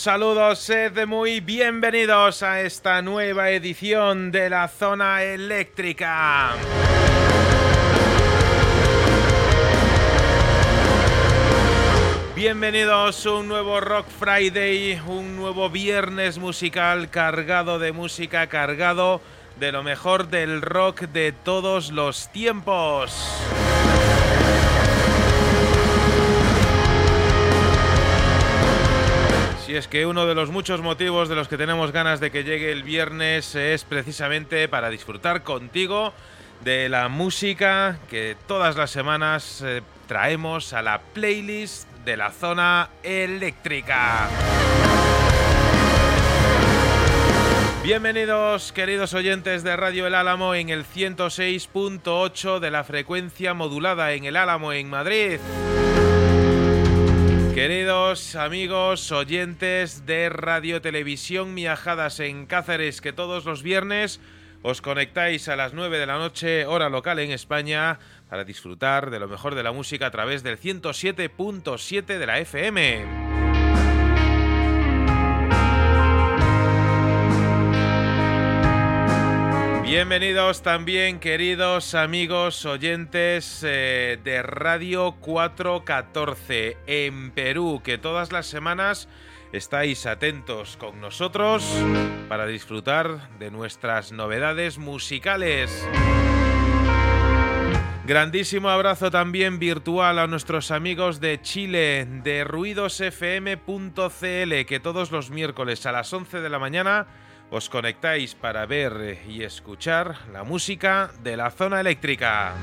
Hola, hola, un saludo, sed muy bienvenidos a esta nueva edición de la zona eléctrica. Bienvenidos a un nuevo Rock Friday, un nuevo viernes musical cargado de música, cargado de lo mejor del rock de todos los tiempos. Si es que uno de los muchos motivos de los que tenemos ganas de que llegue el viernes es precisamente para disfrutar contigo de la música que todas las semanas eh, traemos a la playlist de la zona eléctrica. Bienvenidos queridos oyentes de Radio El Álamo en el 106.8 de la frecuencia modulada en El Álamo en Madrid. Queridos amigos oyentes de Radio Televisión Miajadas en Cáceres, que todos los viernes os conectáis a las 9 de la noche, hora local en España, para disfrutar de lo mejor de la música a través del 107.7 de la FM. Bienvenidos también queridos amigos oyentes eh, de Radio 414 en Perú, que todas las semanas estáis atentos con nosotros para disfrutar de nuestras novedades musicales. Grandísimo abrazo también virtual a nuestros amigos de Chile, de ruidosfm.cl, que todos los miércoles a las 11 de la mañana os conectáis para ver y escuchar la música de la zona eléctrica.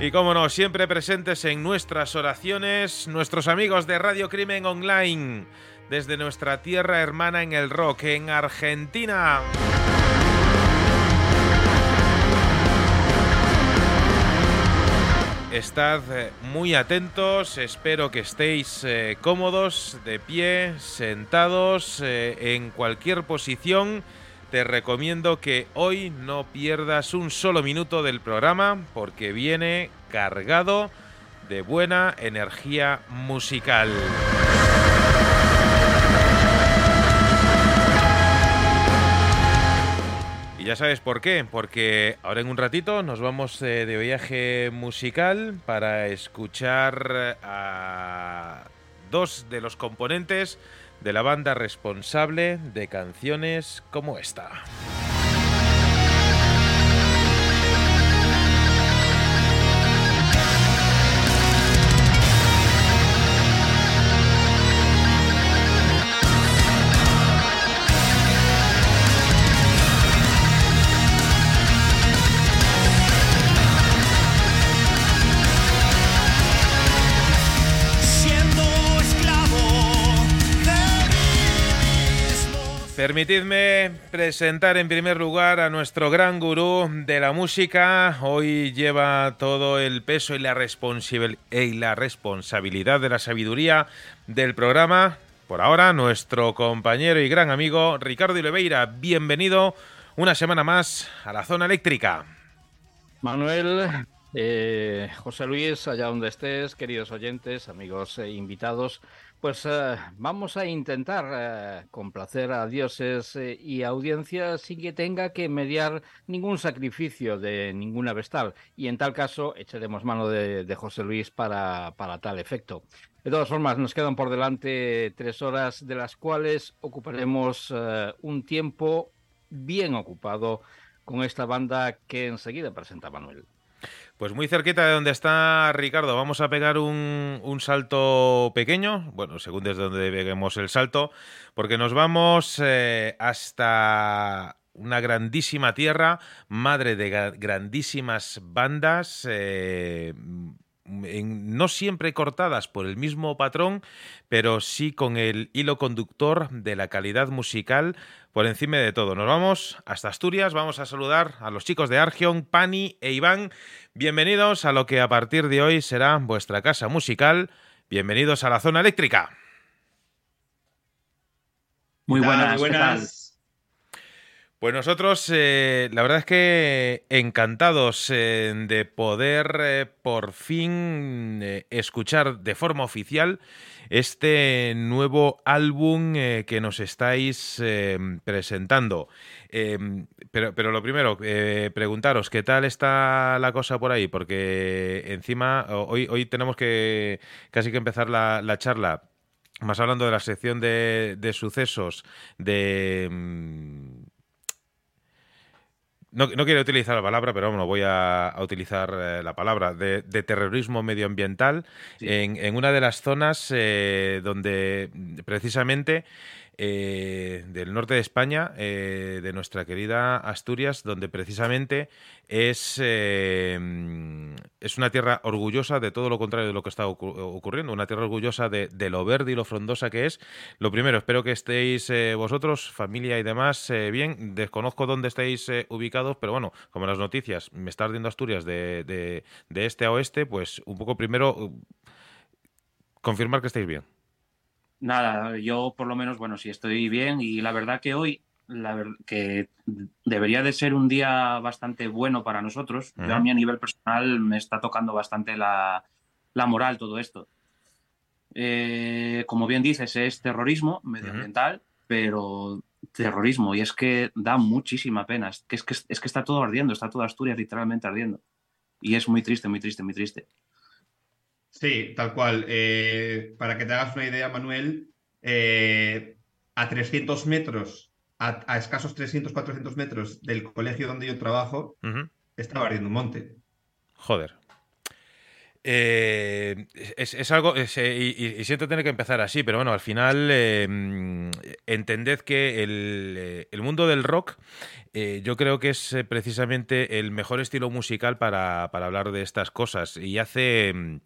Y como no, siempre presentes en nuestras oraciones, nuestros amigos de Radio Crimen Online, desde nuestra tierra hermana en el rock, en Argentina. Estad eh, muy atentos, espero que estéis eh, cómodos, de pie, sentados, eh, en cualquier posición. Te recomiendo que hoy no pierdas un solo minuto del programa porque viene cargado de buena energía musical. Ya sabes por qué, porque ahora en un ratito nos vamos eh, de viaje musical para escuchar a dos de los componentes de la banda responsable de canciones como esta. Permitidme presentar en primer lugar a nuestro gran gurú de la música. Hoy lleva todo el peso y la, responsabilidad de la sabiduría del programa. Por ahora, nuestro compañero y gran amigo Ricardo Oliveira. Bienvenido una semana más a la zona eléctrica. Manuel, eh, José Luis, allá donde estés, queridos oyentes, amigos e invitados, pues eh, vamos a intentar eh, complacer a dioses eh, y audiencias sin que tenga que mediar ningún sacrificio de ninguna vestal. Y en tal caso echaremos mano de, José Luis para, para, tal efecto. De todas formas, nos quedan por delante tres horas de las cuales ocuparemos un tiempo bien ocupado con esta banda que enseguida presenta Manuel. Pues muy cerquita de donde está Ricardo, vamos a pegar un, salto pequeño, bueno, según desde donde peguemos el salto, porque nos vamos eh, hasta una grandísima tierra, madre de grandísimas bandas, eh, no siempre cortadas por el mismo patrón, pero sí con el hilo conductor de la calidad musical por encima de todo. Nos vamos hasta Asturias, vamos a saludar a los chicos de Argion, Pani e Iván. Bienvenidos a lo que a partir de hoy será vuestra casa musical. Bienvenidos a la zona eléctrica. Muy buenas. Muy buenas. Pues nosotros, eh, la verdad es que encantados eh, de poder eh, por fin escuchar de forma oficial este nuevo álbum que nos estáis presentando. Pero, pero, lo primero, preguntaros, ¿qué tal está la cosa por ahí? Porque encima, hoy, hoy tenemos que casi que empezar la, la charla más hablando de la sección de, de sucesos, de mm, no, no, quiero utilizar la palabra, pero bueno, voy a, utilizar eh, la palabra de, terrorismo medioambiental en, una de las zonas eh, donde precisamente eh, del norte de España, eh, de nuestra querida Asturias, donde precisamente es, eh, es una tierra orgullosa de todo lo contrario de lo que está ocurriendo, una tierra orgullosa de, lo verde y lo frondosa que es. Lo primero, espero que estéis vosotros, familia y demás, bien. Desconozco dónde estáis ubicados, pero bueno, como las noticias me está ardiendo Asturias de, de, de este a oeste, pues un poco primero confirmar que estáis bien nada, yo por lo menos, bueno, sí estoy bien y la verdad que hoy, la que debería de ser un día bastante bueno para nosotros. a mí a nivel personal me está tocando bastante la, moral todo esto. Eh, como bien dices, es terrorismo medioambiental, pero terrorismo y es que da muchísima pena. Es que, es que, es que está todo ardiendo, está toda Asturias literalmente ardiendo. Y es muy triste, muy triste, muy triste. Sí, tal cual. Eh, para que te hagas una idea, Manuel, eh, a 300 metros, a, escasos 300, 400 metros del colegio donde yo trabajo, estaba ardiendo un monte. Joder. Eh, es, algo, y, siento tener que empezar así, pero bueno, al final entended que el, el, mundo del rock yo creo que es precisamente el mejor estilo musical para, para hablar de estas cosas. Y hace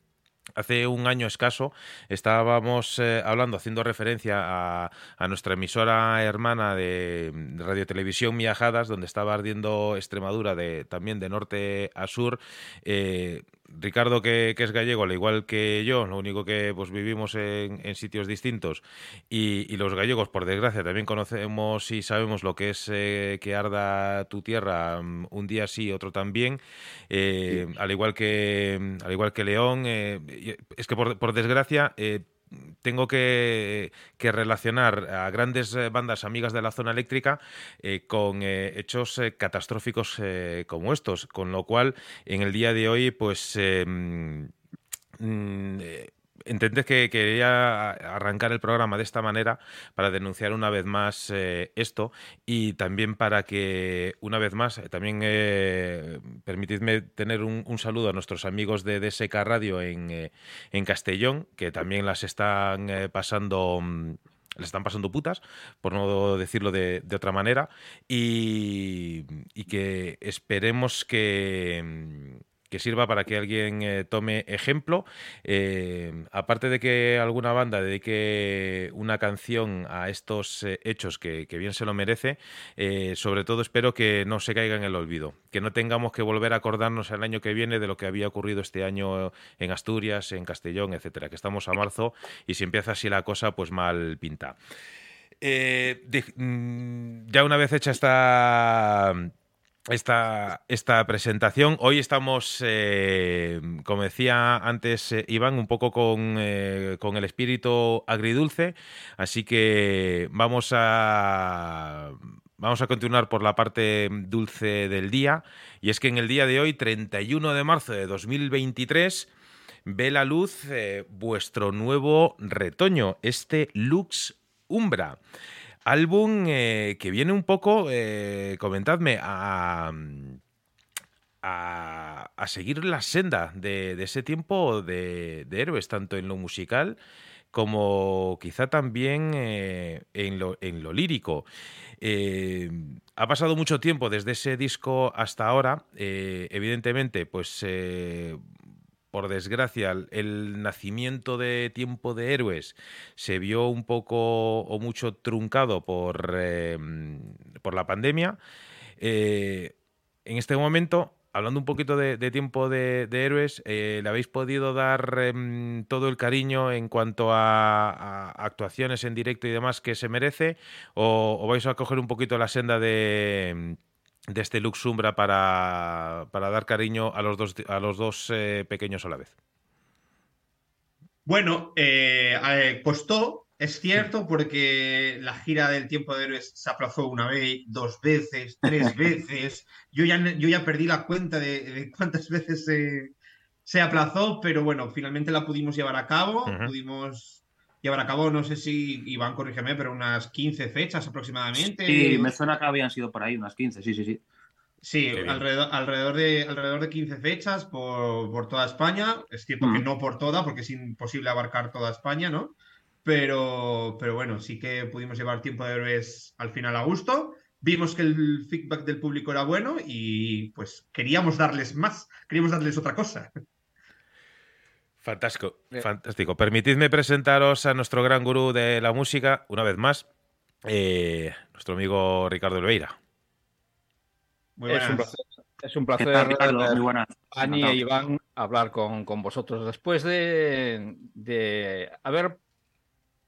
Hace un año escaso estábamos eh, hablando, haciendo referencia a, nuestra emisora hermana de, Radio Televisión Miajadas, donde estaba ardiendo Extremadura de, también de norte a sur. Eh, Ricardo, que, es gallego, al igual que yo, lo único que pues vivimos en, sitios distintos y, los gallegos, por desgracia, también conocemos y sabemos lo que es eh, que arda tu tierra mm, un día sí, otro también, eh, al igual que al igual que León, eh, es que por, por desgracia tengo que, relacionar a grandes eh, bandas amigas de la zona eléctrica eh, con eh, hechos catastróficos como estos, con lo cual en el día de hoy pues mm, entendés que quería arrancar el programa de esta manera para denunciar una vez más eh, esto y también para que, una vez más, eh, también eh, permitidme tener un, saludo a nuestros amigos de DSK Radio en, en Castellón, que también las están pasando mm, le están pasando putas, por no decirlo de, otra manera, y, que esperemos que, mm, que sirva para que alguien eh, tome ejemplo. Eh, aparte de que alguna banda dedique una canción a estos eh, hechos que, bien se lo merece, sobre todo espero que no se caiga en el olvido, que no tengamos que volver a acordarnos el año que viene de lo que había ocurrido este año en Asturias, en Castellón, etcétera, que estamos a marzo y si empieza así la cosa, pues mal pinta. Mm, ya una vez hecha esta esta, esta presentación. Hoy estamos, eh, como decía antes eh, Iván, un poco eh, con, el espíritu agridulce, así que vamos a, vamos a continuar por la parte dulce del día. Y es que en el día de hoy, 31 de marzo de 2023, ve la luz vuestro nuevo retoño, este Lux Umbra. Álbum eh, que viene un poco, eh, comentadme, a, a, seguir la senda de, ese tiempo de, héroes, tanto en lo musical como quizá también eh, en, lo, en, lo, lírico. ha pasado mucho tiempo desde ese disco hasta ahora. evidentemente, pues por desgracia, el nacimiento de Tiempo de Héroes se vio un poco o mucho truncado por, em, por la pandemia. Eh, en este momento hablando un poquito de, tiempo de, héroes, ¿le habéis podido dar em, todo el cariño en cuanto a, actuaciones en directo y demás que se merece? ¿O, vais a coger un poquito la senda de, de este Luxumbra para, para dar cariño a los dos, a los dos pequeños a la vez? Bueno, eh, costó, es cierto, porque la gira del tiempo de héroes se aplazó una vez, dos veces, tres veces. Yo ya, yo ya perdí la cuenta de, cuántas veces se, se, aplazó, pero bueno, finalmente la pudimos llevar a cabo. Pudimos llevar a cabo, no sé si Iván, corrígeme, pero unas 15 fechas aproximadamente. Sí, me suena que habían sido por ahí unas 15, sí, sí, sí. Sí, alrededor, alrededor, de, alrededor de 15 fechas por, por toda España. Es cierto que no por toda, porque es imposible abarcar toda España, ¿no? Pero, pero bueno, sí que pudimos llevar tiempo de héroes al final a gusto. Vimos que el feedback del público era bueno y pues queríamos darles más, queríamos darles otra cosa. Fantástico, fantástico. Permitidme presentaros a nuestro gran gurú de la música, una vez más, eh, nuestro amigo Ricardo Oliveira. Es un placer, es un placer Muy buenas. Ani e Iván, hablar con, con vosotros después de, de haber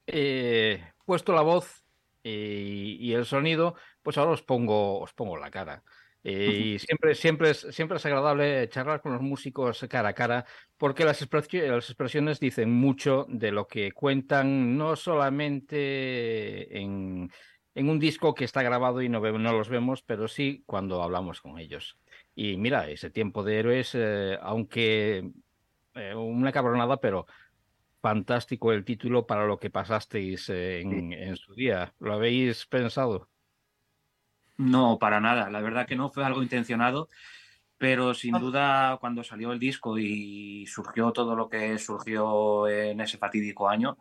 eh, puesto la voz y, y, el sonido, pues ahora os pongo, os pongo la cara. Y siempre, siempre, es, siempre es agradable charlar con los músicos cara a cara, porque las, las expresiones dicen mucho de lo que cuentan, no solamente en, en un disco que está grabado y no, no los vemos, pero sí cuando hablamos con ellos. Y mira, ese tiempo de héroes, eh, aunque eh, una cabronada, pero fantástico el título para lo que pasasteis eh, en, en, su día. ¿Lo habéis pensado? No, para nada. La verdad que no fue algo intencionado, pero sin ah. duda cuando salió el disco y surgió todo lo que surgió en ese fatídico año,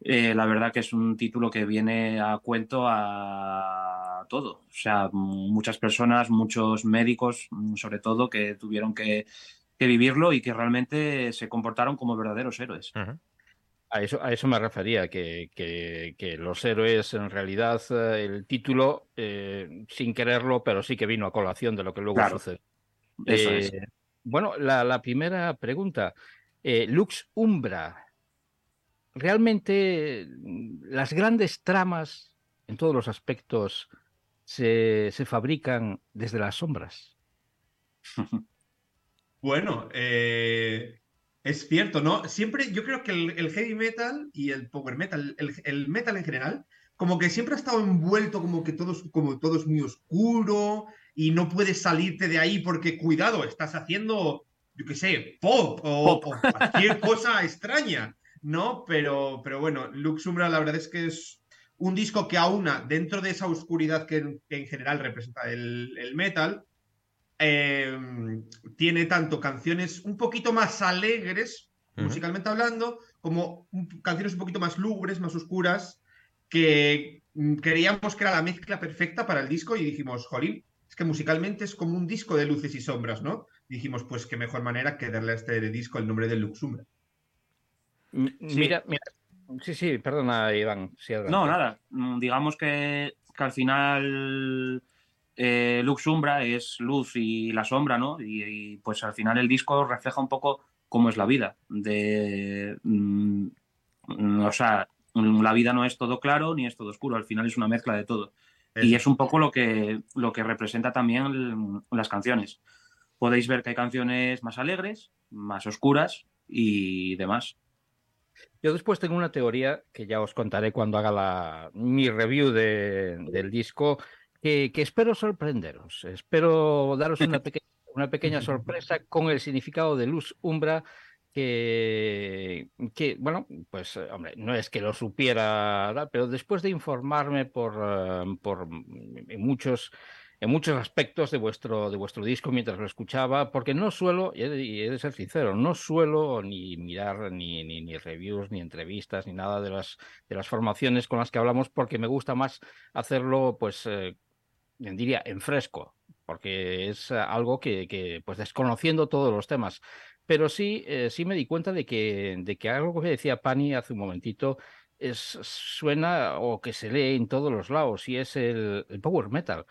eh, la verdad que es un título que viene a cuento a todo. O sea, muchas personas, muchos médicos, mm, sobre todo, que tuvieron que, vivirlo y que realmente se comportaron como verdaderos héroes. A eso, a eso me refería, que, que, los héroes, en realidad, eh, el título, eh, sin quererlo, pero sí que vino a colación de lo que luego sucede. Eso es. Bueno, la, la, primera pregunta. Lux Umbra, realmente mm, las grandes tramas en todos los aspectos se, fabrican desde las sombras. Bueno, eh, es cierto, ¿no? Siempre yo creo que el, heavy metal y el power metal, el, metal en general, como que siempre ha estado envuelto como que todo, como todo es muy oscuro y no puedes salirte de ahí porque, cuidado, estás haciendo, yo qué sé, pop o cualquier cosa extraña. ¿no? Pero, pero bueno, Luxumbra la verdad es que es un disco que aúna dentro de esa oscuridad que, en general representa el, metal, em, tiene tanto canciones un poquito más alegres, musicalmente hablando, como canciones un poquito más lúgubres, más oscuras, que creíamos que era la mezcla perfecta para el disco y dijimos, jolín, es que musicalmente es como un disco de luces y sombras, ¿no? dijimos, pues qué mejor manera que darle a este disco el nombre de Luxumbra. Mira, mira. Sí, sí, perdona, Iván. no, nada. Mm, digamos que, al final eh, Lux Umbra es luz y la sombra, ¿no? Y, pues al final el disco refleja un poco cómo es la vida. De, mm, o sea, la vida no es todo claro ni es todo oscuro, al final es una mezcla de todo. Y es un poco lo que, lo que representa también las canciones. Podéis ver que hay canciones más alegres, más oscuras y demás. Yo después tengo una teoría que ya os contaré cuando haga la, mi review del disco, que, espero sorprenderos. Espero daros una, una pequeña sorpresa con el significado de luz umbra que, que, bueno, pues, hombre, no es que lo supiera, pero después de informarme por, eh, por muchos en muchos aspectos de vuestro, de vuestro disco mientras lo escuchaba, porque no suelo, y he, de ser sincero, no suelo ni mirar ni, ni, reviews, ni entrevistas, ni nada de las, de las formaciones con las que hablamos, porque me gusta más hacerlo, pues, eh, diría, en fresco, porque es algo que, pues, desconociendo todos los temas. Pero sí, eh, sí me di cuenta de que, de que algo que decía Pani hace un momentito es, suena o que se lee en todos los lados, y es el power metal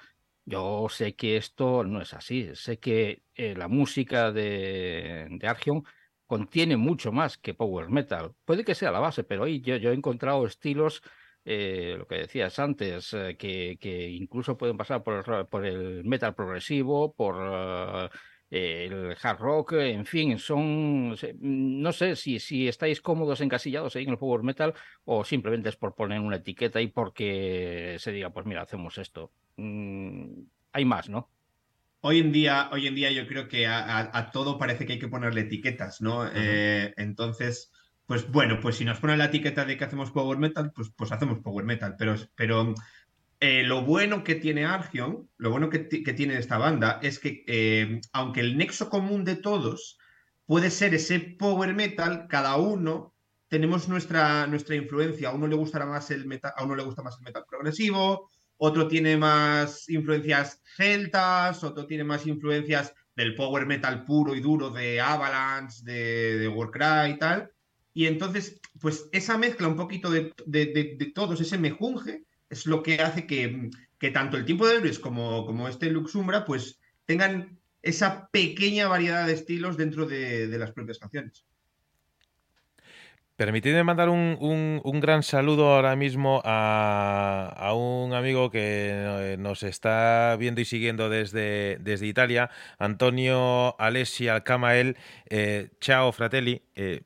Yo sé que esto no es así. Sé que eh, la música de, de Argion contiene mucho más que power metal. Puede que sea la base, pero ahí yo, yo he encontrado estilos, eh, lo que decías antes, eh, que, que, incluso pueden pasar por el, por el metal progresivo, por uh, el hard rock, en fin, son, no sé si, si estáis cómodos encasillados ahí en el power metal o simplemente es por poner una etiqueta y porque se diga, pues mira, hacemos esto. Mm, hay más, ¿no? Hoy en día, hoy en día yo creo que a, a, a todo parece que hay que ponerle etiquetas, ¿no? Uh -huh. eh, entonces, pues bueno, pues si nos ponen la etiqueta de que hacemos power metal, pues, pues hacemos power metal, pero, pero eh, lo bueno que tiene Argion, lo bueno que, que tiene esta banda es que eh, aunque el nexo común de todos puede ser ese power metal, cada uno tenemos nuestra, nuestra influencia. A uno le gustará más el metal, a uno le gusta más el metal progresivo, otro tiene más influencias celtas, otro tiene más influencias del power metal puro y duro de Avalanche, de, de Warcry y tal. Y entonces, pues esa mezcla un poquito de, de, todos, ese mejunje, es lo que hace que, que tanto el tiempo de héroes como, como este Luxumbra, pues tengan esa pequeña variedad de estilos dentro de, de las propias canciones. Permitidme mandar un, un, un, gran saludo ahora mismo a, a, un amigo que nos está viendo y siguiendo desde, desde Italia, Antonio Alessi Alcamael. Eh, ciao, fratelli. Eh,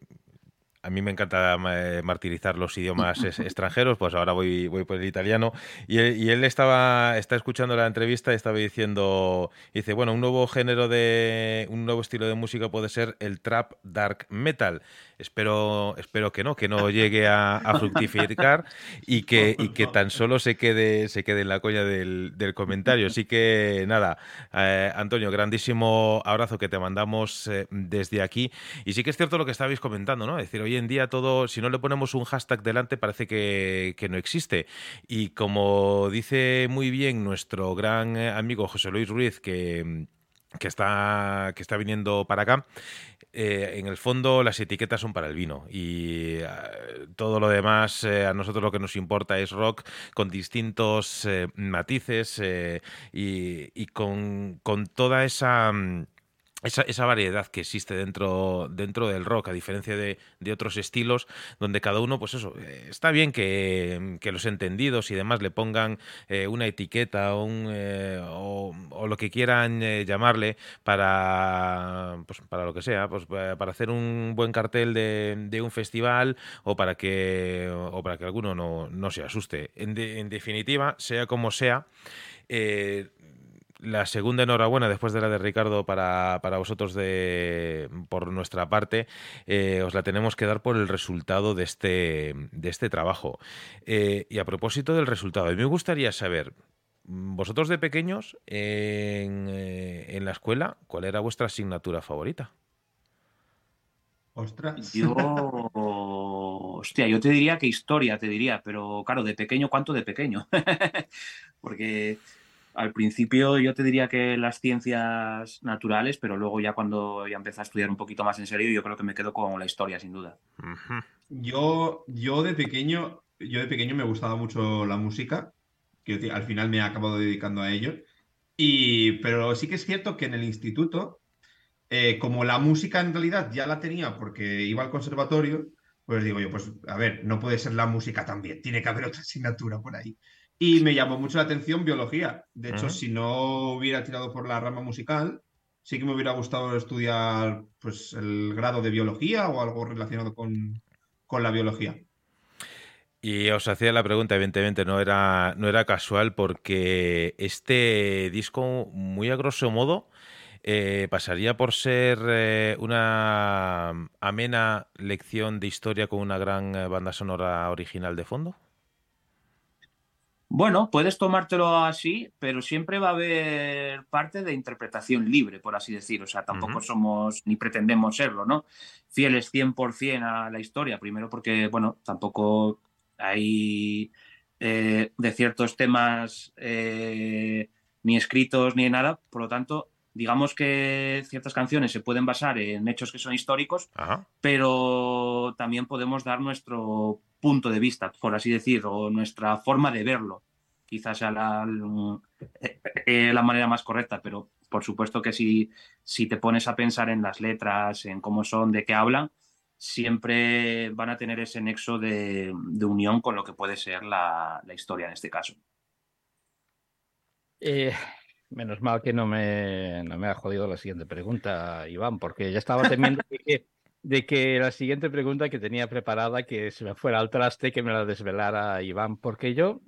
a mí me encanta eh, martirizar los idiomas extranjeros, pues ahora voy, voy por el italiano. Y él, y él, estaba está escuchando la entrevista y estaba diciendo, dice, bueno, un nuevo género de, un nuevo estilo de música puede ser el trap dark metal. Espero, espero que no, que no llegue a, fructificar y que, y que tan solo se quede, se quede en la coña del, del comentario. Así que nada, eh, Antonio, grandísimo abrazo que te mandamos eh, desde aquí. Y sí que es cierto lo que estabais comentando, ¿no? Es decir, hoy en día todo, si no le ponemos un hashtag delante, parece que, que no existe. Y como dice muy bien nuestro gran amigo José Luis Ruiz, que que está, que está viniendo para acá, eh, en el fondo las etiquetas son para el vino y eh, todo lo demás, eh, a nosotros lo que nos importa es rock con distintos matices y, con, con, toda esa... Esa, esa, variedad que existe dentro, dentro del rock, a diferencia de, de, otros estilos, donde cada uno, pues eso, está bien que, que los entendidos y demás le pongan eh, una etiqueta o, un, eh, o, o, lo que quieran eh, llamarle para, pues, para lo que sea, pues para hacer un buen cartel de, de un festival o para que, o para que alguno no, no se asuste. En, de, en definitiva, sea como sea, eh, la segunda enhorabuena después de la de Ricardo para, para vosotros de por nuestra parte eh, os la tenemos que dar por el resultado de este de este trabajo eh, y a propósito del resultado a mí me gustaría saber vosotros de pequeños en, eh, en la escuela cuál era vuestra asignatura favorita Ostras. Yo, hostia, yo te diría que historia, te diría, pero claro, de pequeño, ¿cuánto de pequeño? Porque al principio yo te diría que las ciencias naturales, pero luego ya cuando ya empecé a estudiar un poquito más en serio, yo creo que me quedo con la historia, sin duda. Uh -huh. Yo, yo de pequeño, yo de pequeño me gustaba mucho la música, que al final me he acabado dedicando a ello. Y, pero sí que es cierto que en el instituto, eh, como la música en realidad ya la tenía porque iba al conservatorio, pues digo yo, pues a ver, no puede ser la música también, tiene que haber otra asignatura por ahí. Y me llamó mucho la atención biología. De hecho, uh -huh. si no hubiera tirado por la rama musical, sí que me hubiera gustado estudiar pues, el grado de biología o algo relacionado con, con la biología. Y os hacía la pregunta, evidentemente, no era, no era casual porque este disco, muy a grosso modo, eh, pasaría por ser eh, una amena lección de historia con una gran banda sonora original de fondo. Bueno, puedes tomártelo así, pero siempre va a haber parte de interpretación libre, por así decir. O sea, tampoco uh -huh. somos ni pretendemos serlo, ¿no? Fieles 100% a la historia. Primero porque, bueno, tampoco hay eh, de ciertos temas eh, ni escritos ni nada. Por lo tanto, digamos que ciertas canciones se pueden basar en hechos que son históricos, Ajá. pero también podemos dar nuestro punto de vista, por así decir, o nuestra forma de verlo. quizás sea la, eh, la manera más correcta, pero por supuesto que si, si te pones a pensar en las letras, en cómo son, de qué hablan, siempre van a tener ese nexo de, unión con lo que puede ser la, historia en este caso. Eh, menos mal que no me, no me ha jodido la siguiente pregunta, Iván, porque ya estaba temiendo de que, la siguiente pregunta que tenía preparada, que se me fuera al traste, que me la desvelara Iván, porque yo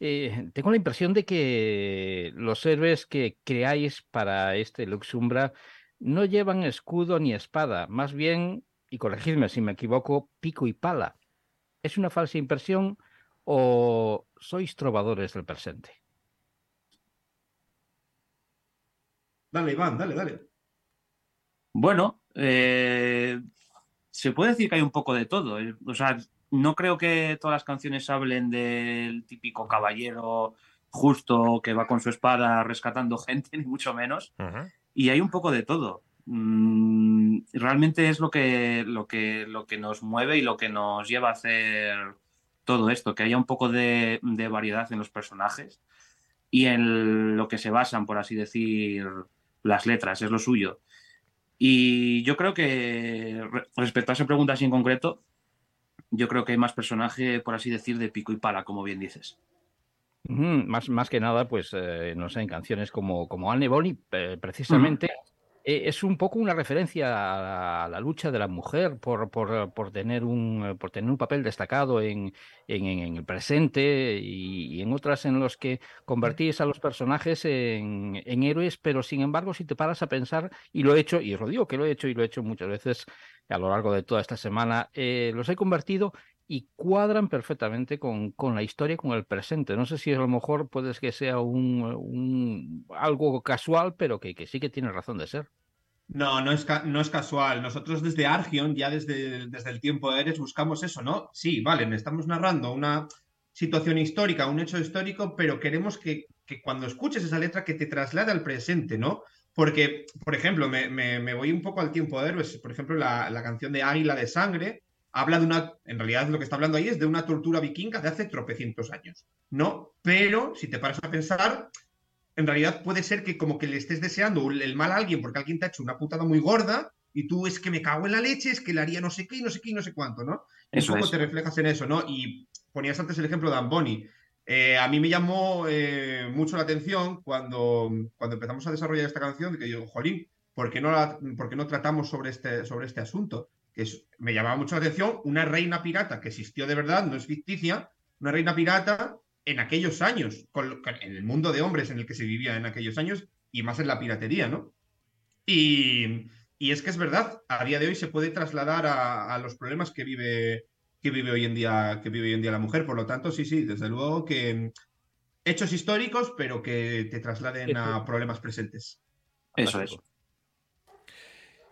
eh, tengo la impresión de que los héroes que creáis para este Luxumbra no llevan escudo ni espada, más bien y corregidme si me equivoco, pico y pala. ¿Es una falsa impresión o sois trovadores del presente? Dale, Iván, dale, dale. Bueno, eh, se puede decir que hay un poco de todo. Eh. O sea, no creo que todas las canciones hablen del típico caballero justo que va con su espada rescatando gente, ni mucho menos. Y hay un poco de todo. Mm, realmente es lo que, lo, que, lo que nos mueve y lo que nos lleva a hacer todo esto, que haya un poco de, variedad en los personajes y en lo que se basan, por así decir, las letras, es lo suyo. Y yo creo que respecto a esa pregunta así en concreto, yo creo que hay más personaje, por así decir, de pico y pala, como bien dices. más, más que nada, pues, eh, no sé, en canciones como, como Anne Bonny, precisamente, eh, es un poco una referencia a la, lucha de la mujer por, por, tener, un, por tener un papel destacado en, en, el presente y, en otras en los que convertís a los personajes en, héroes, pero sin embargo, si te paras a pensar, y lo he hecho, y os lo digo que lo he hecho y lo he hecho muchas veces a lo largo de toda esta semana, eh, los he convertido y cuadran perfectamente con, con, la historia, con el presente. No sé si a lo mejor puede que sea un, algo casual, pero que, sí que tiene razón de ser. No, no es, no es casual. Nosotros desde Argion, ya desde, desde el tiempo de Eres, buscamos eso, ¿no? Sí, vale, estamos narrando una situación histórica, un hecho histórico, pero queremos que, que cuando escuches esa letra que te traslade al presente, ¿no? Porque, por ejemplo, me, me, voy un poco al tiempo de héroes. Por ejemplo, la canción de Águila de Sangre, habla de una, en realidad lo que está hablando ahí es de una tortura vikinga de hace tropecientos años, ¿no? Pero si te paras a pensar, en realidad puede ser que como que le estés deseando el mal a alguien porque alguien te ha hecho una putada muy gorda y tú es que me cago en la leche, es que le haría no sé qué y no sé qué y no sé cuánto, ¿no? Eso un poco te reflejas en eso, ¿no? Y ponías antes el ejemplo de Amboni. Eh, a mí me llamó eh, mucho la atención cuando, cuando empezamos a desarrollar esta canción, de que yo, jolín, ¿por qué no, por qué no tratamos sobre este, sobre este asunto? Me llamaba mucho la atención una reina pirata que existió de verdad, no es ficticia, una reina pirata en aquellos años, en el mundo de hombres en el que se vivía en aquellos años y más en la piratería, ¿no? Y, es que es verdad, a día de hoy se puede trasladar a, los problemas que vive, que vive hoy en día, que vive hoy en día la mujer. Por lo tanto, sí, sí, desde luego que hechos históricos, pero que te trasladen a problemas presentes. Eso es.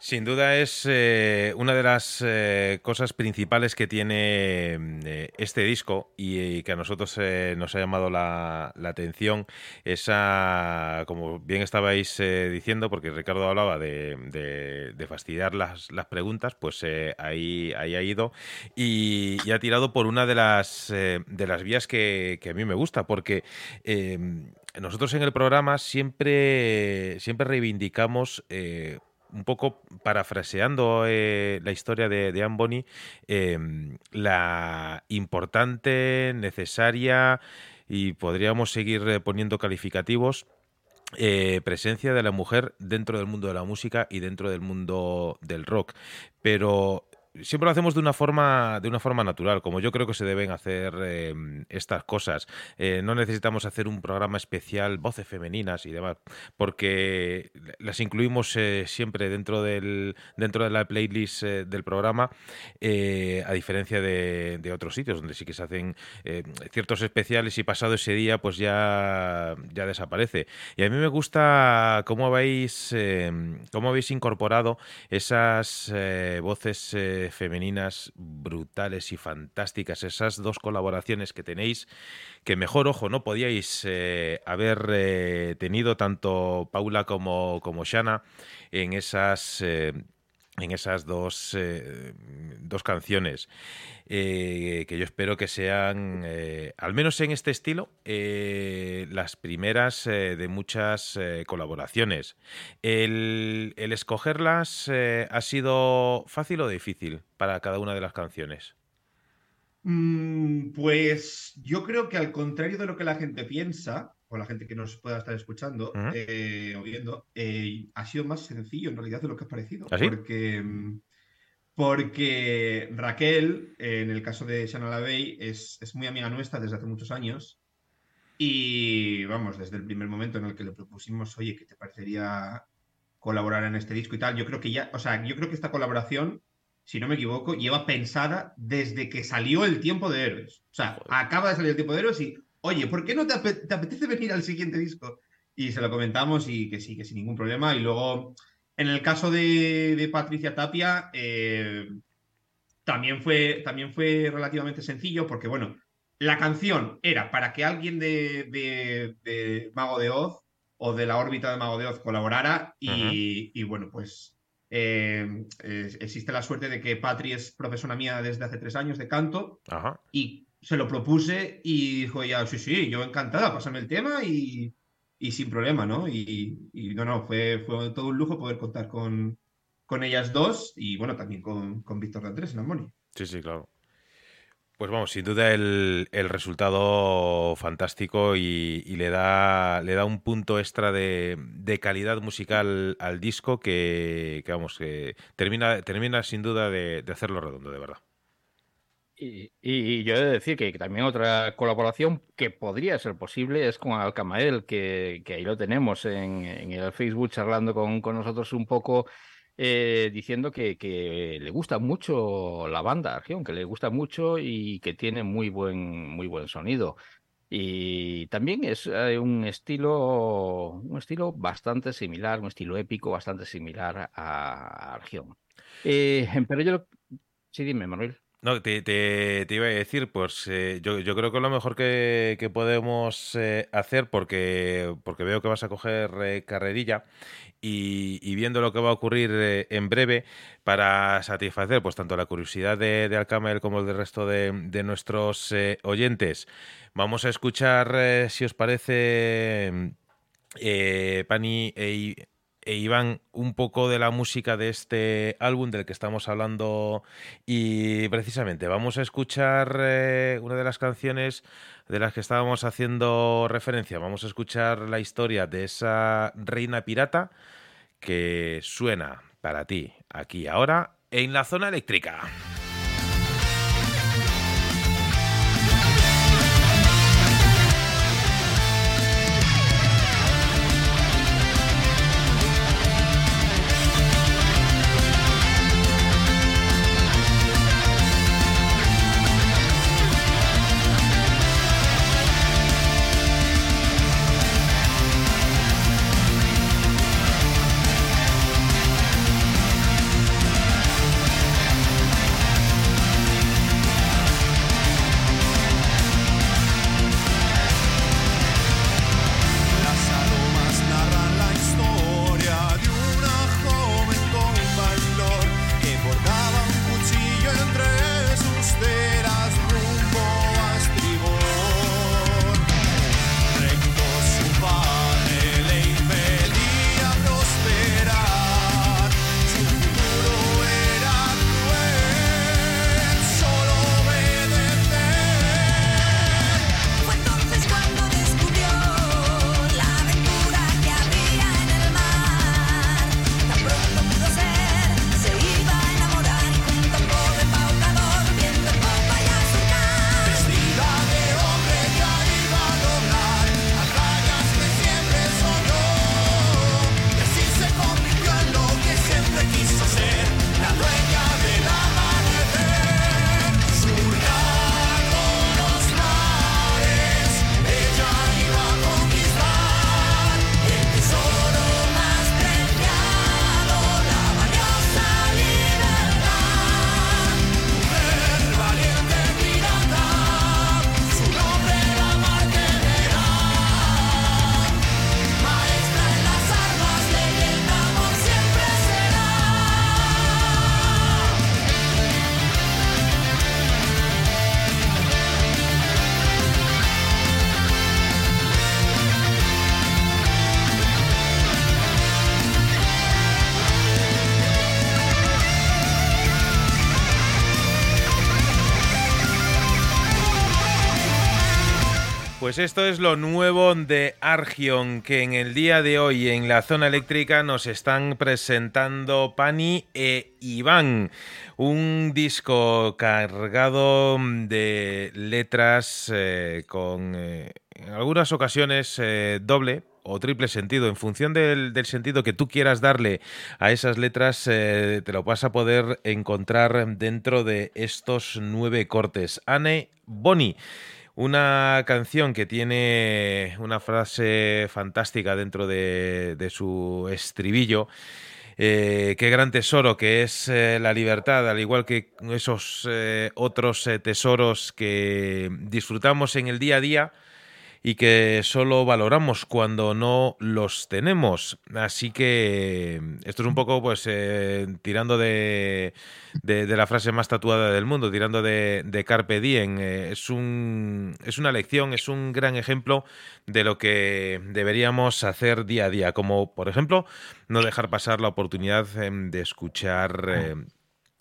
Sin duda es eh, una de las eh, cosas principales que tiene eh, este disco y, que a nosotros nos ha llamado la, atención. Esa, como bien estabais diciendo, porque Ricardo hablaba de, fastidiar las, preguntas, pues ahí, ahí ha ido y, ha tirado por una de las, de las vías que, que, a mí me gusta, porque nosotros en el programa siempre, siempre reivindicamos un poco parafraseando eh, la historia de, de Anne em, la importante, necesaria y podríamos seguir eh, poniendo calificativos eh, presencia de la mujer dentro del mundo de la música y dentro del mundo del rock. Pero siempre lo hacemos de una forma de una forma natural como yo creo que se deben hacer em, estas cosas. Eh, no necesitamos hacer un programa especial voces femeninas y demás porque las incluimos eh, siempre dentro del dentro de la playlist eh, del programa a diferencia de, de, otros sitios donde sí que se hacen ciertos especiales y pasado ese día pues ya ya desaparece. Y a mí me gusta cómo habéis em, cómo habéis incorporado esas voces femeninas brutales y fantásticas. Esas dos colaboraciones que tenéis, que mejor ojo no podíais eh, haber eh, tenido tanto Paula como, como Shana en esas... Eh, en esas dos, dos canciones que yo espero que sean, al menos en este estilo, las primeras de muchas colaboraciones. El, el escogerlas ha sido fácil o difícil para cada una de las canciones? Mm, pues yo creo que al contrario de lo que la gente piensa, o la gente que nos pueda estar escuchando eh, o viendo, eh, ha sido más sencillo en realidad de lo que ha parecido. ¿Ah, porque, mm, porque Raquel, en el caso de Shannon Lavey, es, es muy amiga nuestra desde hace muchos años. Y vamos, desde el primer momento en el que le propusimos, oye, ¿qué te parecería colaborar en este disco y tal? Yo creo que ya, o sea, yo creo que esta colaboración si no me equivoco, lleva pensada desde que salió el tiempo de héroes. O sea, acaba de salir el tiempo de héroes y, oye, ¿por qué no te, apetece venir al siguiente disco? Y se lo comentamos y que sí, que sin ningún problema. Y luego, en el caso de, Patricia Tapia, eh, también, fue, también fue relativamente sencillo porque, bueno, la canción era para que alguien de, Mago de Oz o de la órbita de Mago de Oz colaborara y bueno, pues eh, existe la suerte de que Patri es profesora mía desde hace tres años de canto y se lo propuse y dijo ya, sí, sí, yo encantada, pásame el tema y, sin problema, ¿no? Y, no, no, fue, fue todo un lujo poder contar con, con ellas dos y bueno, también con, con Víctor de Andrés en Armoni. Sí, sí, claro. Pues vamos, sin duda el, resultado fantástico y, le, da, le da un punto extra de, calidad musical al disco que, vamos, que termina, termina sin duda de, hacerlo redondo, de verdad. Y, yo he de decir que, también otra colaboración que podría ser posible es con Alcamael, que, ahí lo tenemos en, en el Facebook charlando con, nosotros un poco eh, diciendo que, le gusta mucho la banda Argeon, que le gusta mucho y que tiene muy buen, muy buen sonido. Y también es eh, un estilo, un estilo bastante similar, un estilo épico bastante similar a Argeon. Eh, pero yo, sí, dime, Manuel. No, te, te, iba a decir, pues yo, yo, creo que lo mejor que, que podemos hacer, porque, porque veo que vas a coger carrerilla, y, viendo lo que va a ocurrir eh, en breve para satisfacer pues tanto la curiosidad de, de como el del resto de, nuestros eh, oyentes. Vamos a escuchar, eh, si os parece, Pani e, e, Iván, un poco de la música de este álbum del que estamos hablando y precisamente vamos a escuchar una de las canciones de las que estábamos haciendo referencia. Vamos a escuchar la historia de esa reina pirata que suena para ti aquí ahora en la zona eléctrica. Esto es lo nuevo de Argion, que en el día de hoy en la zona eléctrica nos están presentando Pani e Iván. Un disco cargado de letras eh, con eh, en algunas ocasiones eh, doble o triple sentido. En función del, sentido que tú quieras darle a esas letras, te lo vas a poder encontrar dentro de estos nueve cortes. Anne Boni. Una canción que tiene una frase fantástica dentro de, su estribillo. Eh, qué gran tesoro que es eh, la libertad, al igual que esos eh, otros tesoros que disfrutamos en el día a día y que solo valoramos cuando no los tenemos. Así que esto es un poco, pues, eh, tirando de, de, la frase más tatuada del mundo, tirando de, Carpe Diem. Eh, es, un, es una lección, es un gran ejemplo de lo que deberíamos hacer día a día, como, por ejemplo, no dejar pasar la oportunidad em, de escuchar em,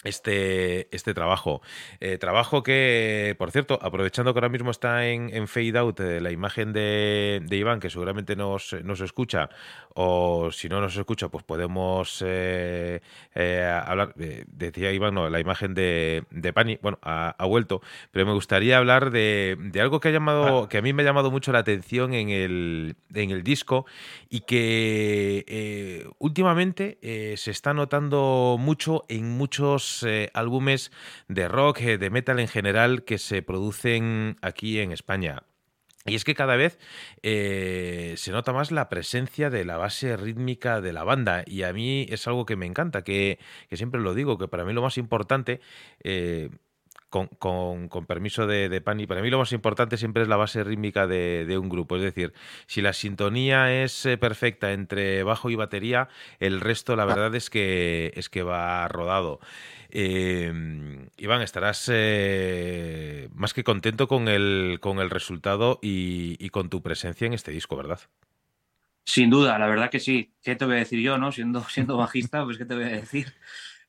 este, este trabajo. Eh, trabajo que, por cierto, aprovechando que ahora mismo está en, en fade out eh, la imagen de, de, Iván, que seguramente nos, nos, escucha, o si no nos escucha, pues podemos eh, hablar, decía Iván, no, la imagen de, de Pani, bueno, ha, vuelto, pero me gustaría hablar de, de, algo que ha llamado, que a mí me ha llamado mucho la atención en el, en el disco y que últimamente se está notando mucho en muchos eh, álbumes de rock, eh, de metal en general que se producen aquí en España. Y es que cada vez eh, se nota más la presencia de la base rítmica de la banda. Y a mí es algo que me encanta, que, siempre lo digo, que para mí lo más importante con, permiso de, Pani, para mí lo más importante siempre es la base rítmica de, un grupo. Es decir, si la sintonía es eh, perfecta entre bajo y batería, el resto la verdad es que, es que va rodado. Em, Iván, estarás eh, más que contento con el, con el resultado y, y, con tu presencia en este disco, ¿verdad? Sin duda, la verdad que sí. ¿Qué te voy a decir yo, no? Siendo, siendo bajista, pues ¿qué te voy a decir?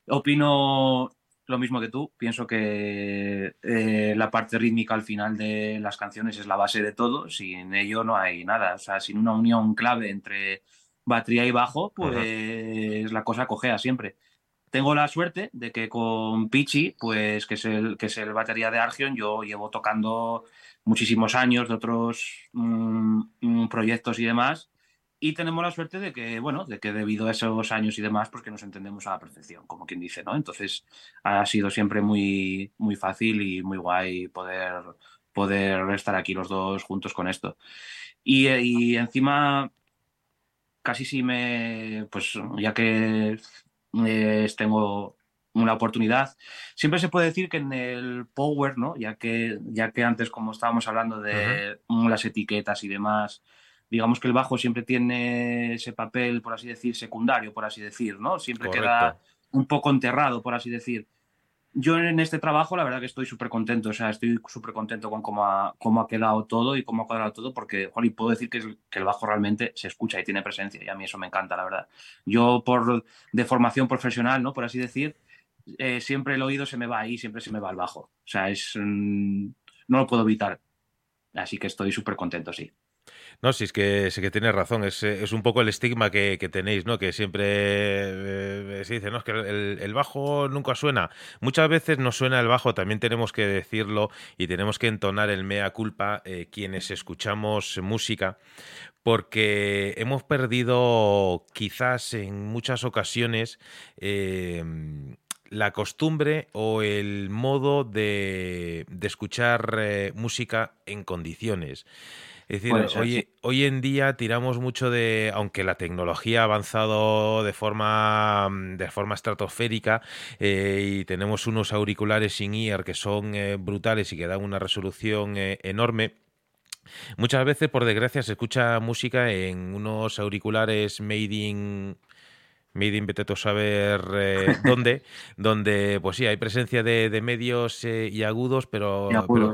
Opino lo mismo que tú. Pienso que eh, la parte rítmica al final de las canciones es la base de todo. Sin ello no hay nada. O sea, sin una unión clave entre batería y bajo, pues la cosa cojea siempre. Tengo la suerte de que con Pichi, pues que es el que es el batería de Argion, yo llevo tocando muchísimos años de otros mm, mm, proyectos y demás y tenemos la suerte de que, bueno, de que debido a esos años y demás, pues que nos entendemos a la perfección, como quien dice, ¿no? Entonces ha sido siempre muy, muy fácil y muy guay poder, poder estar aquí los dos juntos con esto. Y, y encima, casi si me, pues ya que eh, tengo una oportunidad. Siempre se puede decir que en el Power, ¿no? Ya que, ya que antes, como estábamos hablando de las etiquetas y demás, digamos que el bajo siempre tiene ese papel, por así decir, secundario, por así decir, ¿no? Siempre queda un poco enterrado, por así decir. Yo en este trabajo, la verdad que estoy súper contento, o sea, estoy súper contento con cómo ha, cómo ha quedado todo y cómo ha cuadrado todo, porque, Jolly, puedo decir que, que, el bajo realmente se escucha y tiene presencia, y a mí eso me encanta, la verdad. Yo, por de formación profesional, ¿no? Por así decir, eh, siempre el oído se me va ahí, siempre se me va al bajo. O sea, es, mm, no lo puedo evitar. Así que estoy súper contento, sí. No, sí, es que, que tienes razón. Es, es, un poco el estigma que, tenéis, ¿no? Que siempre eh, se dice, ¿no? Es que el, bajo nunca suena. Muchas veces no suena el bajo, también tenemos que decirlo y tenemos que entonar el mea culpa eh, quienes escuchamos música, porque hemos perdido quizás en muchas ocasiones em, la costumbre o el modo de, de escuchar eh, música en condiciones. Es decir, hoy, en día tiramos mucho de, aunque la tecnología ha avanzado de forma, mm, de forma estratosférica eh, y tenemos unos auriculares sin ear que son eh, brutales y que dan una resolución eh, enorme, Muchas veces, por desgracia, se escucha música en unos auriculares made in In Beteto saber eh, dónde, donde pues sí, hay presencia de, medios eh, y agudos, pero,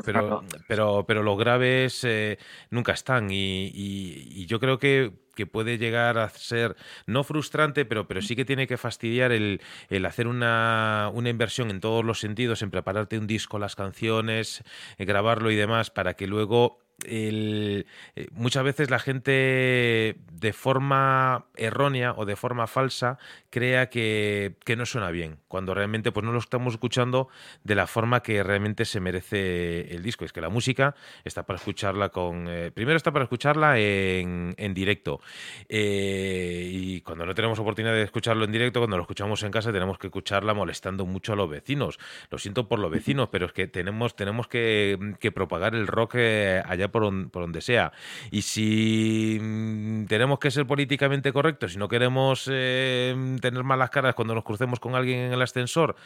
pero, pero, pero, los graves eh, nunca están. Y, yo creo que, que, puede llegar a ser, no frustrante, pero, pero sí que tiene que fastidiar el, el hacer una, una, inversión en todos los sentidos, en prepararte un disco, las canciones, grabarlo y demás, para que luego el, eh, muchas veces la gente de forma errónea o de forma falsa crea que, que, no suena bien, cuando realmente pues no lo estamos escuchando de la forma que realmente se merece el disco. Es que la música está para escucharla con... Eh, primero está para escucharla en, en directo. Eh, y cuando no tenemos oportunidad de escucharlo en directo, cuando lo escuchamos en casa, tenemos que escucharla molestando mucho a los vecinos. Lo siento por los vecinos, pero es que tenemos, tenemos que, que propagar el rock allá por, donde sea. Y si mm, tenemos que ser políticamente correctos, si no queremos eh, tener malas caras cuando nos crucemos con alguien en el ascensor,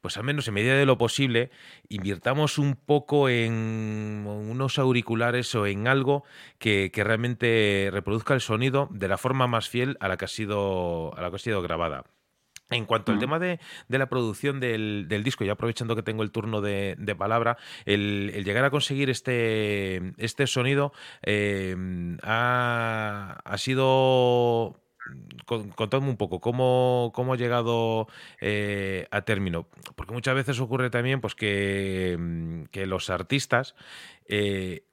pues al menos en medida de lo posible, invirtamos un poco en unos auriculares o en algo que, realmente reproduzca el sonido de la forma más fiel a la que ha sido, a la que ha sido grabada. En cuanto al tema de, la producción del, disco, y aprovechando que tengo el turno de, palabra, el, llegar a conseguir este, este sonido eh, ha, sido contadme un poco cómo, cómo ha llegado eh, a término. Porque muchas veces ocurre también pues, que, que los artistas eh,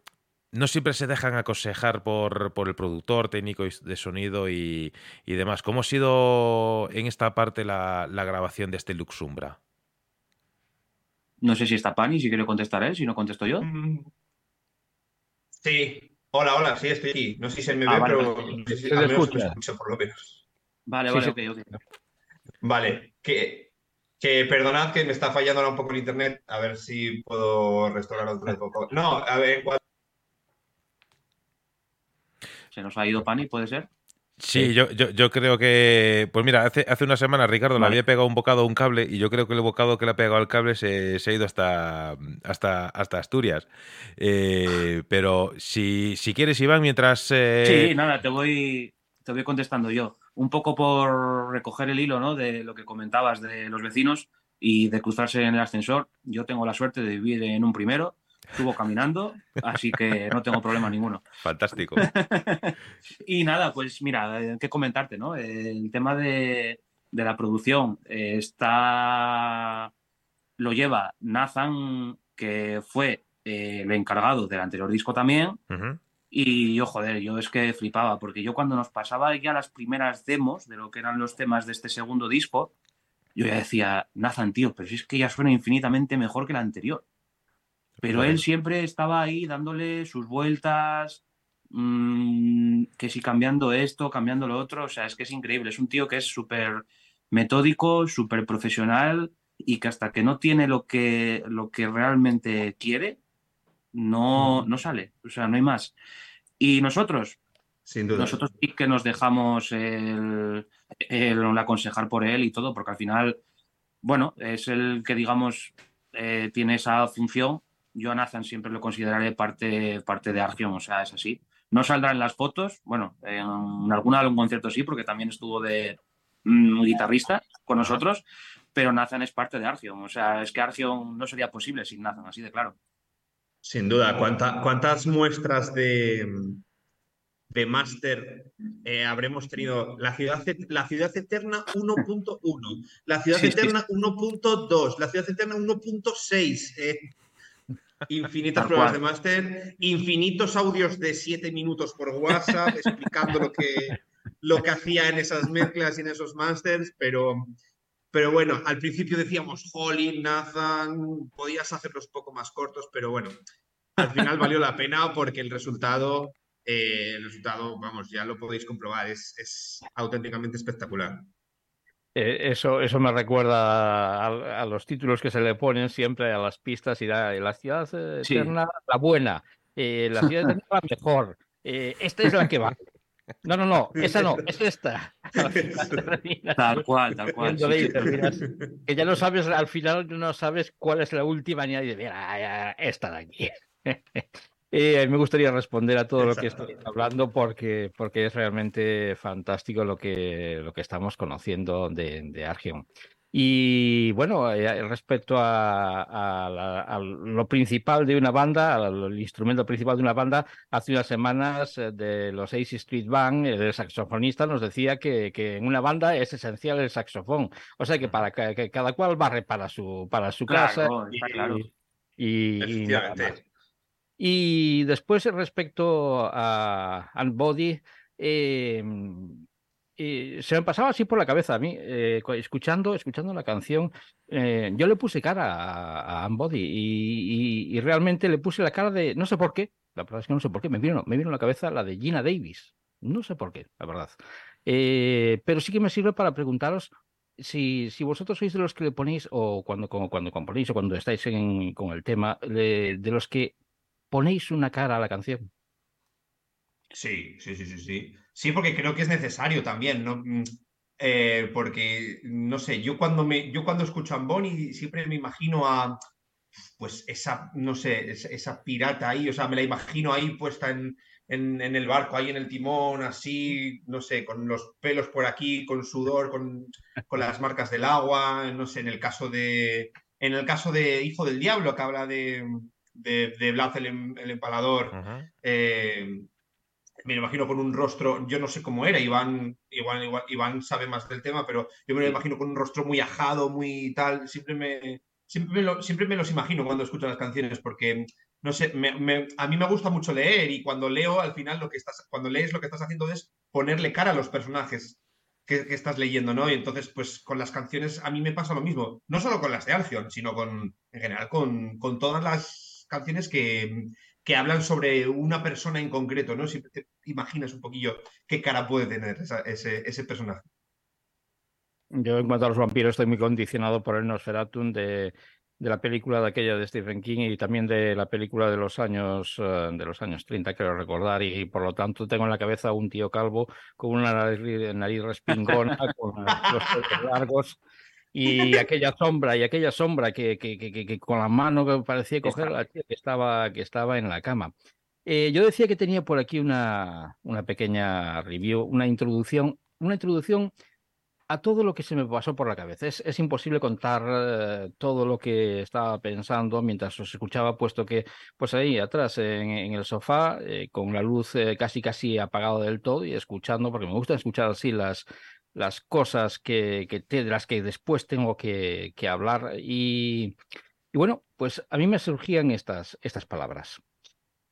no siempre se dejan aconsejar por, por el productor técnico de sonido y, demás. ¿Cómo ha sido en esta parte la, grabación de este Luxumbra? No sé si está Pani, si quiere contestar él, si no contesto yo. Mm. Sí, hola, hola, sí, estoy aquí. No sé si se me ah, ve, pero se, al menos me escucho por lo menos. Vale, vale, ok, ok. Vale, que, que perdonad que me está fallando ahora un poco el internet, a ver si puedo restaurar otro poco. No, a ver, en cuanto ¿Se nos ha ido Pani, puede ser? Sí, yo, yo, creo que. Pues mira, hace, hace una semana Ricardo le había pegado un bocado a un cable y yo creo que el bocado que le ha pegado al cable se, ha ido hasta, hasta, hasta Asturias. Eh, pero si, si quieres, Iván, mientras. Eh, sí, nada, te voy, te voy contestando yo. Un poco por recoger el hilo ¿no? de lo que comentabas de los vecinos y de cruzarse en el ascensor. Yo tengo la suerte de vivir en un primero estuvo caminando, así que no tengo problema ninguno. Fantástico. y nada, pues mira, eh, qué comentarte, ¿no? El tema de, la producción eh, está lo lleva Nathan, que fue eh, el encargado del anterior disco también. Y yo, joder, yo es que flipaba, porque yo cuando nos pasaba ya las primeras demos de lo que eran los temas de este segundo disco, yo ya decía, Nathan, tío, pero si es que ya suena infinitamente mejor que el anterior. Pero él siempre estaba ahí dándole sus vueltas, mm, que si cambiando esto, cambiando lo otro, o sea, es que es increíble. Es un tío que es súper metódico, súper profesional y que hasta que no tiene lo que, lo que realmente quiere, no, no sale, o sea, no hay más. Y nosotros, Sin duda. nosotros sí que nos dejamos el, el, aconsejar por él y todo, porque al final, bueno, es el que, digamos, eh, tiene esa función yo a Nathan siempre lo consideraré parte, parte de Argion, o sea, es así. No saldrá en las fotos, bueno, en alguna algún concierto sí, porque también estuvo de mm, guitarrista con nosotros, pero Nathan es parte de Argion, o sea, es que Argion no sería posible sin Nathan, así de claro. Sin duda, ¿cuántas muestras de, de máster eh, habremos tenido? La ciudad, la ciudad eterna 1.1, la ciudad eterna 1.2, la ciudad eterna 1.6. Eh, infinitas pruebas de máster, infinitos audios de siete minutos por WhatsApp explicando lo que, lo que hacía en esas mezclas y en esos másters, pero, pero bueno, al principio decíamos, Holly, Nathan, podías hacerlos un poco más cortos, pero bueno, al final valió la pena porque el resultado, eh, el resultado, vamos, ya lo podéis comprobar, es, es auténticamente espectacular. Eh, eso, eso me recuerda a, los títulos que se le ponen siempre a las pistas y la, ciudad eterna, la buena, eh, la ciudad eterna, la mejor. Eh, esta es la que va. No, no, no, esa no, es esta. tal cual, tal cual. que ya no sabes, al final no sabes cuál es la última ni nadie mira, esta de aquí. Eh, me gustaría responder a todo lo que estoy hablando porque, porque es realmente fantástico lo que, lo que estamos conociendo de, de Argion. Y bueno, eh, respecto a, lo principal de una banda, al instrumento principal de una banda, hace unas semanas eh, de los Ace Street Band, el saxofonista nos decía que, que, en una banda es esencial el saxofón. O sea que para que, cada cual barre para su, para su casa. y, y, Y después, respecto a Unbody, eh, eh, se me pasaba así por la cabeza a mí, eh, escuchando, escuchando la canción, eh, yo le puse cara a, a Unbody y, y, realmente le puse la cara de, no sé por qué, la verdad es que no sé por qué, me vino, me vino la cabeza la de Gina Davis, no sé por qué, la verdad. pero sí que me sirve para preguntaros si, si vosotros sois de los que le ponéis, o cuando, cuando componéis, o cuando estáis con el tema, de los que ponéis una cara a la canción. Sí, sí, sí, sí, sí. Sí, porque creo que es necesario también, ¿no? Mm, eh, porque, no sé, yo cuando, me, yo cuando escucho a Amboni siempre me imagino a, pues esa, no sé, esa, pirata ahí, o sea, me la imagino ahí puesta en, en, el barco, ahí en el timón, así, no sé, con los pelos por aquí, con sudor, con, con las marcas del agua, no sé, en el caso de, en el caso de Hijo del Diablo, que habla de, de, de Blas el, em, empalador, eh, me lo imagino con un rostro, yo no sé cómo era, Iván, igual, Iván sabe más del tema, pero yo me lo imagino con un rostro muy ajado, muy tal, siempre me, siempre me, siempre me los imagino cuando escucho las canciones, porque, no sé, a mí me gusta mucho leer y cuando leo, al final, lo que estás, cuando lees lo que estás haciendo es ponerle cara a los personajes que, estás leyendo, ¿no? Y entonces, pues con las canciones a mí me pasa lo mismo, no solo con las de Alcion, sino con, en general, con, con todas las canciones que, que hablan sobre una persona en concreto, ¿no? Si te imaginas un poquillo qué cara puede tener ese, ese, personaje. Yo en cuanto a los vampiros estoy muy condicionado por el Nosferatum de, de la película de aquella de Stephen King y también de la película de los años eh, de los años 30 quiero recordar y, por lo tanto tengo en la cabeza un tío calvo con una nariz, nariz respingona con los largos y aquella sombra, y aquella sombra que, que, que, con la mano que parecía coger la que estaba, que estaba en la cama. Eh, yo decía que tenía por aquí una, una pequeña review, una introducción, una introducción a todo lo que se me pasó por la cabeza. Es, es imposible contar eh, todo lo que estaba pensando mientras os escuchaba, puesto que, pues ahí atrás, en, en el sofá, eh, con la luz casi casi apagada del todo y escuchando, porque me gusta escuchar así las, las cosas que, que de las que después tengo que, hablar. Y, y, bueno, pues a mí me surgían estas, estas palabras.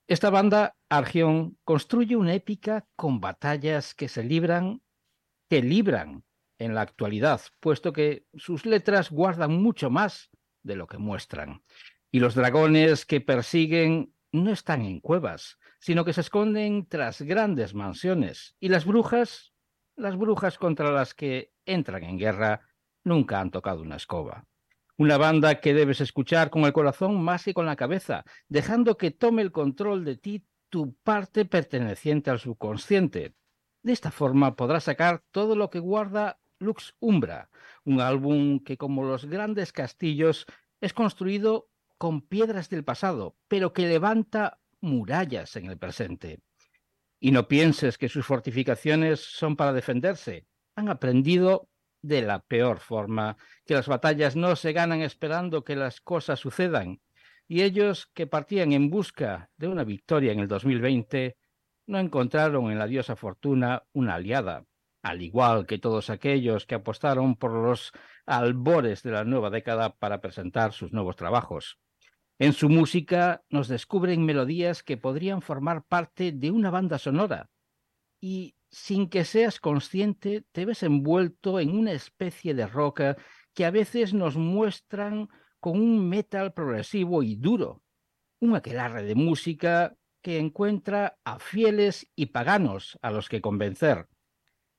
Esta banda, Argión, construye una épica con batallas que se libran, que libran en la actualidad, puesto que sus letras guardan mucho más de lo que muestran. Y los dragones que persiguen no están en cuevas, sino que se esconden tras grandes mansiones. Y las brujas las brujas contra las que entran en guerra nunca han tocado una escoba. Una banda que debes escuchar con el corazón más que con la cabeza, dejando que tome el control de ti tu parte perteneciente al subconsciente. De esta forma podrás sacar todo lo que guarda Lux Umbra, un álbum que como los grandes castillos es construido con piedras del pasado, pero que levanta murallas en el presente. Y no pienses que sus fortificaciones son para defenderse. Han aprendido de la peor forma que las batallas no se ganan esperando que las cosas sucedan. Y ellos que partían en busca de una victoria en el 2020 no encontraron en la diosa Fortuna una aliada, al igual que todos aquellos que apostaron por los albores de la nueva década para presentar sus nuevos trabajos. En su música nos descubren melodías que podrían formar parte de una banda sonora y sin que seas consciente te ves envuelto en una especie de roca que a veces nos muestran con un metal progresivo y duro, un aquelarre de música que encuentra a fieles y paganos a los que convencer.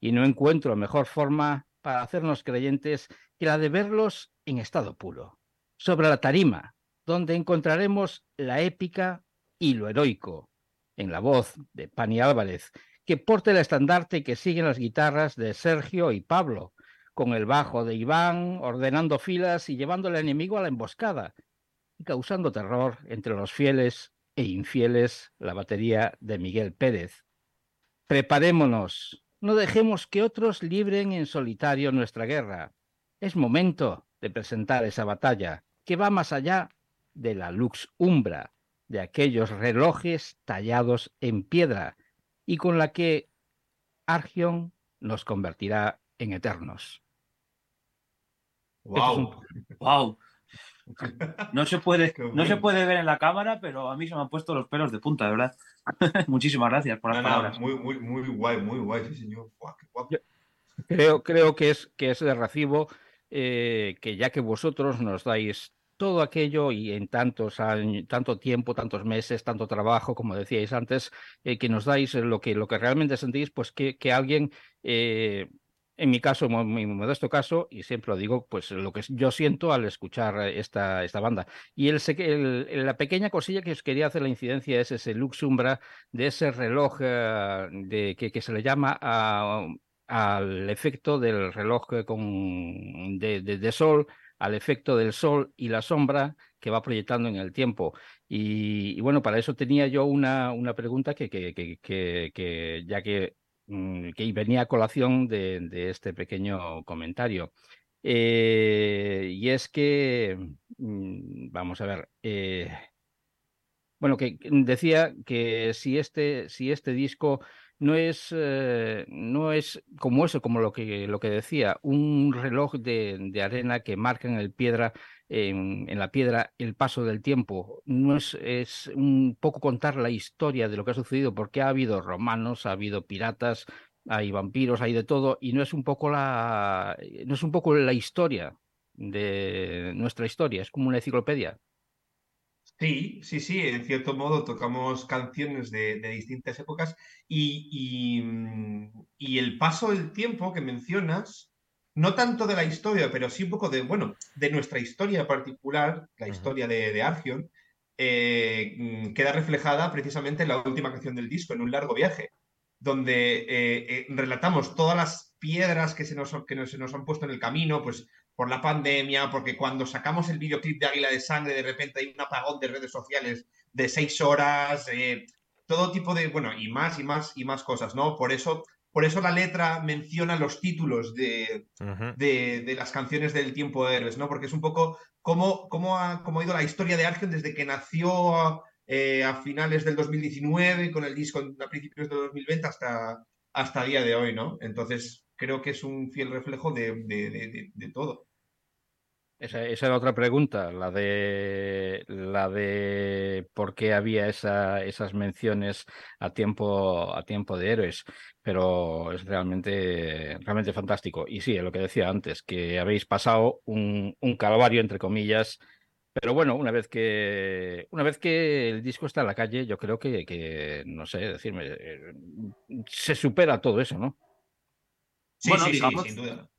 Y no encuentro mejor forma para hacernos creyentes que la de verlos en estado puro, sobre la tarima, donde encontraremos la épica y lo heroico, en la voz de Pani Álvarez, que porta el estandarte que siguen las guitarras de Sergio y Pablo, con el bajo de Iván, ordenando filas y llevando al enemigo a la emboscada, y causando terror entre los fieles e infieles la batería de Miguel Pérez. Preparémonos, no dejemos que otros libren en solitario nuestra guerra. Es momento de presentar esa batalla, que va más allá de la Lux Umbra, de aquellos relojes tallados en piedra, y con la que Argion nos convertirá en eternos. ¡Wow! ¡Wow! No se puede, no se puede ver en la cámara, pero a mí se me han puesto los pelos de punta, de verdad. Muchísimas gracias por las palabras. muy, muy, muy guay, muy guay, sí, señor. creo, creo que es que es de recibo eh, que ya que vosotros nos dais todo aquello y en tantos años, tanto tiempo, tantos meses, tanto trabajo, como decíais antes, eh, que nos dais lo que, lo que realmente sentís, pues que, que alguien eh, en mi caso, en mi modesto caso, y siempre lo digo, pues lo que yo siento al escuchar esta, esta banda. Y el, el, la pequeña cosilla que os quería hacer la incidencia es ese Luxumbra de ese reloj eh, de, que, que, se le llama al efecto del reloj con, de, de, sol, al efecto del sol y la sombra que va proyectando en el tiempo. Y, bueno, para eso tenía yo una, una pregunta que, que, que ya que Mm, que venía a colación de, este pequeño comentario. Eh, y es que, mm, vamos a ver, eh, bueno, que decía que si este, si este disco no es, eh, no es como eso, como lo que, lo que decía, un reloj de, de arena que marca en el piedra en, la piedra el paso del tiempo. No es, es un poco contar la historia de lo que ha sucedido, porque ha habido romanos, ha habido piratas, hay vampiros, hay de todo, y no es un poco la, no es un poco la historia de nuestra historia, es como una enciclopedia. Sí, sí, sí, en cierto modo tocamos canciones de, distintas épocas y, y, mm, y, el paso del tiempo que mencionas no tanto de la historia, pero sí un poco de, bueno, de nuestra historia particular, la historia de, de Argion, eh, mm, queda reflejada precisamente en la última canción del disco, en un largo viaje, donde eh, eh, relatamos todas las piedras que, se nos, que se nos han puesto en el camino, pues por la pandemia, porque cuando sacamos el videoclip de Águila de Sangre, de repente hay un apagón de redes sociales de seis horas, todo tipo de, bueno, y más y más y más cosas, ¿no? Por eso por eso la letra menciona los títulos de, de, las canciones del tiempo de héroes, ¿no? Porque es un poco cómo, cómo, ha, cómo ha ido la historia de Argen desde que nació eh, a finales del 2019 con el disco a principios del 2020 hasta, hasta día de hoy, ¿no? Entonces creo que es un fiel reflejo de, de todo. Esa, esa, era otra pregunta, la de la de por qué había esa, esas menciones a tiempo a tiempo de héroes, pero es realmente realmente fantástico. Y sí, lo que decía antes, que habéis pasado un, un calvario entre comillas, pero bueno, una vez que una vez que el disco está en la calle, yo creo que, que no sé, decirme, eh, se supera todo eso, ¿no? Sí, sí, sí, sin duda.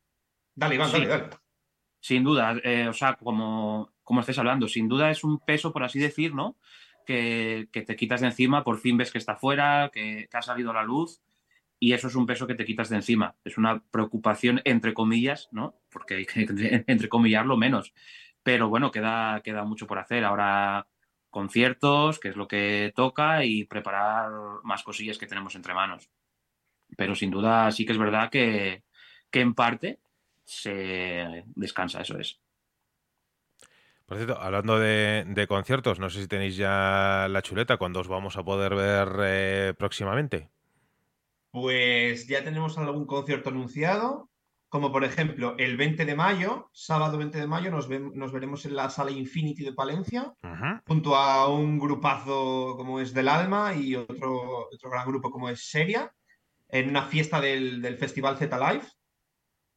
Dale, Iván, dale, dale. Sin duda, eh, o sea, como, como estáis hablando, sin duda es un peso, por así decir, ¿no? Que, te quitas de encima, por fin ves que está fuera, que, ha salido a la luz, y eso es un peso que te quitas de encima. Es una preocupación, entre comillas, ¿no? Porque hay que entrecomillarlo menos. Pero bueno, queda, queda mucho por hacer. Ahora conciertos, que es lo que toca, y preparar más cosillas que tenemos entre manos. Pero sin duda sí que es verdad que, que en parte se descansa, eso es. Por cierto, hablando de, conciertos, no sé si tenéis ya la chuleta, ¿cuándo os vamos a poder ver eh, próximamente? Pues ya tenemos algún concierto anunciado, como por ejemplo el 20 de mayo, sábado 20 de mayo, nos, nos veremos en la sala Infinity de Palencia, junto a un grupazo como es Del Alma y otro, otro gran grupo como es Seria, en una fiesta del, del Festival Z Live.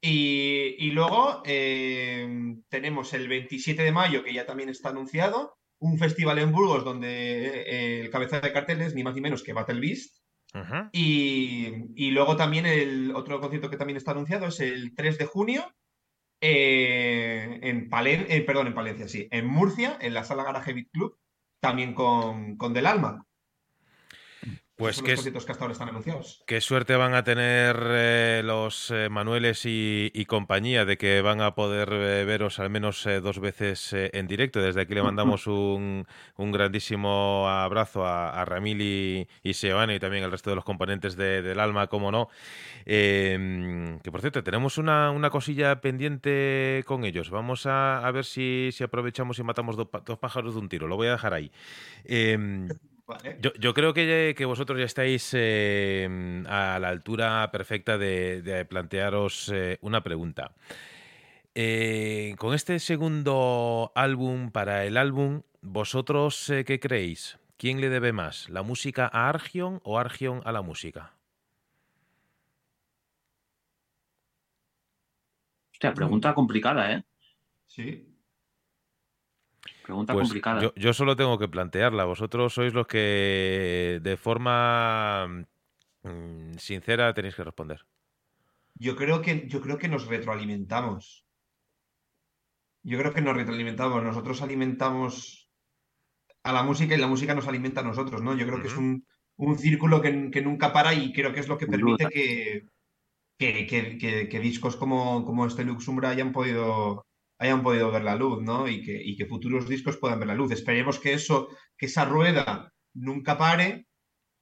Y, luego eh, tenemos el 27 de mayo, que ya también está anunciado, un festival en Burgos donde eh, el cabeza de cartel es ni más ni menos que Battle Beast. y, luego también el otro concierto que también está anunciado es el 3 de junio eh, en, perdón, en Palencia, sí, en Murcia, en la sala Garage Beat Club, también con, con Del Alma. Pues qué, que hasta ahora están anunciados. qué suerte van a tener eh, los eh, Manueles y, compañía de que van a poder eh, veros al menos dos veces en directo. Desde aquí le mandamos un, grandísimo abrazo a, Ramil y, y Seoane y también al resto de los componentes del alma, como no. Em, que por cierto, tenemos una, cosilla pendiente con ellos. Vamos a, ver si, aprovechamos y matamos dos, dos, pájaros de un tiro. Lo voy a dejar ahí. Yo, creo que, que, vosotros ya estáis em, a la altura perfecta de, plantearos eh, una pregunta. Eh, con este segundo álbum para el álbum, ¿vosotros eh, qué creéis? ¿Quién le debe más? ¿La música a Argion o Argion a la música? Hostia, pregunta complicada, ¿eh? Sí. Pregunta Pues complicada. yo, yo solo tengo que plantearla. Vosotros sois los que de forma mm, sincera tenéis que responder. Yo creo que, yo creo que nos retroalimentamos. Yo creo que nos retroalimentamos. Nosotros alimentamos a la música y la música nos alimenta a nosotros, ¿no? Yo creo que es un, un círculo que, que nunca para y creo que es lo que permite duda. que, que, que- que- que discos como, como este Luxumbra hayan podido, hayan podido ver la luz, ¿no? Y que, y que futuros discos puedan ver la luz. Esperemos que eso, que esa rueda nunca pare,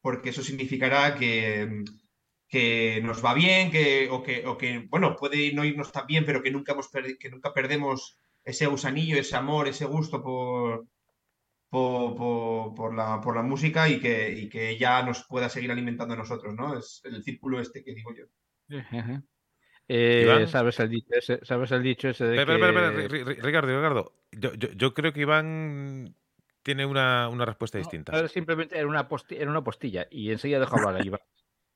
porque eso significará que, que nos va bien, que, o, que, o que, bueno, puede no irnos tan bien, pero que nunca, hemos que nunca perdemos ese gusanillo, ese amor, ese gusto por, por, por- la, por la música y que, y que ya nos pueda seguir alimentando a nosotros, ¿no? Es el círculo este que digo yo. Eh. ¿sabes, el dicho ese, ¿Sabes el dicho ese de Espera, que... Ricardo, Ricardo. Yo, yo- yo creo que Iván tiene una, una respuesta No, distinta. simplemente era una, posti- era una postilla y enseguida dejó hablar a Iván.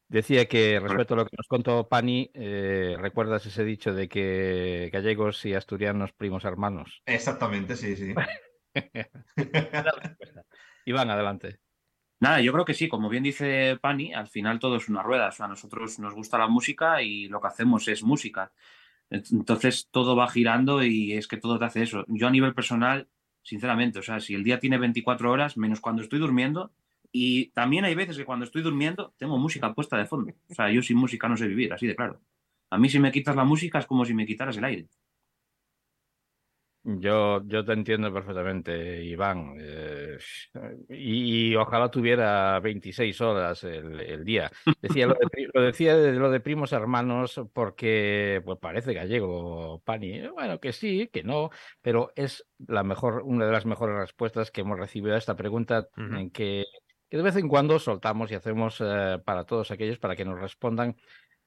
Decía que respecto a lo que nos contó Pani, eh, ¿recuerdas ese dicho de que gallegos y asturianos primos hermanos? Exactamente, sí, sí. Iván, adelante. Nada, yo creo que sí, como bien dice Pani, al final todo es una rueda. O sea, a nosotros nos gusta la música y lo que hacemos es música. Entonces todo va girando y es que todo te hace eso. Yo a nivel personal, sinceramente, o sea, si el día tiene 24 horas, menos cuando estoy durmiendo, y también hay veces que cuando estoy durmiendo tengo música puesta de fondo. O sea, yo sin música no sé vivir, así de claro. A mí si me quitas la música es como si me quitaras el aire. Yo, yo te entiendo perfectamente, Iván. eh, y, y ojalá tuviera 26 horas el, el día. Decía lo, de, lo decía de lo de primos hermanos porque pues parece gallego, Pani. Eh, Bueno, que sí, que no, pero es la mejor, una de las mejores respuestas que hemos recibido a esta pregunta en que, que de vez en cuando soltamos y hacemos eh, para todos aquellos para que nos respondan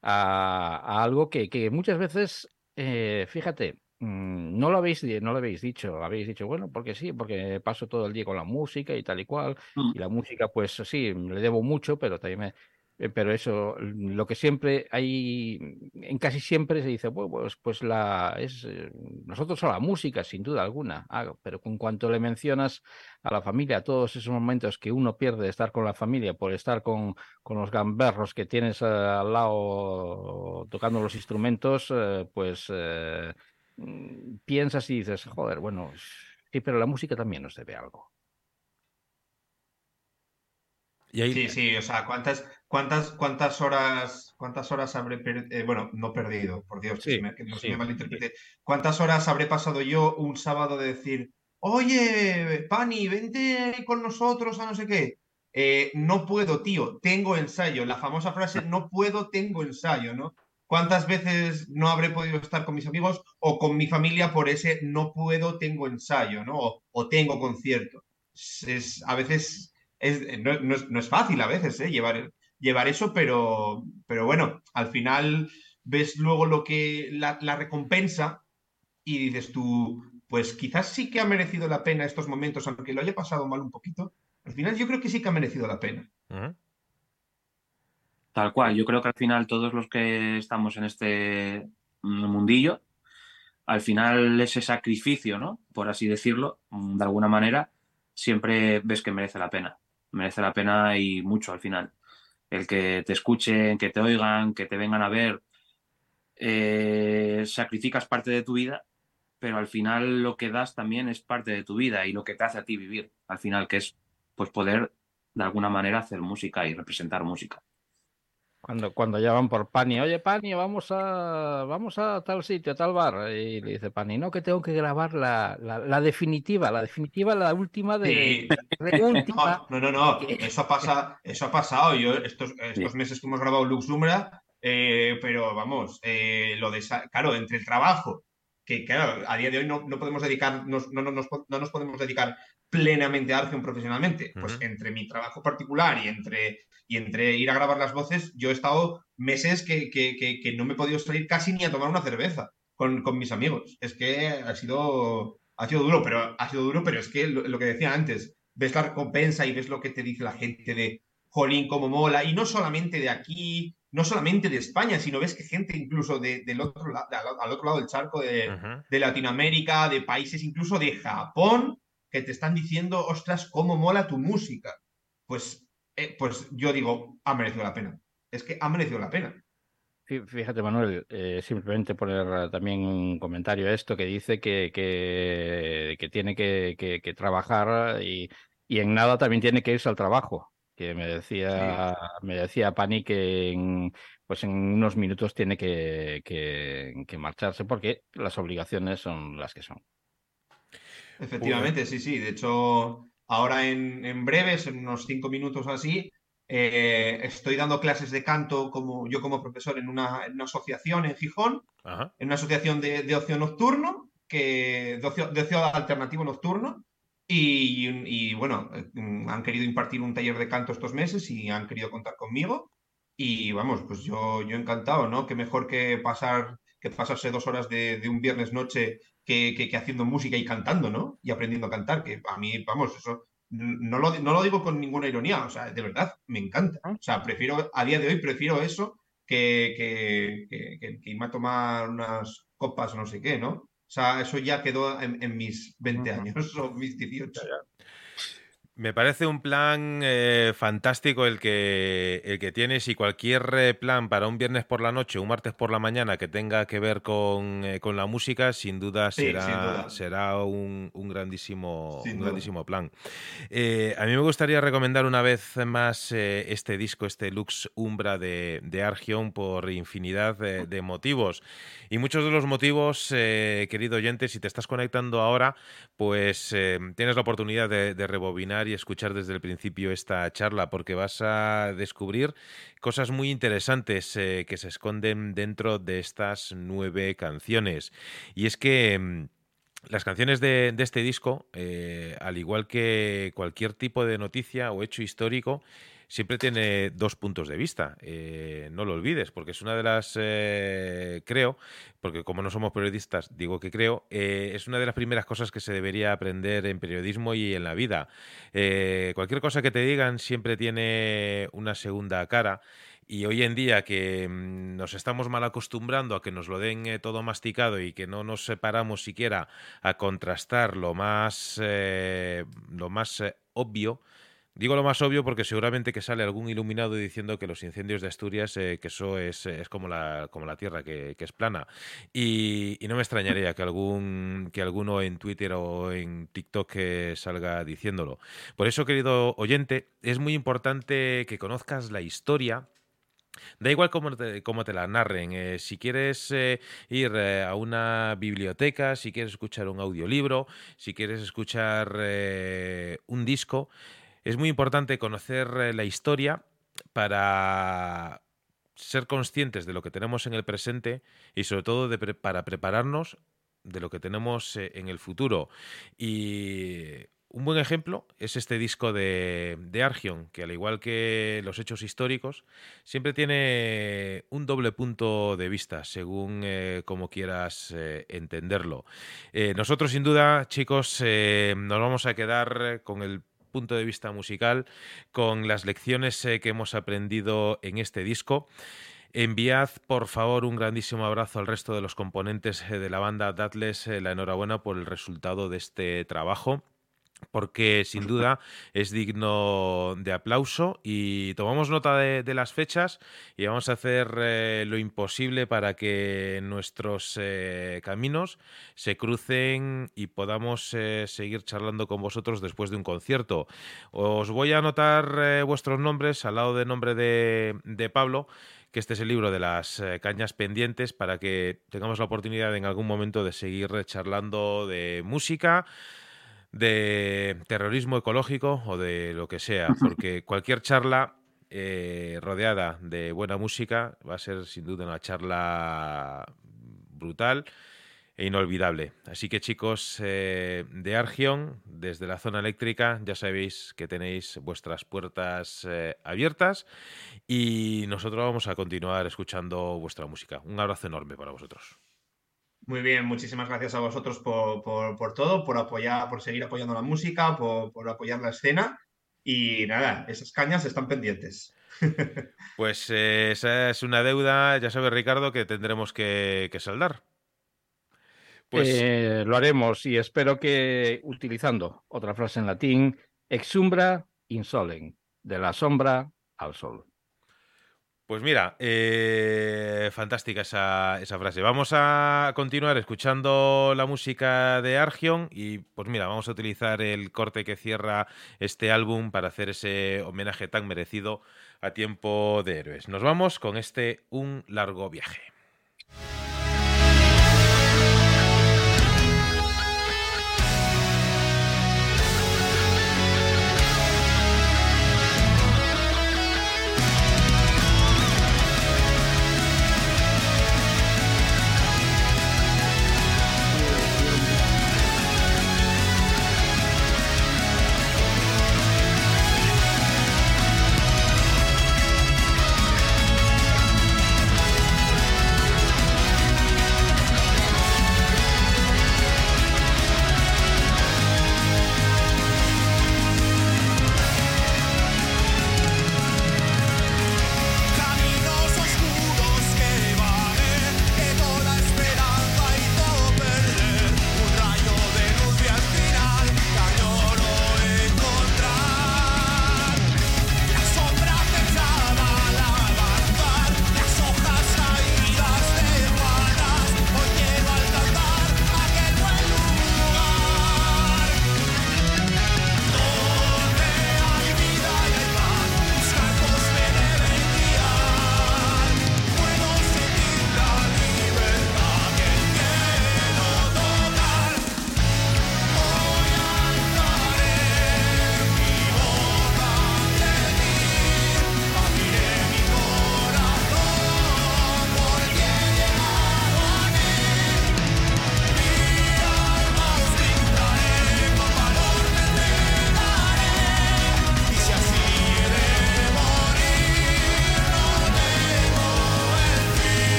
a, a algo que, que muchas veces, eh, fíjate, mm, no lo habéis, di- no lo habéis dicho, habéis dicho, bueno, porque sí, porque paso todo el día con la música y tal y cual, Mm. y la música, pues sí, le debo mucho, pero también me, eh, pero eso, mm, lo que siempre hay, en casi siempre se dice, bueno, pues, pues la, es, eh, nosotros a la música, sin duda alguna, ah, pero con cuanto le mencionas a la familia, todos esos momentos que uno pierde de estar con la familia por estar con, con los gamberros que tienes eh, al lado tocando los instrumentos, eh, pues eh, piensas y dices, joder, bueno, sí, pero la música también nos debe algo. Y ahí, Sí, sí, o sea, ¿cuántas, cuántas, cuántas horas, cuántas horas habré perdido? bueno, no perdido, por Dios, que, Sí, se me, que no se sí, me malinterprete. ¿Cuántas horas habré pasado yo un sábado de decir, oye, Pani, vente con nosotros a no sé qué? Eh, no puedo, tío, tengo ensayo. La famosa frase, no puedo, tengo ensayo, ¿no? ¿Cuántas veces no habré podido estar con mis amigos o con mi familia por ese no puedo, tengo ensayo, ¿no? O, tengo concierto. Es, a veces es, no, no es, no es fácil a veces ¿eh? llevar, llevar eso, pero, pero bueno, al final ves luego lo que la, recompensa y dices tú, pues quizás sí que ha merecido la pena estos momentos, aunque lo haya pasado mal un poquito. Al final yo creo que sí que ha merecido la pena. Tal cual, yo creo que al final todos los que estamos en este mm, mundillo, al final ese sacrificio, ¿no? Por así decirlo, mm, de alguna manera, siempre ves que merece la pena. Merece la pena y mucho al final. El que te escuchen, que te oigan, que te vengan a ver, eh, sacrificas parte de tu vida, pero al final lo que das también es parte de tu vida y lo que te hace a ti vivir. Al final, que es pues poder de alguna manera hacer música y representar música. Cuando, cuando llaman por Pani, oye Pani, vamos a, vamos a tal sitio, a tal bar. Y le dice Pani, no, que tengo que grabar la, la, la definitiva, la definitiva, la última de, Sí. de última. No, no, no, no, eso, pasa, eso ha pasado. Yo estos, estos meses que hemos grabado Luxumbra, eh, pero vamos, eh, lo de, esa- claro, entre el trabajo, que claro, a día de hoy no, no podemos dedicarnos, no, no, nos, no nos podemos dedicar plenamente a Argeon profesionalmente. Pues entre mi trabajo particular y entre, y entre ir a grabar las voces, yo he estado meses que, que, que, que no me he podido salir casi ni a tomar una cerveza. con, con, mis amigos. Es que ha sido, ha sido duro, pero ha sido duro, pero es que lo, que decía antes, ves la recompensa y ves lo que te dice la gente de, jolín, cómo mola, y no solamente de aquí, no solamente de España, sino ves que gente incluso de, del otro al otro lado del charco de, de, Latinoamérica, de países incluso de Japón, que te están diciendo, ostras, cómo mola tu música. Pues, eh, pues yo digo, ha merecido la pena. Es que ha merecido la pena. Fíjate, Manuel, eh, simplemente poner también un comentario a esto que dice que, que, tiene que, que, trabajar y, y, en nada también tiene que irse al trabajo. Que me decía, me decía Pani que en, pues en unos minutos tiene que, que, marcharse porque las obligaciones son las que son. Efectivamente, sí, sí. De hecho, ahora en, en breves, en unos cinco minutos así, eh, estoy dando clases de canto como yo como profesor en una, asociación en Gijón, en una asociación de, ocio nocturno, que, de, ocio, alternativo nocturno. Y, bueno, mm, han querido impartir un taller de canto estos meses y han querido contar conmigo. Y vamos, pues yo, yo encantado, ¿no? Qué mejor que pasar que pasarse dos horas de, un viernes noche que, que, haciendo música y cantando, ¿no? Y aprendiendo a cantar, que a mí, vamos, eso no lo, no lo digo con ninguna ironía, o sea, de verdad, me encanta. Ah. O sea, prefiero, a día de hoy, prefiero eso que, que, que, que, irme a tomar unas copas o no sé qué, ¿no? O sea, eso ya quedó en, en mis 20 años o mis 18. Me parece un plan eh, fantástico el que, el que tienes y cualquier eh, plan para un viernes por la noche, un martes por la mañana que tenga que ver con, eh, con la música, sin duda será, será un, un grandísimo, un grandísimo plan. a mí me gustaría recomendar una vez más este disco, este Lux Umbra de, de Argion, por infinidad de, motivos. Y muchos de los motivos, querido oyente, si te estás conectando ahora, pues tienes la oportunidad de, de rebobinar y escuchar desde el principio esta charla, porque vas a descubrir cosas muy interesantes eh, que se esconden dentro de estas nueve canciones. Y es que... Mm, las canciones de, este disco, eh, al igual que cualquier tipo de noticia o hecho histórico, siempre tiene dos puntos de vista. Eh, no lo olvides, porque es una de las, eh, creo, porque como no somos periodistas, digo que creo, eh, es una de las primeras cosas que se debería aprender en periodismo y en la vida. cualquier cosa que te digan siempre tiene una segunda cara. Y hoy en día que mm, nos estamos mal acostumbrando a que nos lo den todo masticado y que no nos separamos siquiera a contrastar lo más, lo más obvio, Digo lo más obvio porque seguramente que sale algún iluminado diciendo que los incendios de Asturias, eh, que eso es, es, como, la, como la Tierra, que, es plana. Y, no me extrañaría que, algún, que alguno en Twitter o en TikTok eh, salga diciéndolo. Por eso, querido oyente, es muy importante que conozcas la historia Da igual cómo te, te la narren. Eh, si quieres ir a una biblioteca, si quieres escuchar un audiolibro, si quieres escuchar un disco, es muy importante conocer eh, la historia para ser conscientes de lo que tenemos en el presente y sobre todo para prepararnos de lo que tenemos eh, en el futuro. Y un buen ejemplo es este disco de, Argion, que al igual que los hechos históricos, siempre tiene un doble punto de vista, según eh, como quieras entenderlo. nosotros, sin duda, chicos, nos vamos a quedar con el punto de vista musical, con las lecciones eh, que hemos aprendido en este disco. Enviad, por favor, un grandísimo abrazo al resto de los componentes eh, de la banda, dadles eh, la enhorabuena por el resultado de este trabajo porque sin duda es digno de aplauso y tomamos nota de, las fechas y vamos a hacer eh, lo imposible para que nuestros eh, caminos se crucen y podamos eh, seguir charlando con vosotros después de un concierto. Os voy a anotar vuestros nombres al lado del nombre de, de Pablo que este es el libro de las cañas pendientes para que tengamos la oportunidad en algún momento de seguir charlando de música, de terrorismo ecológico o de lo que sea, porque cualquier charla eh, rodeada de buena música va a ser sin duda una charla brutal e inolvidable. Así que chicos eh, de Argion, desde la zona eléctrica, ya sabéis que tenéis vuestras puertas eh, abiertas y nosotros vamos a continuar escuchando vuestra música. Un abrazo enorme para vosotros. Muy bien, muchísimas gracias a vosotros por, todo, por apoyar, por seguir apoyando la música, por, apoyar la escena. Y nada, esas cañas están pendientes. Pues eh, esa es una deuda, ya sabes, Ricardo, que tendremos que, saldar. Pues eh, lo haremos y espero que utilizando otra frase en latín, exumbra insolen, de la sombra al sol. Pues mira, eh, fantástica esa, frase. Vamos a continuar escuchando la música de Argion y pues mira, vamos a utilizar el corte que cierra este álbum para hacer ese homenaje tan merecido a tiempo de héroes. Nos vamos con este Un largo viaje.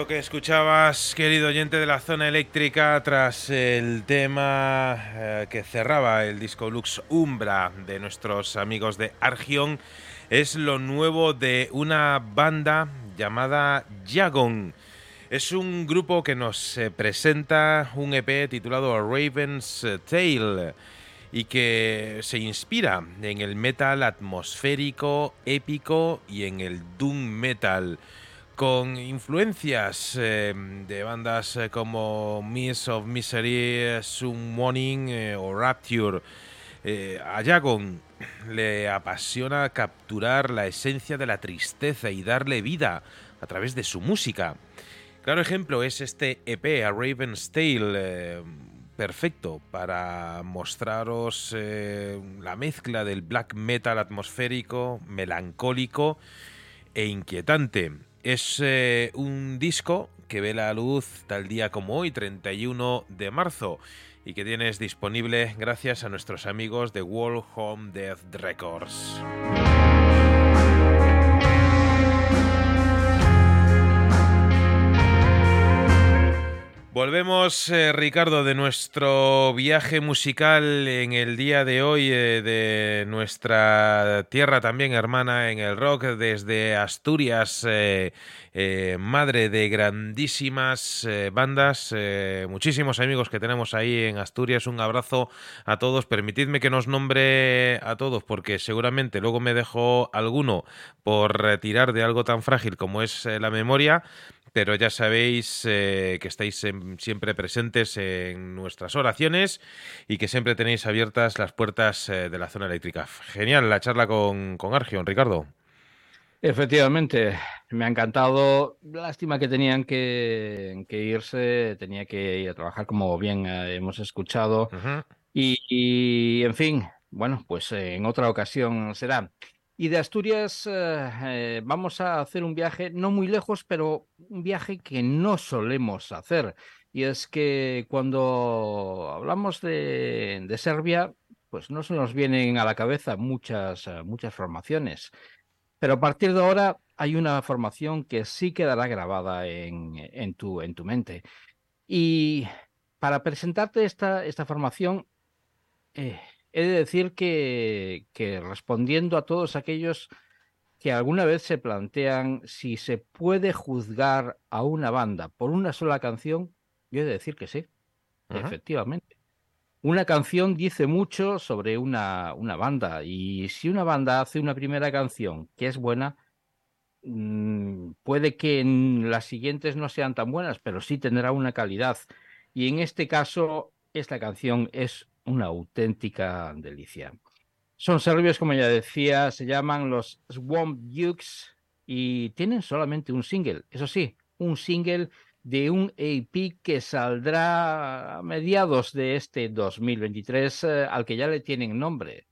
Esto que escuchabas, querido oyente de la zona eléctrica, tras el tema eh, que cerraba el disco Lux Umbra de nuestros amigos de Argion, es lo nuevo de una banda llamada Jagon. Es un grupo que nos eh, presenta un EP titulado Raven's Tale y que se inspira en el metal atmosférico, épico y en el doom metal con influencias eh, de bandas eh, como Miss of Misery, Summoning eh, o Rapture. a Jagon le apasiona capturar la esencia de la tristeza y darle vida a través de su música. Claro ejemplo es este EP, A Raven's Tale, perfecto para mostraros la mezcla del black metal atmosférico, melancólico e inquietante. Es eh, un disco que ve la luz tal día como hoy, 31 de marzo, y que tienes disponible gracias a nuestros amigos de World Home Death Records. Volvemos, eh, Ricardo, de nuestro viaje musical en el día de hoy, eh, de nuestra tierra también hermana en el rock, desde Asturias, eh, madre de grandísimas bandas, muchísimos amigos que tenemos ahí en Asturias. Un abrazo a todos. Permitidme que nos nombre a todos, porque seguramente luego me dejo alguno por retirar de algo tan frágil como es la memoria pero ya sabéis eh, que estáis siempre presentes en nuestras oraciones y que siempre tenéis abiertas las puertas eh, de la zona eléctrica. Genial la charla con, con Argion, Ricardo. Efectivamente, me ha encantado. Lástima que tenían que, irse, tenía que ir a trabajar como bien eh, hemos escuchado. y, en fin, bueno, pues en otra ocasión será. Y de Asturias eh, eh, vamos a hacer un viaje no muy lejos, pero un viaje que no solemos hacer. Y es que cuando hablamos de, Serbia, pues no se nos vienen a la cabeza muchas, eh, muchas formaciones. Pero a partir de ahora hay una formación que sí quedará grabada en, en, tu, en tu mente. Y para presentarte esta, esta formación, he de decir que, respondiendo a todos aquellos que alguna vez se plantean si se puede juzgar a una banda por una sola canción, yo he de decir que sí, efectivamente. Una canción dice mucho sobre una, una, banda y si una banda hace una primera canción que es buena, mm, puede que las siguientes no sean tan buenas, pero sí tendrá una calidad. Y en este caso, esta canción es una auténtica delicia. Son serbios, como ya decía, se llaman los Swamp Dukes y tienen solamente un single, eso sí, un single de un EP que saldrá a mediados de este 2023, eh, al que ya le tienen nombre.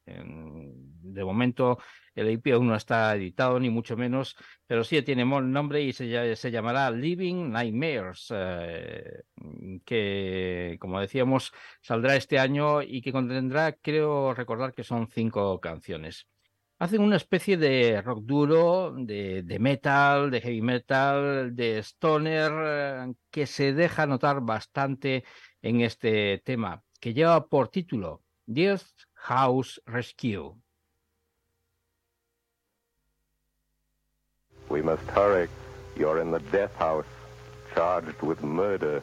De momento el IP aún no está editado, ni mucho menos, pero sí tiene nombre y se, se llamará Living Nightmares, eh, que, como decíamos, saldrá este año y que contendrá, creo recordar que son cinco canciones. Hacen una especie de rock duro, de, metal, de heavy metal, de stoner, eh, que se deja notar bastante en este tema, que lleva por título Death House Rescue. We must hurry. You're in the death house, charged with murder.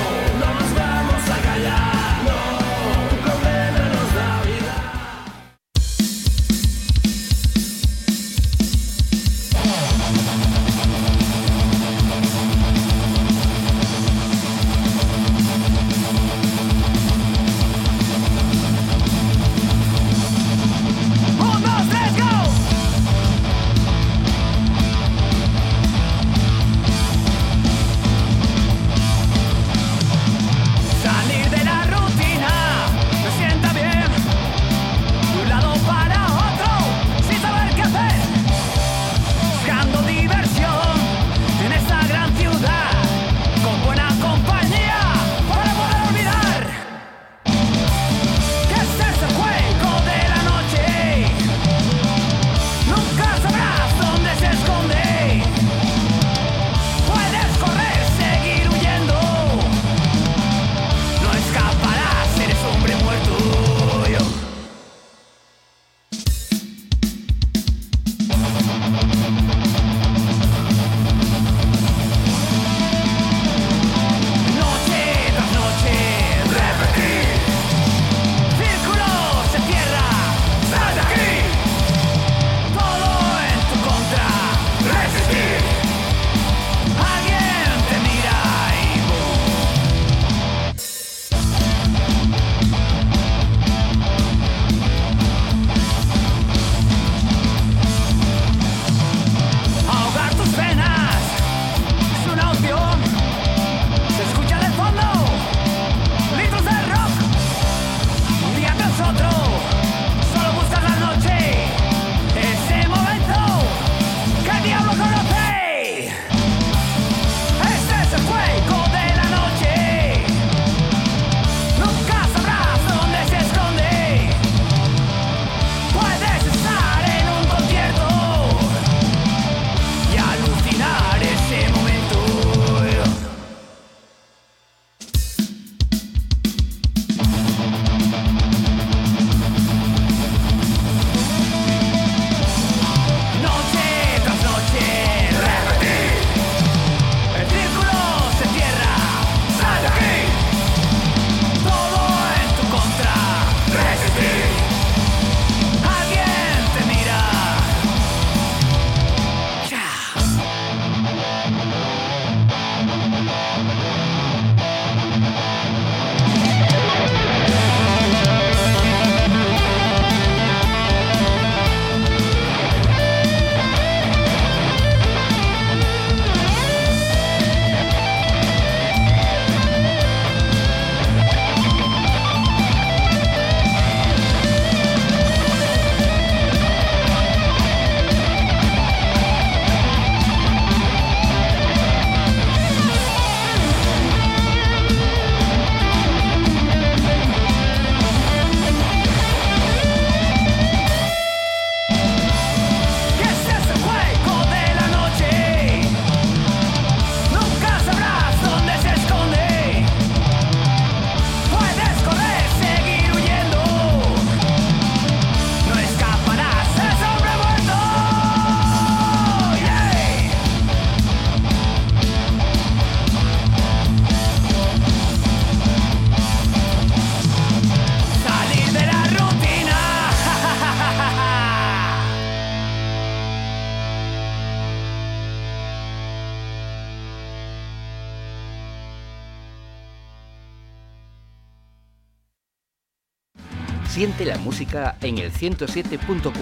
Siente la música en el 107.4,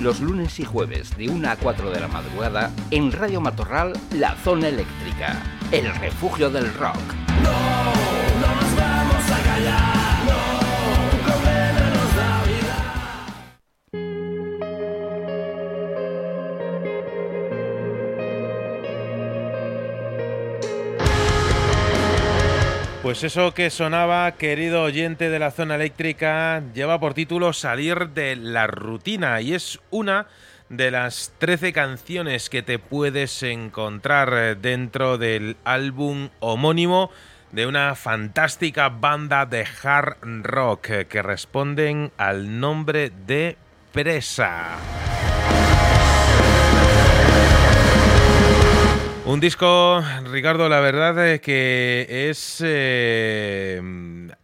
los lunes y jueves de 1 a 4 de la madrugada en Radio Matorral, La Zona Eléctrica, el refugio del rock. Pues eso que sonaba, querido oyente de la zona eléctrica, lleva por título Salir de la rutina y es una de las 13 canciones que te puedes encontrar dentro del álbum homónimo de una fantástica banda de hard rock que responden al nombre de Presa. Un disco, Ricardo, la verdad es que es eh,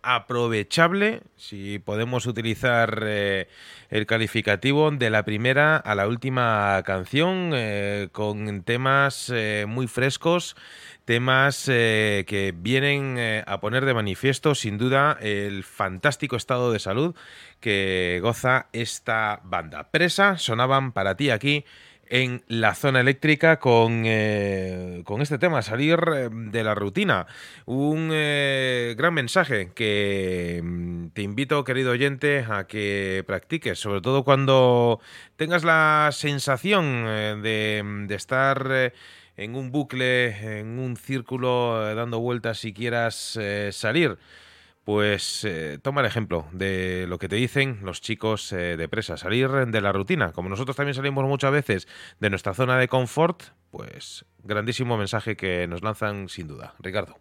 aprovechable, si podemos utilizar eh, el calificativo, de la primera a la última canción, eh, con temas muy frescos, temas que vienen a poner de manifiesto, sin duda, el fantástico estado de salud que goza esta banda. Presa sonaban para ti aquí en la zona eléctrica con, eh, con este tema, salir eh, de la rutina. Un eh, gran mensaje que mm, te invito, querido oyente, a que practiques, sobre todo cuando tengas la sensación de, de estar en un bucle, en un círculo, dando vueltas y quieras salir pues eh, toma el ejemplo de lo que te dicen los chicos eh, de presa, salir de la rutina. Como nosotros también salimos muchas veces de nuestra zona de confort, pues grandísimo mensaje que nos lanzan sin duda. Ricardo.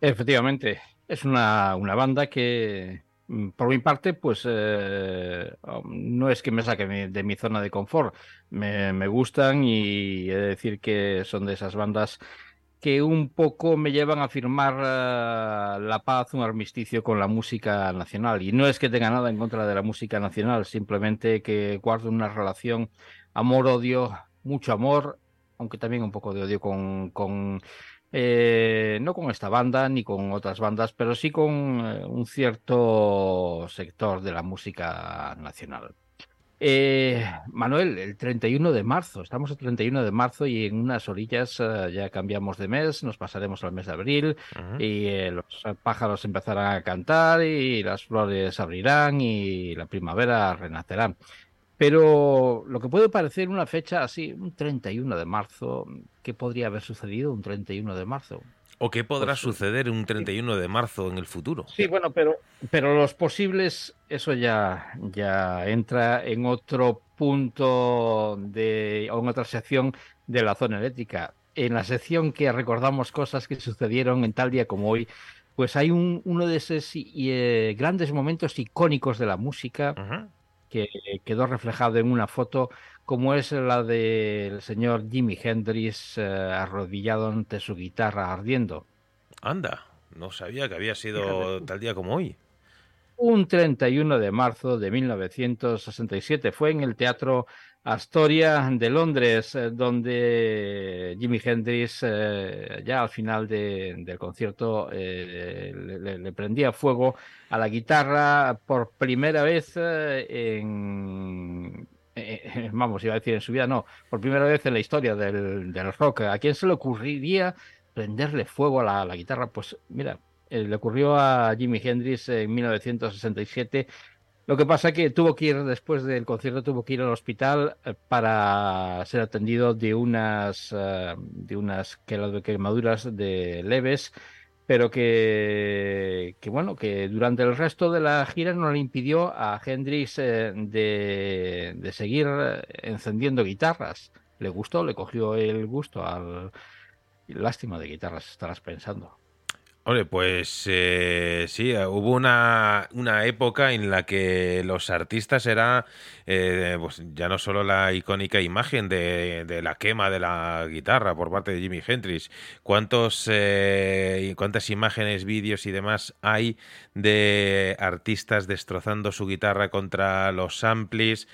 Efectivamente, es una, banda que, mm, por mi parte, pues eh, no es que me saque de mi zona de confort, me, me gustan y he de decir que son de esas bandas que un poco me llevan a firmar eh, la paz, un armisticio con la música nacional. Y no es que tenga nada en contra de la música nacional, simplemente que guardo una relación amor-odio, mucho amor, aunque también un poco de odio con, con eh, no con esta banda ni con otras bandas, pero sí con eh, un cierto sector de la música nacional. Eh, Manuel, el 31 de marzo, estamos el 31 de marzo y en unas orillas eh, ya cambiamos de mes, nos pasaremos al mes de abril y eh, los pájaros empezarán a cantar y las flores abrirán y la primavera renacerá. Pero lo que puede parecer una fecha así, un 31 de marzo, ¿qué podría haber sucedido un 31 de marzo? ¿O qué podrá pues, suceder un 31 de marzo en el futuro? Sí, bueno, pero, pero los posibles, eso ya, ya entra en otro punto de, o en otra sección de la zona eléctrica. En la sección que recordamos cosas que sucedieron en tal día como hoy, pues hay un, uno de esos eh, grandes momentos icónicos de la música que quedó reflejado en una foto como es la del señor Jimi Hendrix eh, arrodillado ante su guitarra ardiendo. Anda, no sabía que había sido tal día como hoy. Un 31 de marzo de 1967 fue en el Teatro Astoria de Londres, eh, donde Jimi Hendrix eh, ya al final del concierto le, prendía fuego a la guitarra por primera vez en, eh, eh, vamos, iba a decir en su vida, no, por primera vez en la historia del, rock, ¿a quién se le ocurriría prenderle fuego a la, guitarra? Pues mira, eh, le ocurrió a Jimi Hendrix en 1967. Lo que pasa que tuvo que ir, después del concierto, tuvo que ir al hospital para ser atendido de unas, de unas quemaduras de leves pero que, bueno, que durante el resto de la gira no le impidió a Hendrix eh, de, seguir encendiendo guitarras. Le gustó, le cogió el gusto al... Lástima de guitarras, estarás pensando. Hombre, pues eh, sí, hubo una, una, época en la que los artistas era eh, pues ya no solo la icónica imagen de, de, la quema de la guitarra por parte de Jimi Hendrix, cuántos eh, cuántas imágenes, vídeos y demás hay de artistas destrozando su guitarra contra los amplis,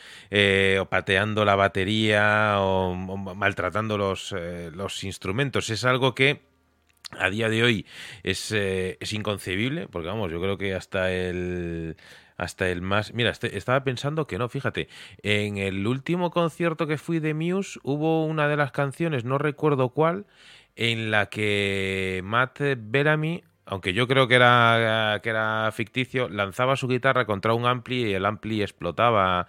o pateando la batería, o, o maltratando los, los instrumentos. Es algo que a día de hoy es, eh, es, inconcebible, porque vamos, yo creo que hasta el hasta el más... Mira, este, estaba pensando que no, fíjate, en el último concierto que fui de Muse hubo una de las canciones, no recuerdo cuál, en la que Matt Bellamy, aunque yo creo que era, que era ficticio, lanzaba su guitarra contra un ampli y el ampli explotaba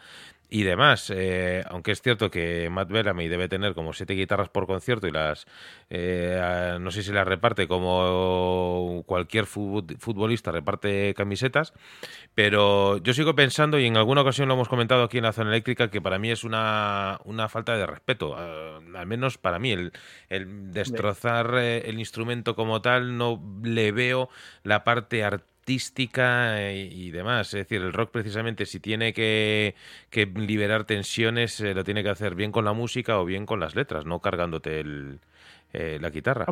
y demás. Eh, aunque es cierto que Matt Bellamy debe tener como siete guitarras por concierto y las eh, no sé si las reparte como cualquier futbolista reparte camisetas, pero yo sigo pensando y en alguna ocasión lo hemos comentado aquí en la zona eléctrica que para mí es una, una falta de respeto, eh, al menos para mí el, el destrozar el instrumento como tal no le veo la parte artística artística eh, y, demás. Es decir, el rock precisamente si tiene que, liberar tensiones, eh, lo tiene que hacer bien con la música o bien con las letras, no cargándote el, eh, la guitarra.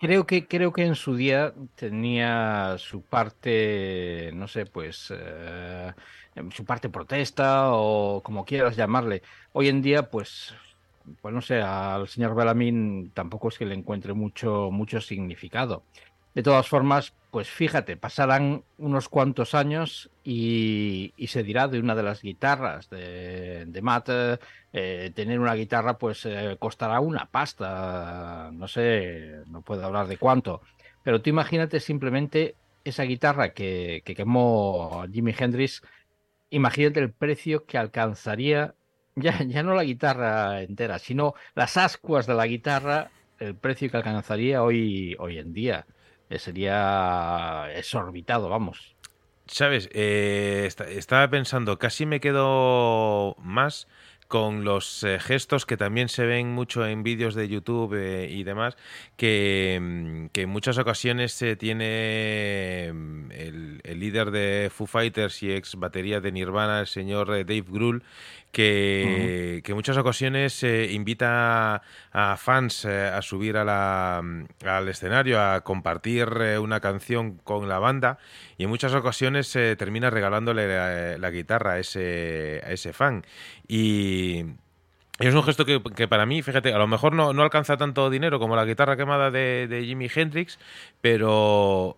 creo que creo que en su día tenía su parte, no sé, pues su parte protesta o como quieras llamarle. Hoy en día, pues pues no sé, al señor Bellamín tampoco es que le encuentre mucho, mucho significado. De todas formas, pues fíjate, pasarán unos cuantos años y, se dirá de una de las guitarras de, de Matt, eh, tener una guitarra pues eh, costará una pasta, no sé, no puedo hablar de cuánto, pero tú imagínate simplemente esa guitarra que, que quemó Jimi Hendrix, imagínate el precio que alcanzaría, ya, ya no la guitarra entera, sino las ascuas de la guitarra, el precio que alcanzaría hoy, hoy en día. Eh, sería exorbitado, vamos. Sabes, eh, estaba pensando, casi me quedo más con los eh, gestos que también se ven mucho en vídeos de YouTube y demás, que, mm, que, en muchas ocasiones se tiene mm, el, el, líder de Foo Fighters y ex batería de Nirvana, el señor Dave Grohl, que, en muchas ocasiones eh, invita a fans eh, a subir al escenario, a compartir eh, una canción con la banda y en muchas ocasiones termina regalándole la, guitarra a ese, a ese fan. Y, es un gesto que, para mí, fíjate, a lo mejor no, no, alcanza tanto dinero como la guitarra quemada de Jimi Hendrix, pero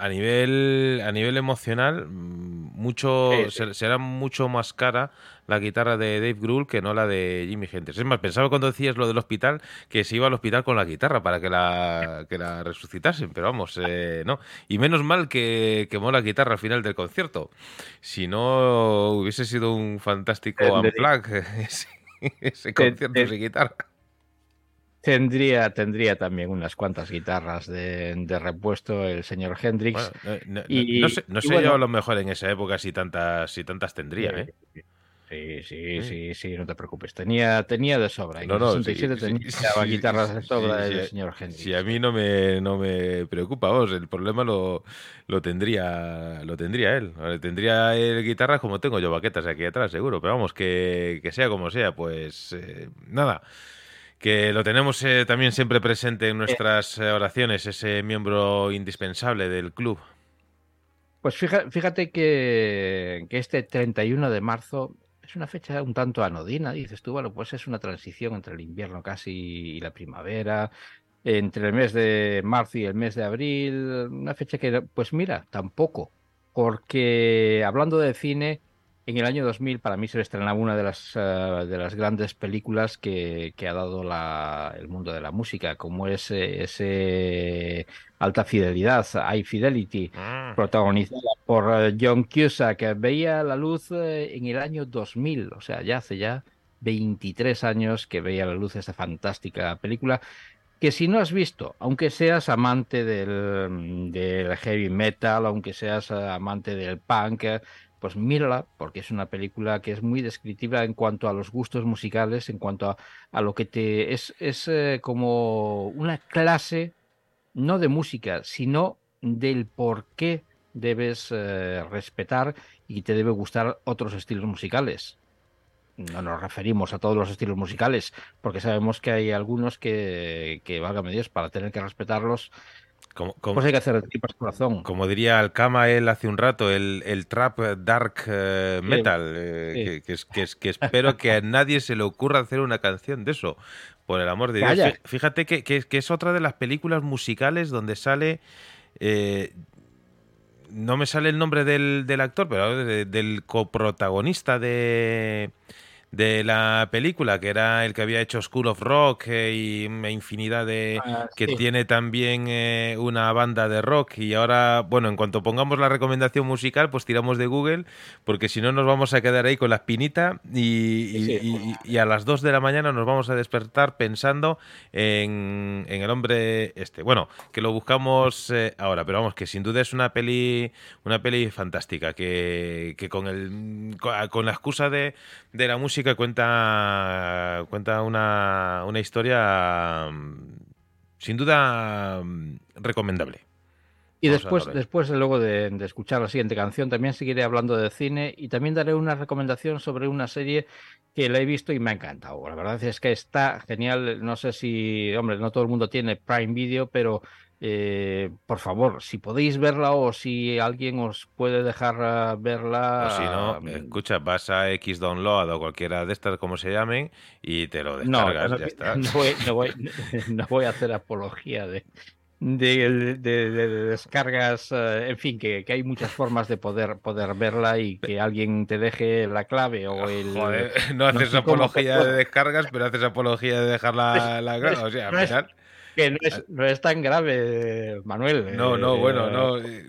a nivel a nivel emocional mm, mucho será mucho más cara la guitarra de Dave Grohl que no la de Jimmy Hendrix. Es más, pensaba cuando decías lo del hospital que se iba al hospital con la guitarra para que la que la resucitasen, pero vamos, eh, no. Y menos mal que quemó la guitarra al final del concierto. Si no hubiese sido un fantástico unplug ese, ese concierto sin guitarra. Tendría, tendría también unas cuantas guitarras de, repuesto el señor Hendrix. no, y, no, sé, yo a lo mejor en esa época si tantas, si tantas tendría, ¿eh? Sí, sí, sí, sí, no te preocupes. Tenía, tenía de sobra. En el 67 tenía guitarras de sobra el señor Hendrix. Si a mí no me, no me preocupa, vos, el problema lo, lo tendría lo tendría él. Tendría él guitarras como tengo yo baquetas aquí atrás, seguro. Pero vamos, que, que sea como sea, pues eh, nada que lo tenemos eh, también siempre presente en nuestras eh, oraciones, ese miembro indispensable del club. Pues fíjate, que, este 31 de marzo es una fecha un tanto anodina, dices tú, bueno, pues es una transición entre el invierno casi y la primavera, entre el mes de marzo y el mes de abril, una fecha que, pues mira, tampoco, porque hablando de cine, en el año 2000 para mí se estrenaba una de las, eh, de las grandes películas que, ha dado el mundo de la música, como es eh, ese Alta Fidelidad, High Fidelity, ah. protagonizada por eh, John Cusack, que veía la luz en el año 2000, o sea, ya hace ya 23 años que veía la luz esta fantástica película que si no has visto, aunque seas amante del, del, heavy metal, aunque seas amante del punk, pues mírala, porque es una película que es muy descriptiva en cuanto a los gustos musicales, en cuanto a, lo que te es, es eh, como una clase, no de música, sino del por qué debes eh, respetar y te debe gustar otros estilos musicales. No nos referimos a todos los estilos musicales, porque sabemos que hay algunos que, que válgame Dios, para tener que respetarlos, como, pues hay que hacer corazón. Como diría Alcama él hace un rato, el, el trap dark eh, metal, eh, Que, es, que, espero que a nadie se le ocurra hacer una canción de eso, por el amor de Dios. Fíjate que, es otra de las películas musicales donde sale... Eh, no me sale el nombre del, actor, pero del coprotagonista de de la película, que era el que había hecho School of Rock eh, y infinidad de... Ah, que tiene también eh, una banda de rock y ahora, bueno, en cuanto pongamos la recomendación musical, pues tiramos de Google, porque si no nos vamos a quedar ahí con la espinita y, y- Sí. y- y a las 2 de la mañana nos vamos a despertar pensando en, en el hombre este. Bueno, que lo buscamos eh, ahora, pero vamos, que sin duda es una peli, una peli fantástica, que, que con el con la excusa de, de la música cuenta cuenta una, una historia mm, sin duda mm, recomendable. Y Vamos después, después luego de, de escuchar la siguiente canción, también seguiré hablando de cine y también daré una recomendación sobre una serie que la he visto y me ha encantado. La verdad es que está genial. No sé si, hombre, no todo el mundo tiene Prime Video, pero eh, por favor, si podéis verla o si alguien os puede dejar ah, verla. O si no, ah, escucha, vas a X Download o cualquiera de estas, como se llamen, y te lo descargas, no, ya está. no voy, no voy- no voy a hacer apología de, de, de- de descargas, eh, en fin, que, que hay muchas formas de poder, poder verla y que alguien te deje la clave o el... Joder, no haces sé apología de descargas, pero haces apología de dejar la, es- O sea, al final. Que no es, no es tan grave, Manuel. No, no, eh, bueno, no. eh,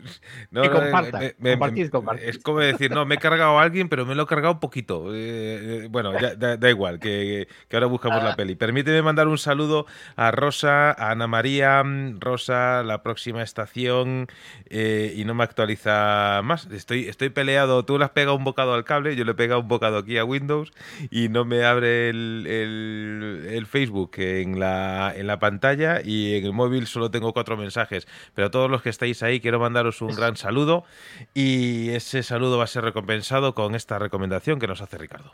no, que no, comparta, me- me- compartid. Es como decir, no, me he cargado a alguien, pero me lo he cargado poquito. Eh, eh, bueno, ya, da, da igual, que, que ahora buscamos Ah. la peli. Permíteme mandar un saludo a Rosa, a Ana María, Rosa, la próxima estación, eh, y no me actualiza más. Estoy, estoy peleado, tú le has pegado un bocado al cable, yo le he pegado un bocado aquí a Windows, y no me abre el, el- el Facebook en la, en la pantalla, y en el móvil solo tengo cuatro mensajes. Pero a todos los que estáis ahí, quiero mandaros un gran saludo, y ese saludo va a ser recompensado con esta recomendación que nos hace Ricardo.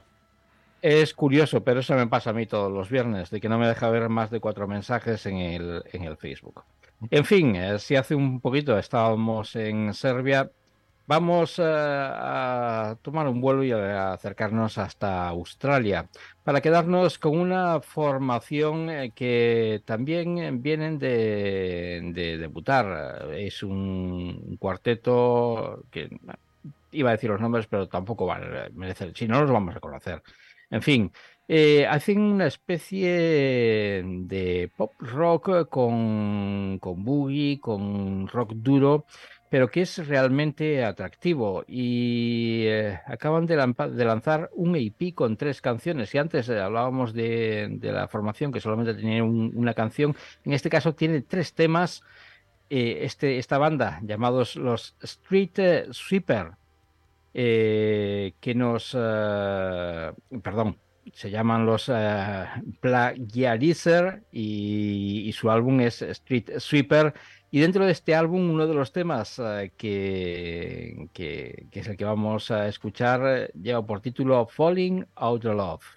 Es curioso, pero eso me pasa a mí todos los viernes, de que no me deja ver más de cuatro mensajes en el, en el Facebook. En fin, eh, si hace un poquito estábamos en Serbia, vamos eh, a tomar un vuelo y a acercarnos hasta Australia para quedarnos con una formación eh, que también eh, vienen de, de debutar. Es un cuarteto que iba a decir los nombres, pero tampoco vale merecer, si no los vamos a conocer. En fin, eh, hacen una especie de pop rock con, con boogie, con rock duro, pero que es realmente atractivo. Y eh, acaban de, lanzar un EP con tres canciones. Y antes eh, hablábamos de, la formación que solamente tenía un- una canción. En este caso tiene tres temas. eh, este, esta banda, llamados los Street Sweeper, que nos, perdón, se llaman los eh, Plagiarizer y su álbum es Street Sweeper. Y dentro de este álbum, uno de los temas eh, que, que, es el que vamos a escuchar eh, lleva por título Falling Out of Love.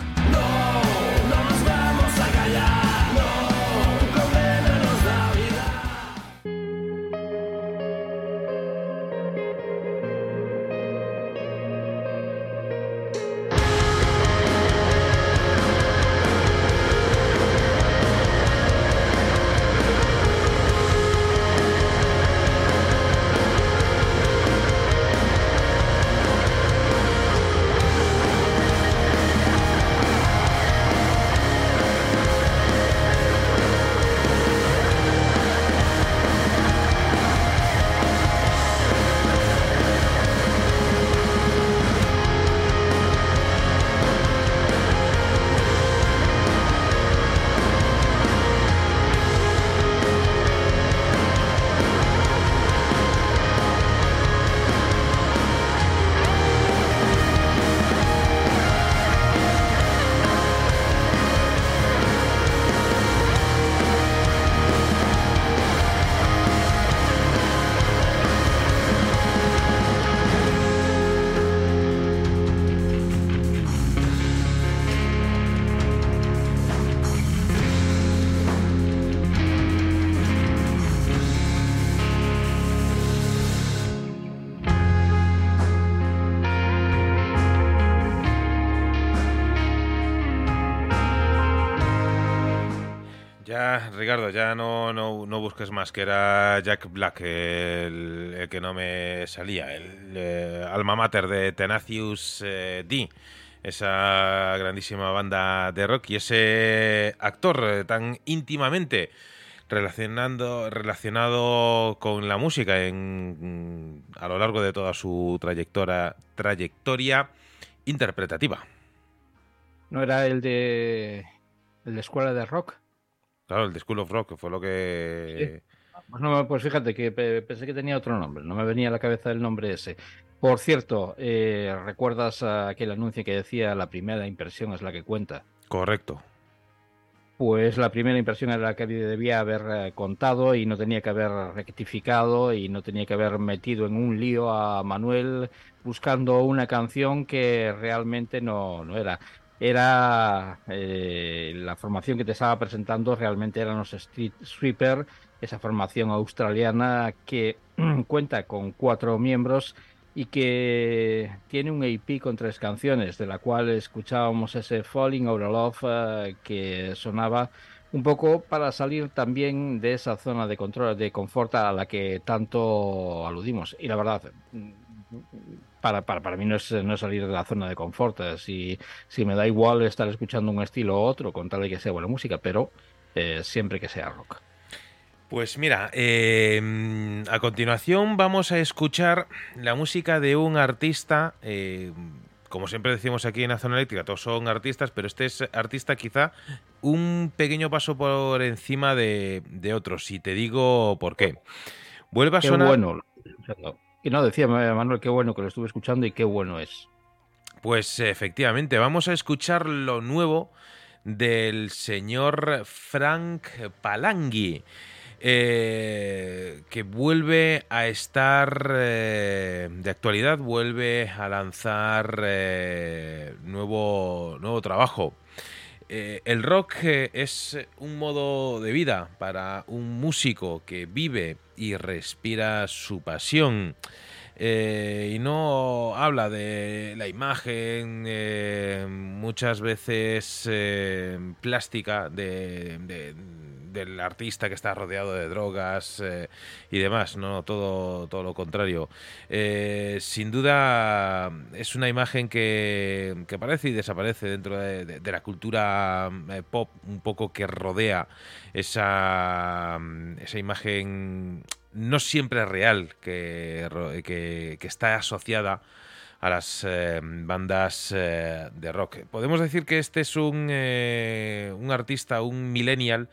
Más, que era Jack Black el, que no me salía, el eh, alma mater de Tenacious eh, D, esa grandísima banda de rock y ese actor eh, tan íntimamente relacionando, relacionado con la música en, a lo largo de toda su trayectoria, trayectoria interpretativa. ¿No era el de, el de Escuela de Rock? Claro, el de School of Rock, que fue lo que... Pues, no, pues fíjate que pensé que tenía otro nombre, no me venía a la cabeza el nombre ese. Por cierto, eh, ¿recuerdas aquel anuncio que decía la primera impresión es la que cuenta? Correcto. Pues la primera impresión era la que debía haber eh, contado y no tenía que haber rectificado y no tenía que haber metido en un lío a Manuel buscando una canción que realmente no, no era era eh, la formación que te estaba presentando realmente eran los Street Sweeper, esa formación australiana que cuenta con cuatro miembros y que tiene un EP con tres canciones, de la cual escuchábamos ese Falling Out of Love eh, que sonaba un poco para salir también de esa zona de control, de confort a la que tanto aludimos. Y la verdad, para, para, para mí no es, no salir de la zona de confort. Eh, si, si me da igual estar escuchando un estilo u otro, con tal de que sea buena música, pero eh, siempre que sea rock. Pues mira, em, a continuación vamos a escuchar la música de un artista, eh, como siempre decimos aquí en la zona eléctrica, todos son artistas, pero este es artista quizá un pequeño paso por encima de, de otros, y te digo por qué. Vuelve a sonar... bueno. Y no, decía Manuel, qué bueno que lo estuve escuchando y qué bueno es. Pues efectivamente, vamos a escuchar lo nuevo del señor Frank Palangui. Eh, que vuelve a estar eh, de actualidad, vuelve a lanzar eh, nuevo, nuevo trabajo. El rock es un modo de vida para un músico que vive y respira su pasión. Eh, y no habla de la imagen eh, muchas veces eh, plástica de, del artista que está rodeado de drogas y demás, no todo, todo lo contrario. sin duda es una imagen que, que aparece y desaparece dentro de, la cultura pop un poco que rodea esa, esa imagen no siempre real que, que, está asociada a las eh, bandas eh, de rock. Podemos decir que este es un, eh, un artista, un millennial,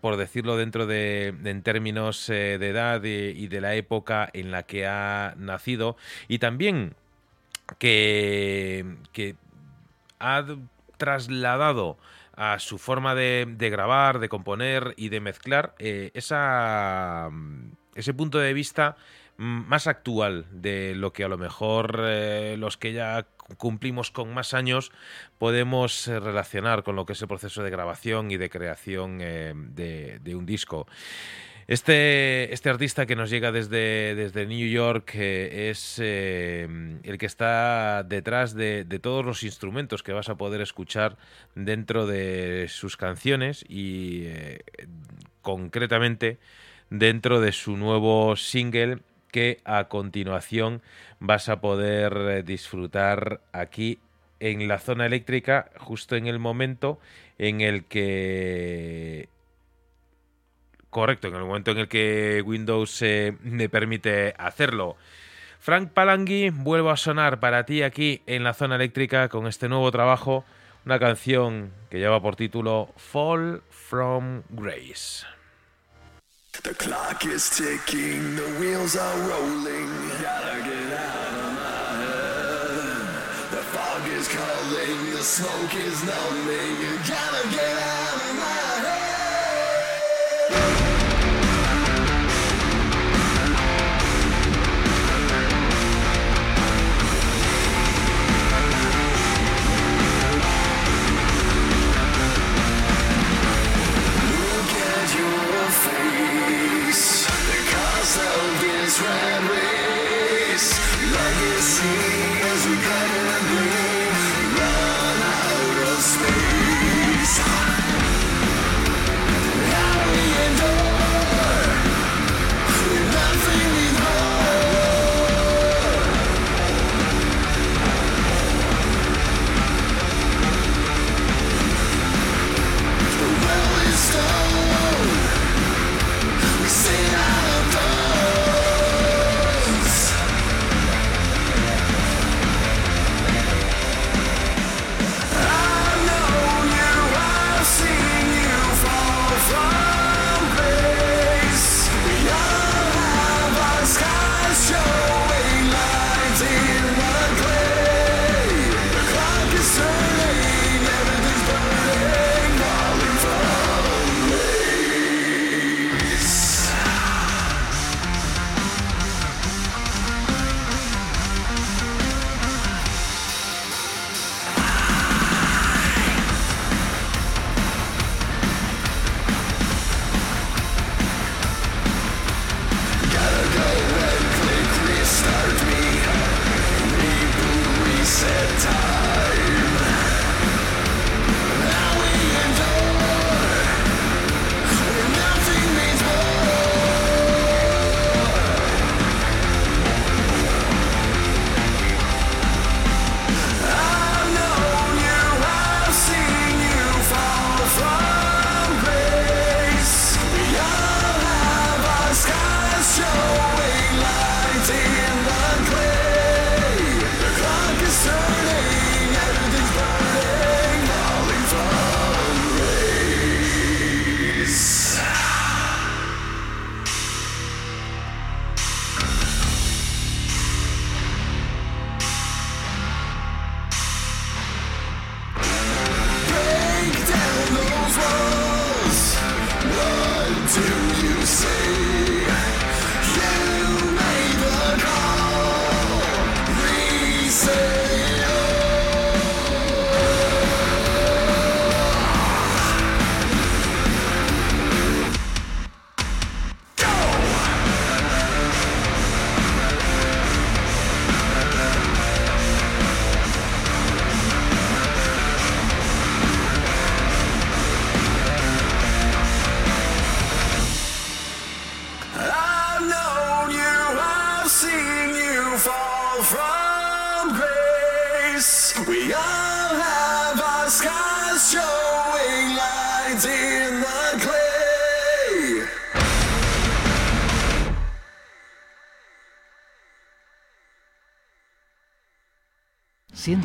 por decirlo dentro de, en términos de edad y de la época en la que ha nacido, y también que, que ha trasladado a su forma de, grabar, de componer y de mezclar, esa, ese punto de vista más actual de lo que a lo mejor eh, los que ya cumplimos con más años podemos eh, relacionar con lo que es el proceso de grabación y de creación de, un disco. Este, este, artista que nos llega desde, desde New York eh, es eh, el que está detrás de, todos los instrumentos que vas a poder escuchar dentro de sus canciones y eh, concretamente dentro de su nuevo single que a continuación vas a poder disfrutar aquí en la zona eléctrica justo en el momento en el que Correcto, en el momento en el que Windows eh, me permite hacerlo. Frank Palangui, vuelvo a sonar para ti aquí en la zona eléctrica con este nuevo trabajo, una canción que lleva por título Fall from Grace. The clock is ticking, the wheels are rolling. Gotta get out of my head. The fog is calling, the smoke is numbing. Gotta get out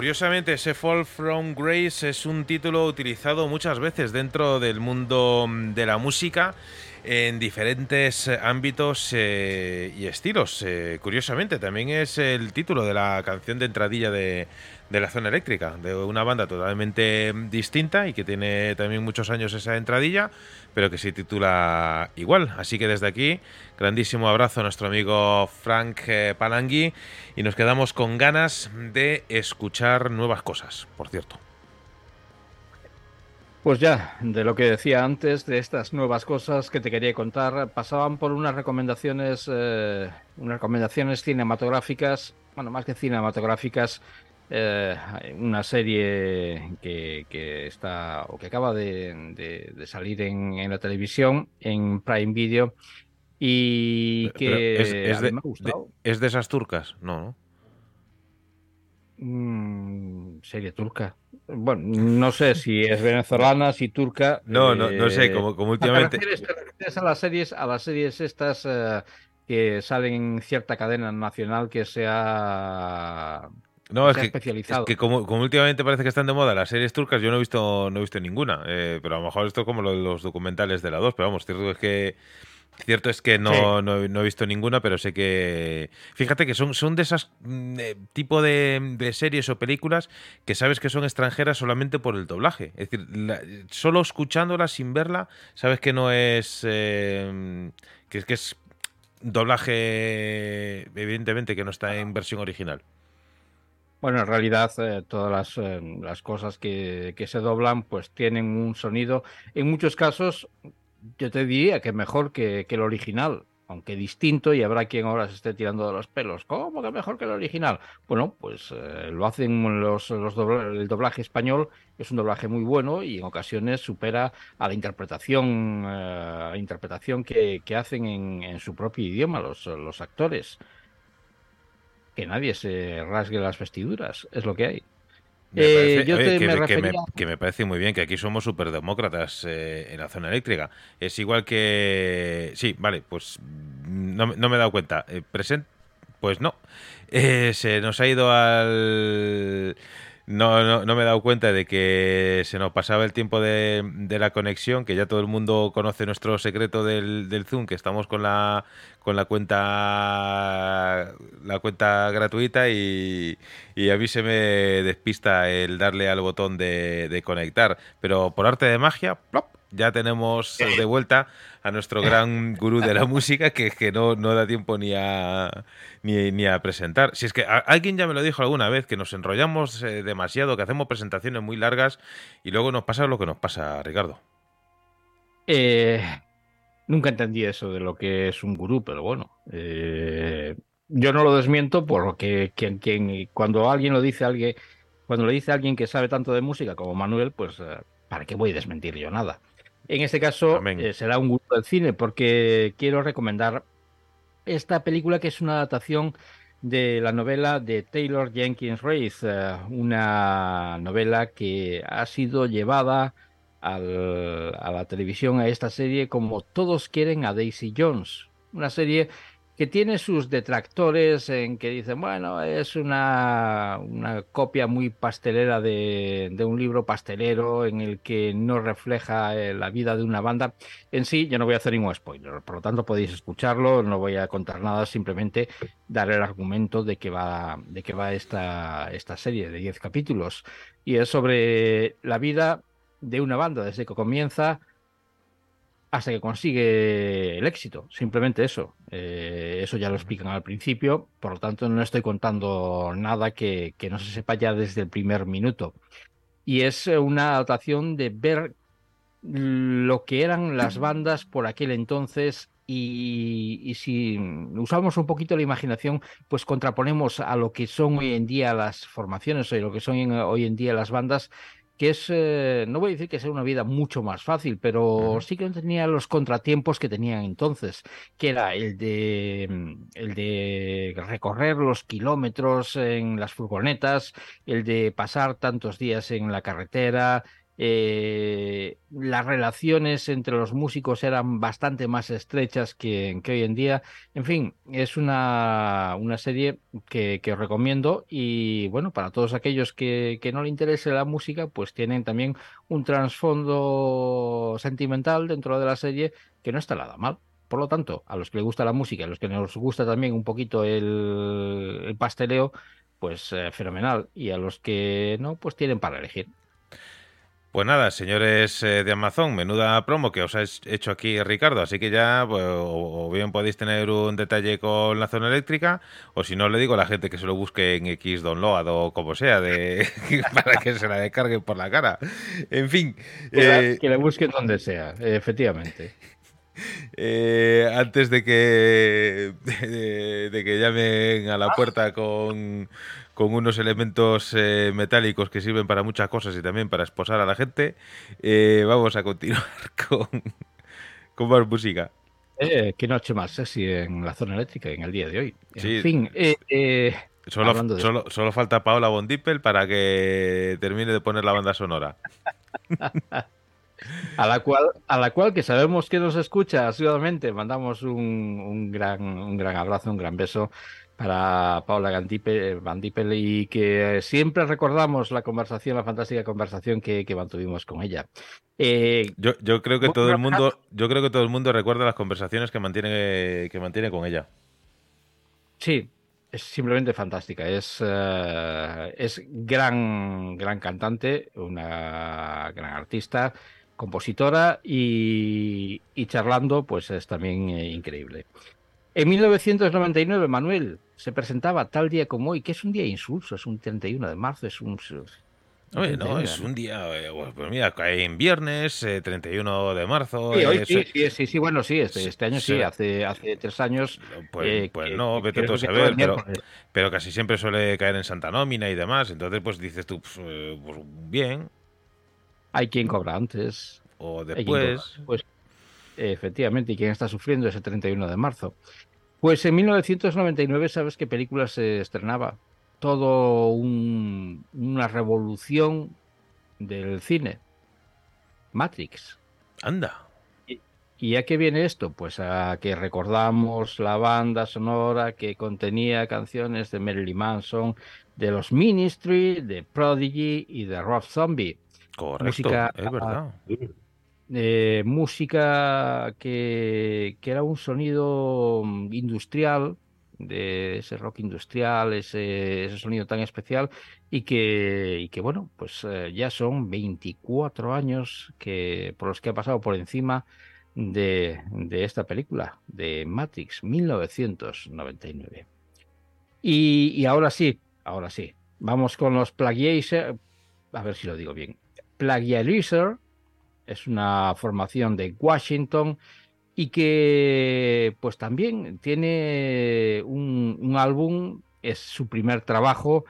Curiosamente, ese Fall from Grace es un título utilizado muchas veces dentro del mundo mm, de la música en diferentes ámbitos eh, y estilos. Eh, curiosamente, también es el título de la canción de entradilla de, de, la zona eléctrica, de una banda totalmente distinta y que tiene también muchos años esa entradilla, pero que se titula igual. Así que desde aquí, grandísimo abrazo a nuestro amigo Frank eh, Palangui y nos quedamos con ganas de escuchar nuevas cosas, por cierto. Pues ya, de lo que decía antes, de estas nuevas cosas que te quería contar, pasaban por unas recomendaciones, eh, unas recomendaciones cinematográficas, bueno, más que cinematográficas, eh, una serie que, que, está o que acaba de, de, de salir en, en, la televisión, en Prime Video, y que es, es, de, me ha gustado. ¿Es de esas turcas? No, ¿no? Mm, serie turca. Bueno, no sé si es venezolana, si turca. No, eh, no, no sé, como, como últimamente. ¿Te refieres, te refieres, a las series, a las series estas eh, que salen en cierta cadena nacional que sea. No, es que, especializado. es que como, como, últimamente parece que están de moda las series turcas, yo no he visto, no he visto ninguna. Eh, pero a lo mejor esto como lo, los documentales de la 2, pero vamos, cierto es que Cierto es que no, sí. no, no, he visto ninguna, pero sé que. Fíjate que son, son de esas eh, tipo de, de, series o películas que sabes que son extranjeras solamente por el doblaje. Es decir, la, solo escuchándola sin verla, sabes que no es. Eh, que, que es doblaje, evidentemente, que no está en versión original. Bueno, en realidad eh, todas las, eh, las cosas que, que, se doblan pues tienen un sonido, en muchos casos yo te diría que mejor que, el original, aunque distinto, y habrá quien ahora se esté tirando de los pelos. ¿Cómo que mejor que el original? Bueno, pues eh, lo hacen los, los dobla el doblaje español, es un doblaje muy bueno y en ocasiones supera a la interpretación, eh, interpretación que, que hacen en, en, su propio idioma los, los actores. Que nadie se rasgue las vestiduras, es lo que hay. Me parece, oye, te, que, me refería... que, me, que, me parece muy bien, que aquí somos superdemócratas eh, en la zona eléctrica. Es igual que... Sí, vale, pues no, no me he dado cuenta. Eh, present... Pues no. Eh, se nos ha ido al... No, no, no, me he dado cuenta de que se nos pasaba el tiempo de, de, la conexión, que ya todo el mundo conoce nuestro secreto del, Zoom, que estamos con la con la cuenta la cuenta gratuita y, y, a mí se me despista el darle al botón de, de conectar. Pero por arte de magia, plop, ya tenemos de vuelta a nuestro gran gurú de la música que, que no, no, da tiempo ni a, ni, ni, a presentar. Si es que alguien ya me lo dijo alguna vez, que nos enrollamos eh, demasiado, que hacemos presentaciones muy largas y luego nos pasa lo que nos pasa, Ricardo. Eh, nunca entendí eso de lo que es un gurú, pero bueno. Eh, yo no lo desmiento porque quien, quien, cuando alguien lo dice alguien, cuando le dice a alguien que sabe tanto de música como Manuel, pues ¿para qué voy a desmentir yo nada? En este caso eh, será un gusto del cine porque quiero recomendar esta película que es una adaptación de la novela de Taylor Jenkins Reid, uh, una novela que ha sido llevada al, a la televisión a esta serie como Todos quieren a Daisy Jones, una serie que tiene sus detractores en que dicen, bueno, es una, una copia muy pastelera de, de, un libro pastelero en el que no refleja eh, la vida de una banda. En sí, yo no voy a hacer ningún spoiler, por lo tanto podéis escucharlo, no voy a contar nada, simplemente dar el argumento de que va, de que va esta, esta serie de 10 capítulos. Y es sobre la vida de una banda desde que comienza hasta que consigue el éxito, simplemente eso. Eh, eso ya lo explican al principio, por lo tanto no estoy contando nada que, no se sepa ya desde el primer minuto. Y es una adaptación de ver lo que eran las bandas por aquel entonces y, y, si usamos un poquito la imaginación, pues contraponemos a lo que son hoy en día las formaciones o lo que son hoy en día las bandas, que es, eh, no voy a decir que sea una vida mucho más fácil, pero uh -huh. sí que no tenía los contratiempos que tenían entonces, que era el de, el de recorrer los kilómetros en las furgonetas, el de pasar tantos días en la carretera, eh, las relaciones entre los músicos eran bastante más estrechas que, que hoy en día. En fin, es una, una serie que, os recomiendo y bueno, para todos aquellos que, no le interese la música, pues tienen también un trasfondo sentimental dentro de la serie que no está nada mal. Por lo tanto, a los que les gusta la música, a los que nos gusta también un poquito el, el pasteleo, pues eh, fenomenal. Y a los que no, pues tienen para elegir. Pues nada, señores eh, de Amazon, menuda promo que os ha hecho aquí Ricardo, así que ya pues, o, bien podéis tener un detalle con la zona eléctrica, o si no le digo a la gente que se lo busque en X Download o como sea, de, para que se la descarguen por la cara. En fin. Que, eh, que le busquen donde sea, efectivamente. Eh, antes de que de, de, que llamen a la puerta con, con unos elementos eh, metálicos que sirven para muchas cosas y también para esposar a la gente, eh, vamos a continuar con, con más música. Eh, qué noche más sexy en la zona eléctrica en el día de hoy. En fin, eh, solo, de... solo, solo, falta Paola Bondipel para que termine de poner la banda sonora. a la cual, a la cual que sabemos que nos escucha asiduamente, mandamos un, un, gran, un gran abrazo, un gran beso para Paula Van Dipel y que siempre recordamos la conversación, la fantástica conversación que, que mantuvimos con ella. Eh, yo, yo, creo que todo el mundo, yo creo que todo el mundo recuerda las conversaciones que mantiene, que mantiene con ella. Sí, es simplemente fantástica. Es, uh, es gran, gran cantante, una gran artista, compositora y, y charlando, pues es también eh, increíble. En 1999, Manuel, se presentaba tal día como hoy, que es un día insulso, es un 31 de marzo, es un... Oye, no, es un día, pues mira, cae en viernes, eh, 31 de marzo. Sí, hoy sí, sí, sí, sí, bueno, sí, este, este año sí, hace, hace tres años. Pues, eh, pues no, vete tú a saber, pero, pero, casi siempre suele caer en Santa Nómina y demás, entonces pues dices tú, pues, pues bien. Hay quien cobra antes. O después. Pues, efectivamente, y quien está sufriendo ese 31 de marzo. Pues en 1999, ¿sabes qué película se estrenaba? Todo un, una revolución del cine. Matrix. Anda. ¿Y, ¿Y a qué viene esto? Pues a que recordamos la banda sonora que contenía canciones de Marilyn Manson, de los Ministry, de Prodigy y de Rob Zombie. Correcto, Música, es verdad. Eh, música que, que, era un sonido industrial, de ese rock industrial, ese, ese sonido tan especial, y que, y que bueno, pues eh, ya son 24 años que, por los que ha pasado por encima de, de esta película, de Matrix 1999. Y, y ahora sí, ahora sí, vamos con los plagiaries, a ver si lo digo bien, plagiarizer es una formación de Washington y que pues también tiene un, álbum, es su primer trabajo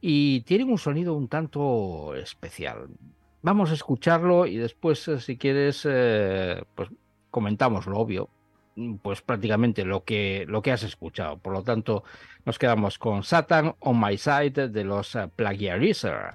y tiene un sonido un tanto especial. Vamos a escucharlo y después, si quieres, eh, pues comentamos lo obvio, pues prácticamente lo que, lo que has escuchado. Por lo tanto, nos quedamos con Satan on My Side de los uh, Plagiarizer.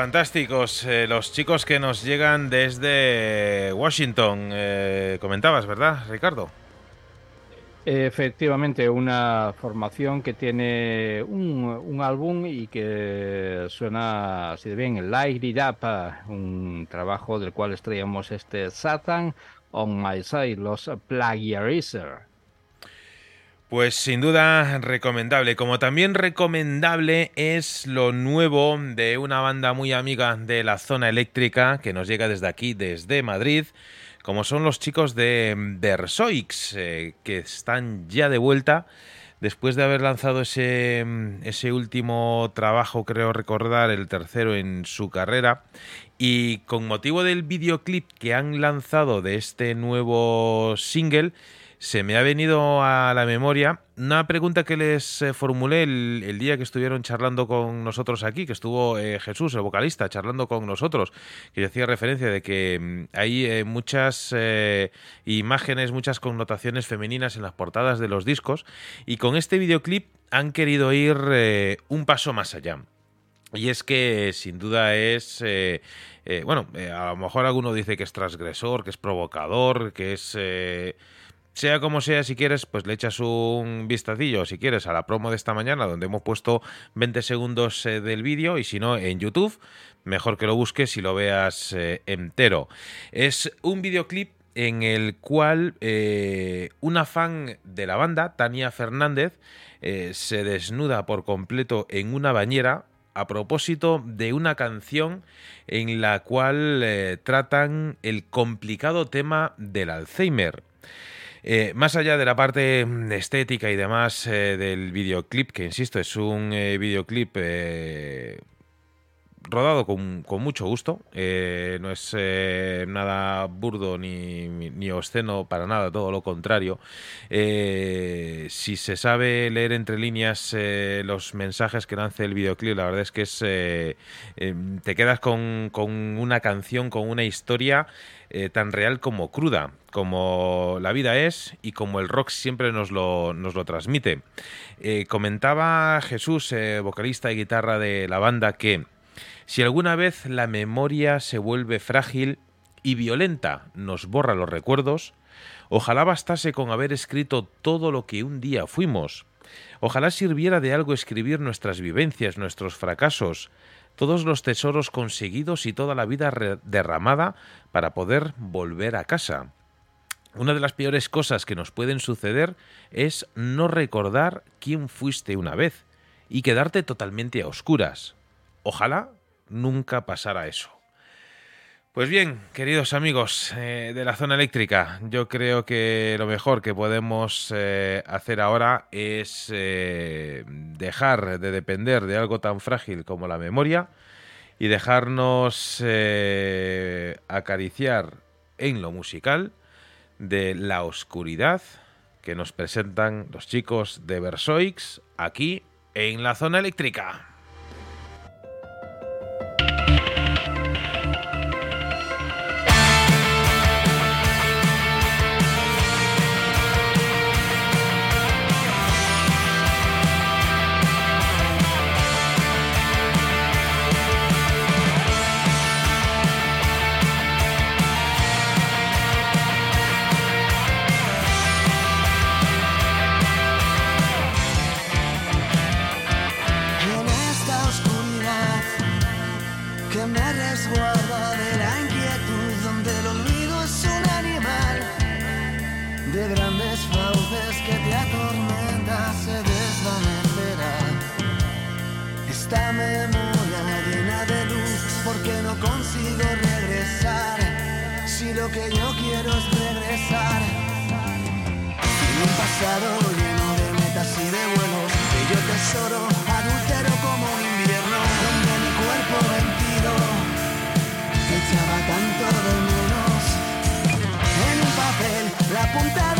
Fantásticos, eh, los chicos que nos llegan desde Washington. Eh, comentabas, ¿verdad, Ricardo? Efectivamente, una formación que tiene un, un álbum y que suena así de bien, Light It Up, un trabajo del cual estrellamos este Satan on My Side, los Plagiarizer. Pues sin duda recomendable, como también recomendable es lo nuevo de una banda muy amiga de la zona eléctrica que nos llega desde aquí, desde Madrid, como son los chicos de Versoix, eh, que están ya de vuelta después de haber lanzado ese, ese último trabajo, creo recordar, el tercero en su carrera, y con motivo del videoclip que han lanzado de este nuevo single, se me ha venido a la memoria una pregunta que les eh, formulé el, día que estuvieron charlando con nosotros aquí, que estuvo eh, Jesús, el vocalista, charlando con nosotros, que hacía referencia de que mm, hay eh, muchas imágenes, muchas connotaciones femeninas en las portadas de los discos, y con este videoclip han querido ir un paso más allá. Y es que sin duda es, bueno, a lo mejor alguno dice que es transgresor, que es provocador, que es sea como sea, si quieres, pues le echas un vistacillo, si quieres, a la promo de esta mañana, donde hemos puesto 20 segundos eh, del vídeo, y si no, en YouTube, mejor que lo busques y lo veas eh, entero. Es un videoclip en el cual eh, una fan de la banda, Tania Fernández, se desnuda por completo en una bañera a propósito de una canción en la cual tratan el complicado tema del Alzheimer. Eh, más allá de la parte mm, estética y demás eh, del videoclip, que insisto, es un eh, videoclip rodado con, mucho gusto, no es nada burdo ni, ni, obsceno para nada, todo lo contrario. si se sabe leer entre líneas los mensajes que lanza el videoclip, la verdad es que es, em, te quedas con, con una canción, con una historia eh, tan real como cruda, como la vida es y como el rock siempre nos lo, nos lo transmite. Eh, comentaba Jesús, eh, vocalista y guitarra de la banda, que si alguna vez la memoria se vuelve frágil y violenta, nos borra los recuerdos, ojalá bastase con haber escrito todo lo que un día fuimos. Ojalá sirviera de algo escribir nuestras vivencias, nuestros fracasos, todos los tesoros conseguidos y toda la vida derramada para poder volver a casa. Una de las peores cosas que nos pueden suceder es no recordar quién fuiste una vez y quedarte totalmente a oscuras. Ojalá nunca pasara eso. Pues bien, queridos amigos eh, de la zona eléctrica, yo creo que lo mejor que podemos eh, hacer ahora es eh, dejar de depender de algo tan frágil como la memoria y dejarnos acariciar en lo musical de la oscuridad que nos presentan los chicos de Versoix aquí en la zona eléctrica. Tesoro, adúltero como un invierno, donde mi cuerpo vencido echaba tanto de menos. En un papel, la punta de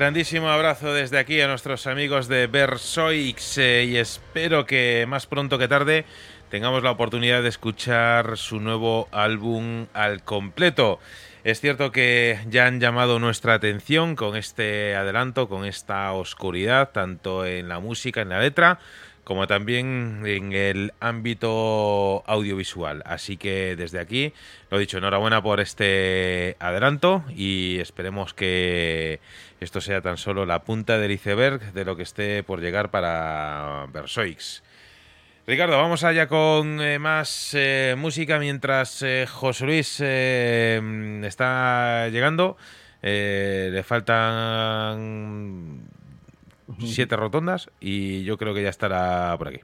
Grandísimo abrazo desde aquí a nuestros amigos de Versoix eh, y espero que más pronto que tarde tengamos la oportunidad de escuchar su nuevo álbum al completo. Es cierto que ya han llamado nuestra atención con este adelanto, con esta oscuridad, tanto en la música, en la letra, como también en el ámbito audiovisual. Así que desde aquí, lo dicho, enhorabuena por este adelanto y esperemos que esto sea tan solo la punta del iceberg de lo que esté por llegar para Versoix. Ricardo, vamos allá con eh, más eh, música mientras eh, José Luis está llegando. Le faltan siete rotondas y yo creo que ya estará por aquí.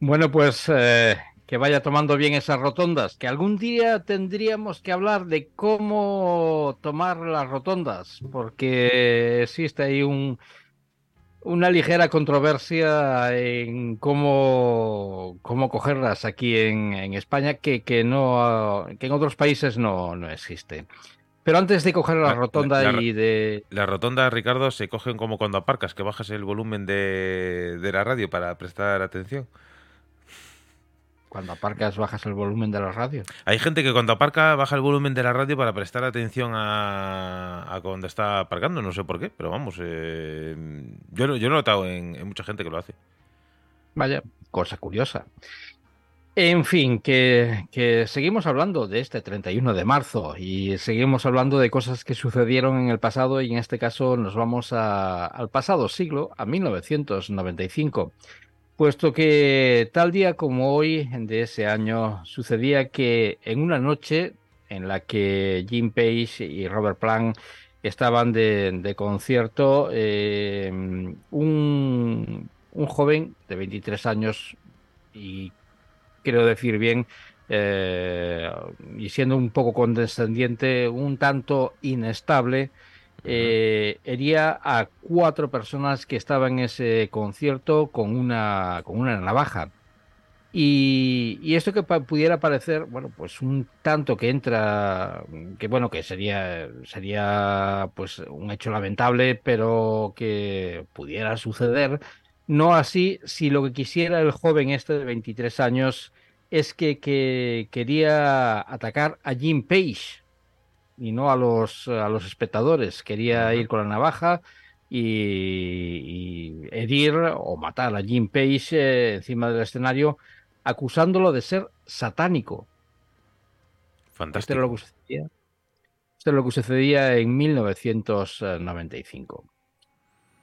Bueno, pues eh, que vaya tomando bien esas rotondas, que algún día tendríamos que hablar de cómo tomar las rotondas, porque existe ahí un, una ligera controversia en cómo, cómo cogerlas aquí en, en España que, que, no, que en otros países no, no existe. Pero antes de coger la La- rotonda la- la- y de... Las rotondas, Ricardo, se cogen como cuando aparcas, que bajas el volumen de, de la radio para prestar atención. Cuando aparcas bajas el volumen de la radio. Hay gente que cuando aparca baja el volumen de la radio para prestar atención a, a cuando está aparcando, no sé por qué, pero vamos, eh, yo, yo lo he notado en, en mucha gente que lo hace. Vaya, cosa curiosa. En fin, que, que seguimos hablando de este 31 de marzo y seguimos hablando de cosas que sucedieron en el pasado y en este caso nos vamos a- al pasado siglo, a 1995, puesto que tal día como hoy de ese año sucedía que en una noche en la que Jim Page y Robert Plant estaban de, concierto, eh, un, un joven de 23 años y quiero decir bien, eh, y siendo un poco condescendiente, un tanto inestable, eh, hería a cuatro personas que estaban en ese concierto con una, con una navaja. Y, esto que pudiera parecer, bueno, pues un tanto que entra, que bueno, que sería, sería pues un hecho lamentable, pero que pudiera suceder, no así si lo que quisiera el joven este de 23 años es que, que quería atacar a Jim Page y no a los, a los espectadores. Quería ir con la navaja y, y herir o matar a Jim Page eh, encima del escenario acusándolo de ser satánico. Esto Fantástico. era lo que sucedía. Esto es lo que sucedía en 1995.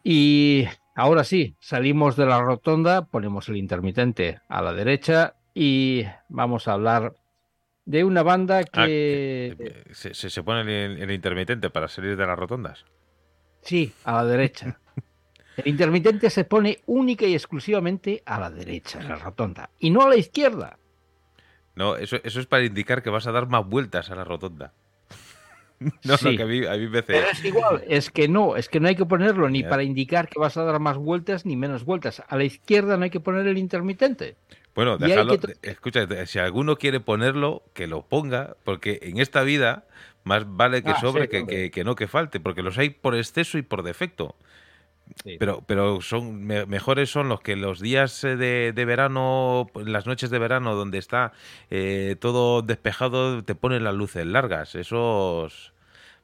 Y ahora sí, salimos de la rotonda, ponemos el intermitente a la derecha y vamos a hablar de una banda que... Ah, que- se, se- pone el, el intermitente para salir de las rotondas. Sí, a la derecha. El intermitente se pone única y exclusivamente a la derecha, en la rotonda, y no a la izquierda. No, eso, eso es para indicar que vas a dar más vueltas a la rotonda. No, Sí. no, que a mí, a mí me hace... Pero es igual, es que no, es que no hay que ponerlo ni para indicar que vas a dar más vueltas ni menos vueltas. A la izquierda no hay que poner el intermitente. Bueno, que to- Escucha, si alguno quiere ponerlo, que lo ponga, porque en esta vida más vale que Ah, sobre sí, que, que- que no que falte, porque los hay por exceso y por defecto. Sí. Pero, pero son me- mejores son los que los días eh, de, de verano, las noches de verano, donde está eh, todo despejado, te ponen las luces largas. Esos,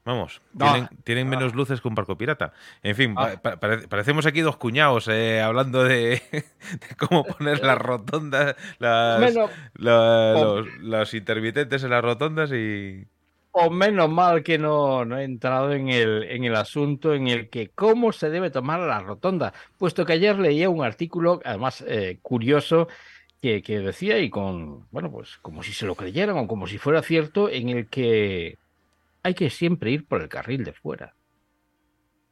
vamos, No. tienen, tienen menos luces que un barco pirata. En fin, Ah. pa- pa- pare- parecemos aquí dos cuñados eh, hablando de, de cómo poner las rotondas, las, Menos, la- o- los, los intermitentes en las rotondas y... o menos mal que no, no he entrado en el, en el asunto en el que cómo se debe tomar la rotonda, puesto que ayer leía un artículo, además eh, curioso, que, que decía y con, bueno, pues como si se lo creyeran o como si fuera cierto, en el que hay que siempre ir por el carril de fuera.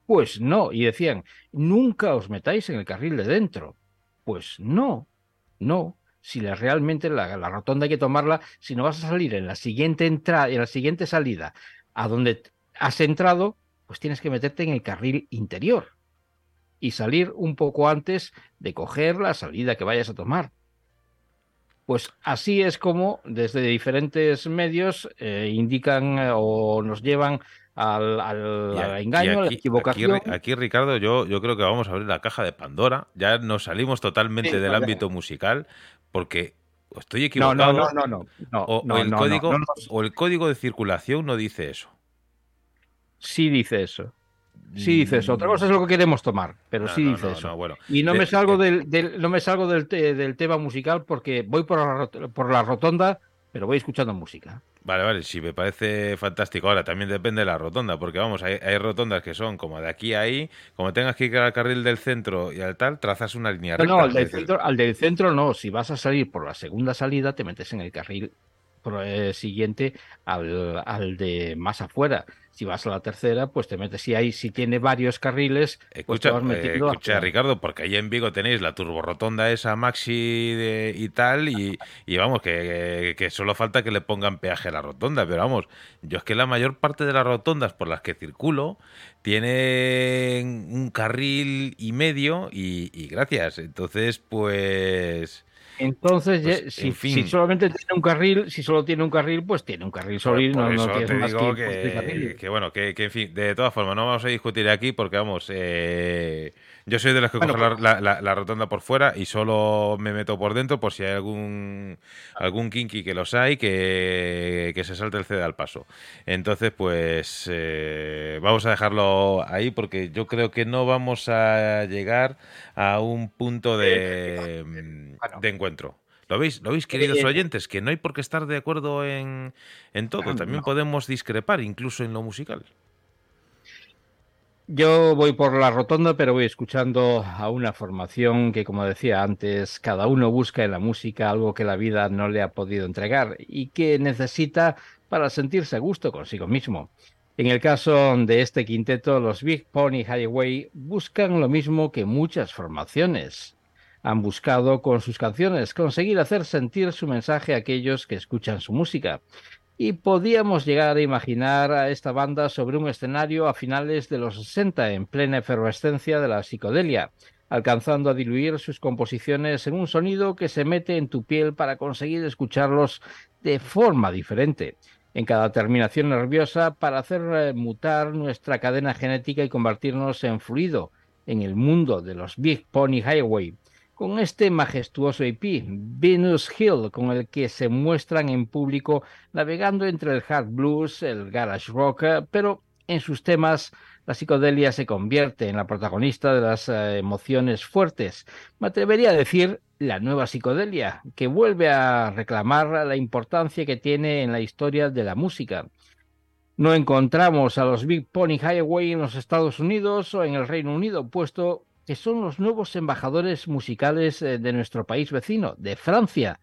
Pues no, y decían, nunca os metáis en el carril de dentro. Pues no, no. Si la- realmente la, la rotonda hay que tomarla, si no vas a salir en la siguiente entrada, en la siguiente salida, a donde has entrado, pues tienes que meterte en el carril interior y salir un poco antes de coger la salida que vayas a tomar. Pues así es como desde diferentes medios eh, indican eh, o nos llevan al, al- Y a- al y engaño, a la aquí- equivocación. Aquí, aquí, Ricardo, yo, yo creo que vamos a abrir la caja de Pandora. Ya nos salimos totalmente Sí, del ámbito musical porque estoy equivocado no, no, no, no, no, o, o no, el no, código, no, no, no. o el código de circulación no dice eso. Sí dice eso. Sí dice eso. Otra cosa es lo que queremos tomar, pero No, sí dice no, eso. no, bueno. Y no Eh, me salgo eh, del, del- no me salgo del, te- del tema musical porque voy por la, por la rotonda, pero voy escuchando música. Vale, vale, sí, me parece fantástico. Ahora, también depende de la rotonda, porque vamos, hay, hay rotondas que son como de aquí a ahí, como tengas que ir al carril del centro y al tal, trazas una línea recta. no, al del, centro, al del centro no. Si vas a salir por la segunda salida, te metes en el carril eh, siguiente al, al de más afuera. Si vas a la tercera, pues te metes. Si hay, si tiene varios carriles, pues te Escucha, eh, metiendo escucha, hacia- Ricardo, porque ahí en Vigo tenéis la turborotonda esa maxi de- y tal, y, y vamos, que, que solo falta que le pongan peaje a la rotonda, pero vamos, yo es que la mayor parte de las rotondas por las que circulo tienen un carril y medio y, y gracias. Entonces, pues... Entonces, Pues, ya- si, en fin. si solamente tiene un carril, si solo tiene un carril, pues tiene un carril solo y Por no, no te más digo que, que, carril. que bueno, que, que, en fin, de todas formas, no vamos a discutir aquí porque vamos, eh, yo soy de los que Bueno, cojo la, la- la rotonda por fuera y solo me meto por dentro por si hay algún algún kinky que los hay que, que se salte el CD al paso. Entonces, pues eh, vamos a dejarlo ahí porque yo creo que no vamos a llegar a un punto de, de encuentro. ¿Lo veis, ¿Lo veis, queridos oyentes? Que no hay por qué estar de acuerdo en, en todo. Ah, También podemos discrepar, incluso en lo musical. Yo voy por la rotonda, pero voy escuchando a una formación que, como decía antes, cada uno busca en la música algo que la vida no le ha podido entregar y que necesita para sentirse a gusto consigo mismo. En el caso de este quinteto, los Big Pony Highway buscan lo mismo que muchas formaciones. Han buscado con sus canciones conseguir hacer sentir su mensaje a aquellos que escuchan su música. Y podíamos llegar a imaginar a esta banda sobre un escenario a finales de los 60, en plena efervescencia de la psicodelia, alcanzando a diluir sus composiciones en un sonido que se mete en tu piel para conseguir escucharlos de forma diferente, en cada terminación nerviosa para hacer mutar nuestra cadena genética y convertirnos en fluido en el mundo de los Big Pony Highway con este majestuoso EP, Venus Hill, con el que se muestran en público navegando entre el hard blues, el garage rock, eh, pero en sus temas la psicodelia se convierte en la protagonista de las eh, emociones fuertes. Me atrevería a decir la nueva psicodelia, que vuelve a reclamar la importancia que tiene en la historia de la música. No encontramos a los Big Pony Highway en los Estados Unidos o en el Reino Unido, puesto que son los nuevos embajadores musicales eh, de nuestro país vecino, de Francia,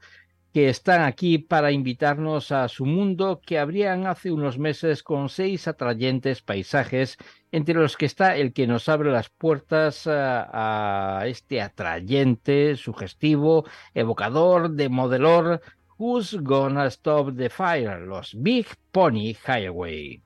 que están aquí para invitarnos a su mundo que abrían hace unos meses con seis atrayentes paisajes, entre los que está el que nos abre las puertas a, a este atrayente, sugestivo, evocador, demodelor, Who's Gonna Stop the Fire, los Big Pony Highway.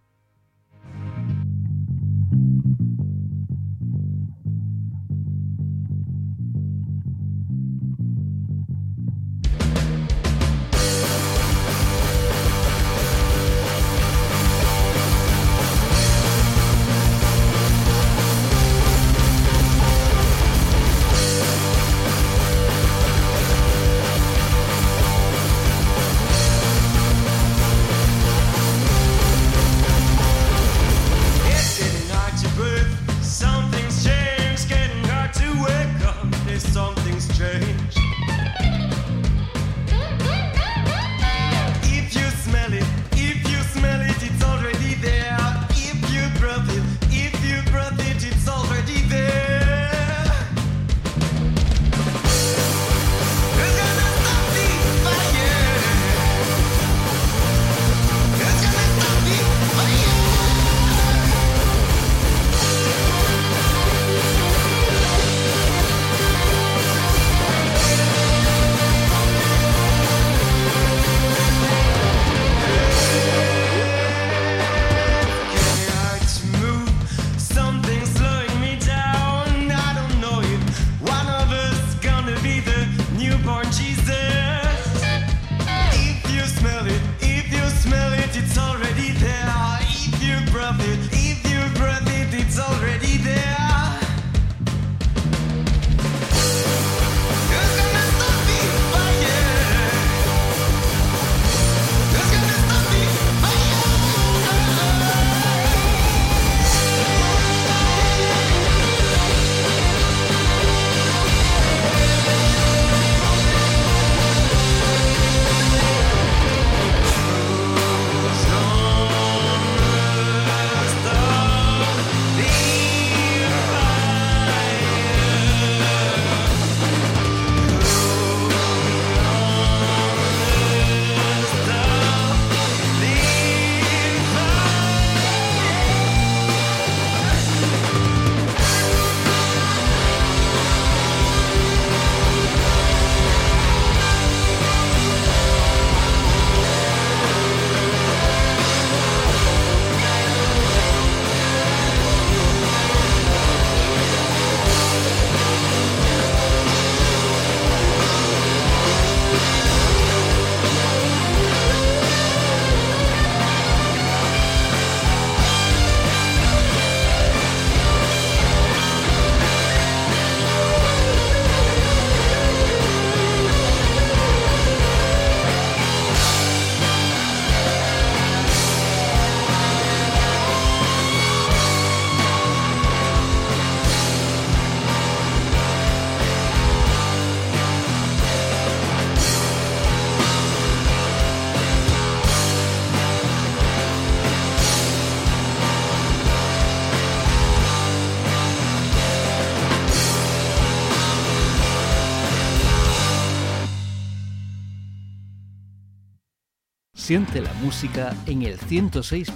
Siente la música en el 106.8,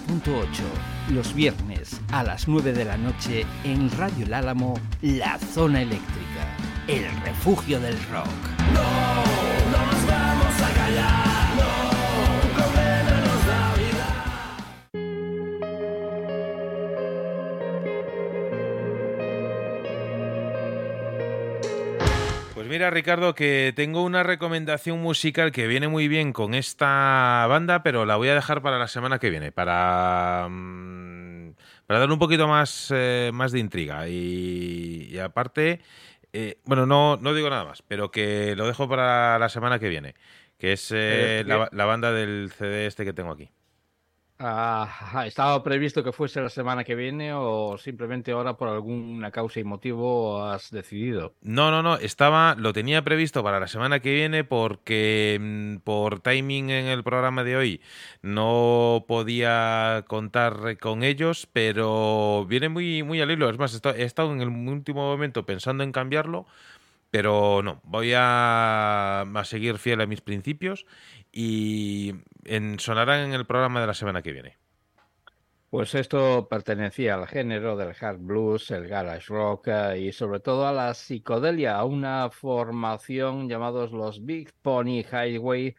los viernes a las 9 de la noche en Radio El Álamo, La Zona Eléctrica, el refugio del rock. Ricardo, que tengo una recomendación musical que viene muy bien con esta banda, pero la voy a dejar para la semana que viene, para, mm, para dar un poquito más, eh, más de intriga. Y, y aparte, eh, bueno, no, no digo nada más, pero que lo dejo para la semana que viene, que es Eh, la, la banda del CD este que tengo aquí. Ah, ¿Estaba previsto que fuese la semana que viene o simplemente ahora por alguna causa y motivo has decidido? No, no, no, estaba, lo tenía previsto para la semana que viene porque mm, por timing en el programa de hoy no podía contar con ellos, pero viene muy, muy al hilo. Es más, he esta- he estado en el último momento pensando en cambiarlo, pero no, voy a, seguir fiel a mis principios y en, sonarán en el programa de la semana que viene. Pues esto pertenecía al género del hard blues, el garage rock eh, y sobre todo a la psicodelia, a una formación llamados los Big Pony Highway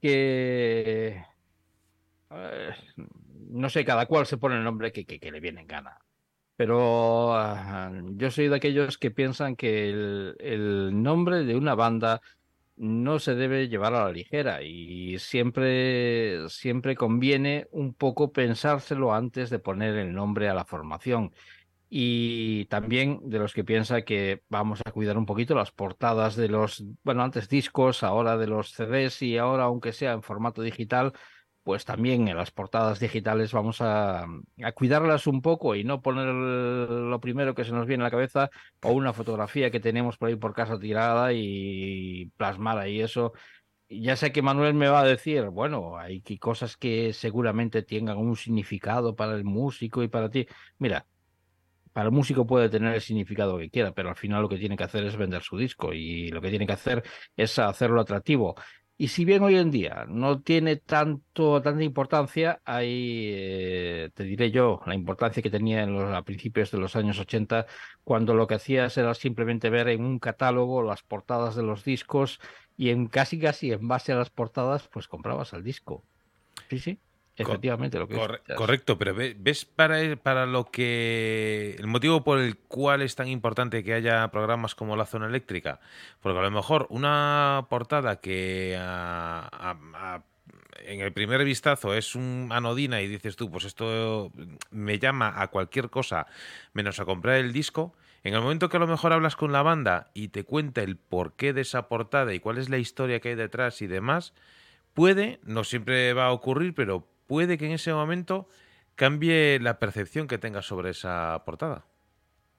que eh, no sé, cada cual se pone el nombre que le viene en gana. Pero ah, yo soy de aquellos que piensan que el, nombre de una banda no se debe llevar a la ligera y siempre, siempre conviene un poco pensárselo antes de poner el nombre a la formación. Y también de los que piensa que vamos a cuidar un poquito las portadas de los, bueno, antes discos, ahora de los CDs y ahora, aunque sea en formato digital, pues también en las portadas digitales vamos a, cuidarlas un poco y no poner lo primero que se nos viene a la cabeza o una fotografía que tenemos por ahí por casa tirada y plasmar ahí eso. Ya sé que Manuel me va a decir, bueno, hay cosas que seguramente tengan un significado para el músico y para ti. Mira, para el músico puede tener el significado que quiera, pero al final lo que tiene que hacer es vender su disco y lo que tiene que hacer es hacerlo atractivo. Y si bien hoy en día no tiene tanto, tanta importancia, hay, eh, te diré yo, la importancia que tenía en los, a principios de los años 80, cuando lo que hacías era simplemente ver en un catálogo las portadas de los discos y en casi casi en base a las portadas, pues comprabas el disco. Sí, sí, efectivamente lo que escuchas. correcto, pero ve- ves para, para lo que el motivo por el cual es tan importante que haya programas como la zona eléctrica, porque a lo mejor una portada que a- a- a- en el primer vistazo es un anodina y dices tú, pues esto me llama a cualquier cosa menos a comprar el disco. En el momento que a lo mejor hablas con la banda y te cuenta el porqué de esa portada y cuál es la historia que hay detrás y demás, puede, no siempre va a ocurrir, pero puede que en ese momento cambie la percepción que tengas sobre esa portada.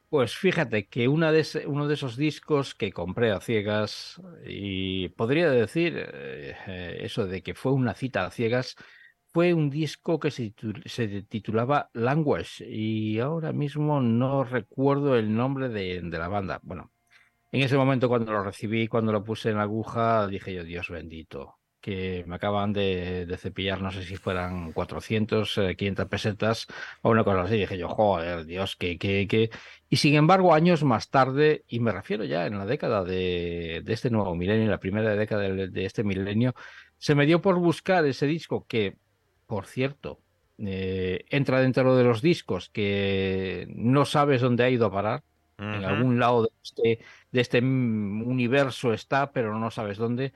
Pues fíjate que una de ese- uno de esos discos que compré a ciegas, y podría decir eh, eso de que fue una cita a ciegas, fue un disco que se titulaba Language, y ahora mismo no recuerdo el nombre de, de la banda. Bueno, en ese momento cuando lo recibí, cuando lo puse en la aguja, dije yo, Dios bendito, que me acaban de, de cepillar, no sé si fueran 400, eh, 500 pesetas o una cosa así. Dije yo, joder, Dios, que, que, que... Y sin embargo, años más tarde, y me refiero ya en la década de, de este nuevo milenio, la primera década de, de este milenio, se me dio por buscar ese disco que, por cierto, eh, entra dentro de los discos que no sabes dónde ha ido a parar. En algún lado de este, de este universo está, pero no sabes dónde.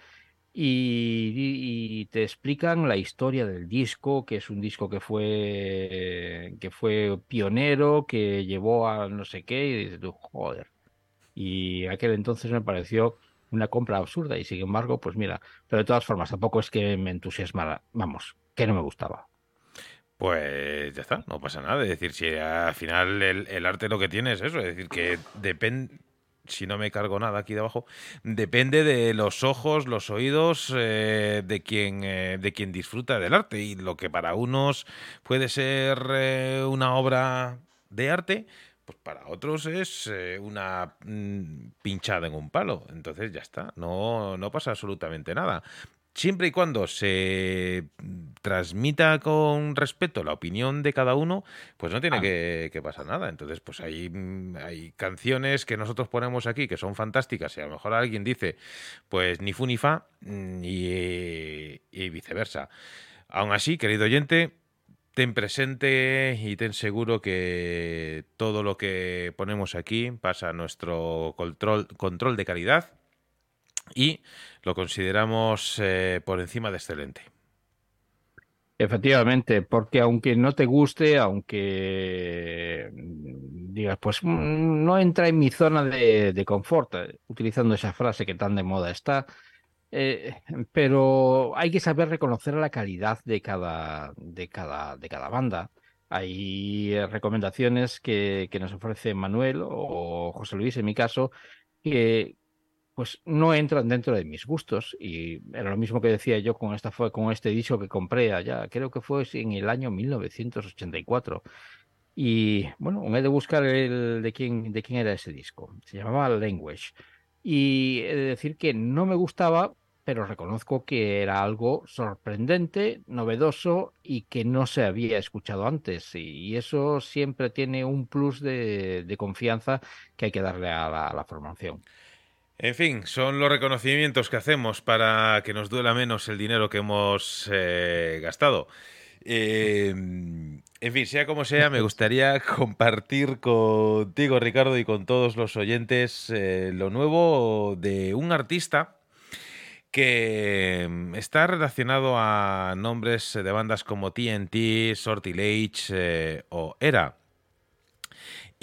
Y, te explican la historia del disco, que es un disco que fue, que fue pionero, que llevó a no sé qué, y dices tú, joder. Y aquel entonces me pareció una compra absurda, y sin embargo, pues mira, pero de todas formas, tampoco es que me entusiasmara, vamos, que no me gustaba. Pues ya está, no pasa nada. Es decir, si al final el, el arte lo que tiene es eso, es decir, que depende, si no me cargo nada aquí debajo, depende de los ojos, los oídos eh, de quien eh, de quien disfruta del arte y lo que para unos puede ser eh, una obra de arte, pues para otros es una mm, pinchada en un palo. Entonces ya está, no, no pasa absolutamente nada. Siempre y cuando se transmita con respeto la opinión de cada uno, pues no tiene Ah. que, que pasar nada. Entonces, pues hay, mm, hay canciones que nosotros ponemos aquí que son fantásticas y a lo mejor alguien dice, pues ni fu ni fa mm, y, y viceversa. Aún así, querido oyente, ten presente y ten seguro que todo lo que ponemos aquí pasa a nuestro control, control de calidad y lo consideramos eh, por encima de excelente. Efectivamente, porque aunque no te guste, aunque mm, digas, pues mm, no entra en mi zona de, de confort, eh, utilizando esa frase que tan de moda está, eh, pero hay que saber reconocer la calidad de cada, de cada, de cada banda. Hay recomendaciones que, que nos ofrece Manuel o José Luis, en mi caso, que pues no entran dentro de mis gustos. Y era lo mismo que decía yo con esta con este disco que compré allá, creo que fue en el año 1984. Y bueno, me he de buscar el de quién, de quién era ese disco. Se llamaba Language. Y he de decir que no me gustaba, pero reconozco que era algo sorprendente, novedoso y que no se había escuchado antes. Y eso siempre tiene un plus de, de confianza que hay que darle a la formación. En fin, son los reconocimientos que hacemos para que nos duela menos el dinero que hemos eh, gastado. Eh, en fin, sea como sea, me gustaría compartir contigo, Ricardo, y con todos los oyentes eh, lo nuevo de un artista que mm, está relacionado a nombres de bandas como TNT, Sortilege eh, o Era.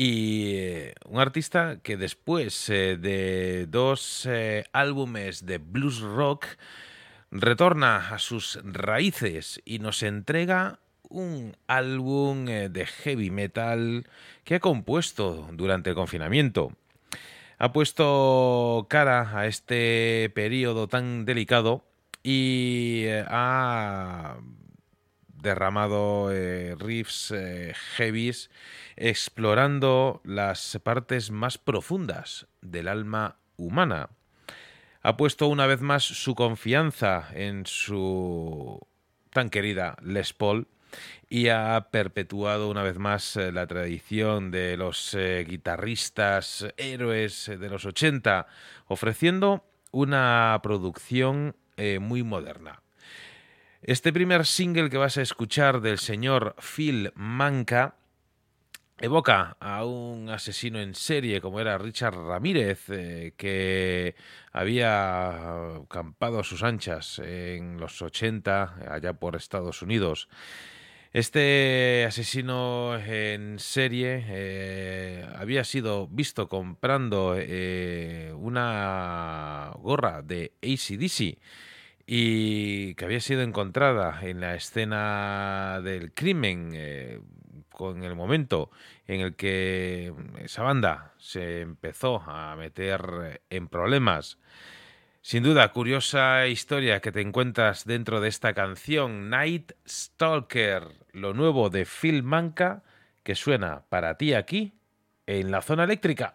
Y eh, un artista que después eh, de dos eh, álbumes de blues rock retorna a sus raíces y nos entrega un álbum de heavy metal que ha compuesto durante el confinamiento. Ha puesto cara a este periodo tan delicado y ha derramado eh, riffs eh, heavies explorando las partes más profundas del alma humana. Ha puesto una vez más su confianza en su tan querida Les Paul y ha perpetuado una vez más eh, la tradición de los eh, guitarristas héroes de los 80, ofreciendo una producción muy moderna. Este primer single que vas a escuchar del señor Phil Manca evoca a un asesino en serie como era Richard Ramírez, eh, que había campado a sus anchas en los 80 allá por Estados Unidos. Este asesino en serie eh, había sido visto comprando eh, una gorra de ACDC y que había sido encontrada en la escena del crimen eh, con el momento en el que esa banda se empezó a meter en problemas. Sin duda, curiosa historia que te encuentras dentro de esta canción, Night Stalker, lo nuevo de Phil Manca, que suena para ti aquí, en la zona eléctrica.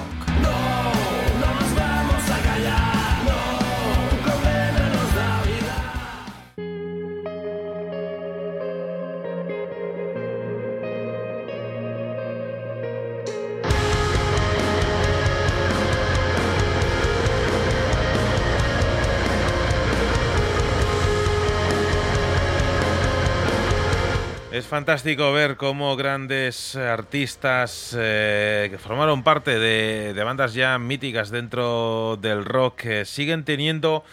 Fantástico ver cómo grandes artistas eh, que formaron parte de, bandas ya míticas dentro del rock eh, siguen teniendo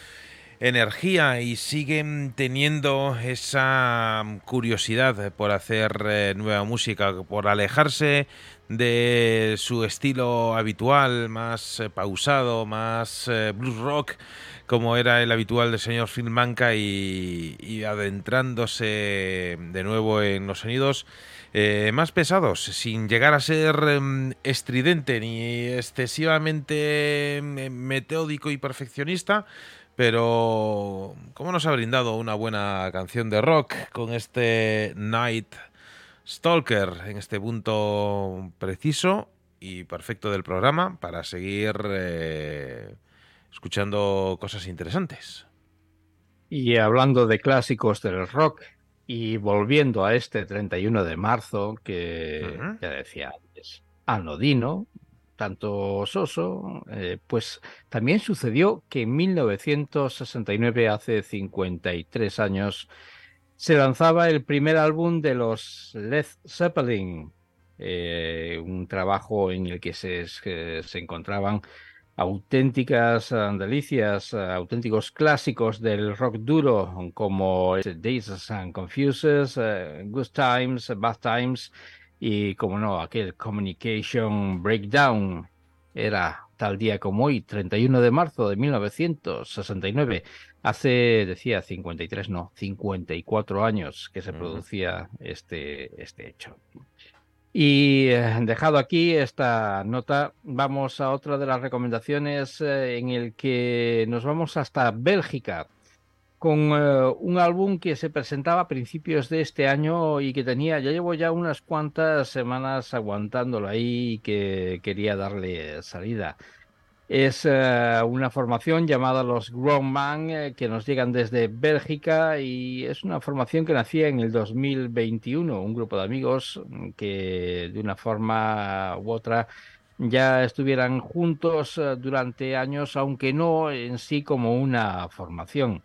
energía y siguen teniendo esa curiosidad por hacer eh, nueva música, por alejarse de su estilo habitual, más pausado, más blues rock, como era el habitual del señor Phil Manca, y, adentrándose de nuevo en los sonidos eh, más pesados, sin llegar a ser em, estridente ni excesivamente em, metódico y perfeccionista, pero ¿cómo nos ha brindado una buena canción de rock con este Night Stalker en este punto preciso y perfecto del programa para seguir eh, escuchando cosas interesantes? Y hablando de clásicos del rock y volviendo a este 31 de marzo que ya decía antes, anodino, tanto soso, eh, pues también sucedió que en 1969, hace 53 años, se lanzaba el primer álbum de los Led Zeppelin, eh, un trabajo en el que se- se encontraban auténticas eh, delicias, eh, auténticos clásicos del rock duro, como Days and Confuses, eh, Good Times, Bad Times y, como no, aquel Communication Breakdown. Era tal día como hoy, 31 de marzo de 1969. Hace, decía, 53, no, 54 años que se producía este, este hecho. Y eh, dejado aquí esta nota, vamos a otra de las recomendaciones eh, en el que nos vamos hasta Bélgica con eh, un álbum que se presentaba a principios de este año y que tenía, ya llevo ya unas cuantas semanas aguantándolo ahí y que quería darle salida. Es eh, una formación llamada los Grown Man eh, que nos llegan desde Bélgica y es una formación que nacía en el 2021, un grupo de amigos mm, que de una forma u otra ya estuvieran juntos eh, durante años, aunque no en sí como una formación.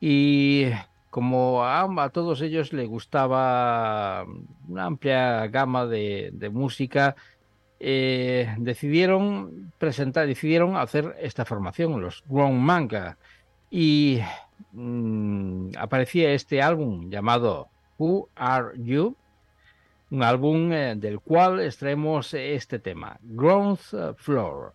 Y como a, a todos ellos les gustaba una amplia gama de música, eh, decidieron presentar, decidieron hacer esta formación, los Grown Manga, y mm, aparecía este álbum llamado Who Are You, un álbum eh, del cual extraemos este tema, Ground Floor.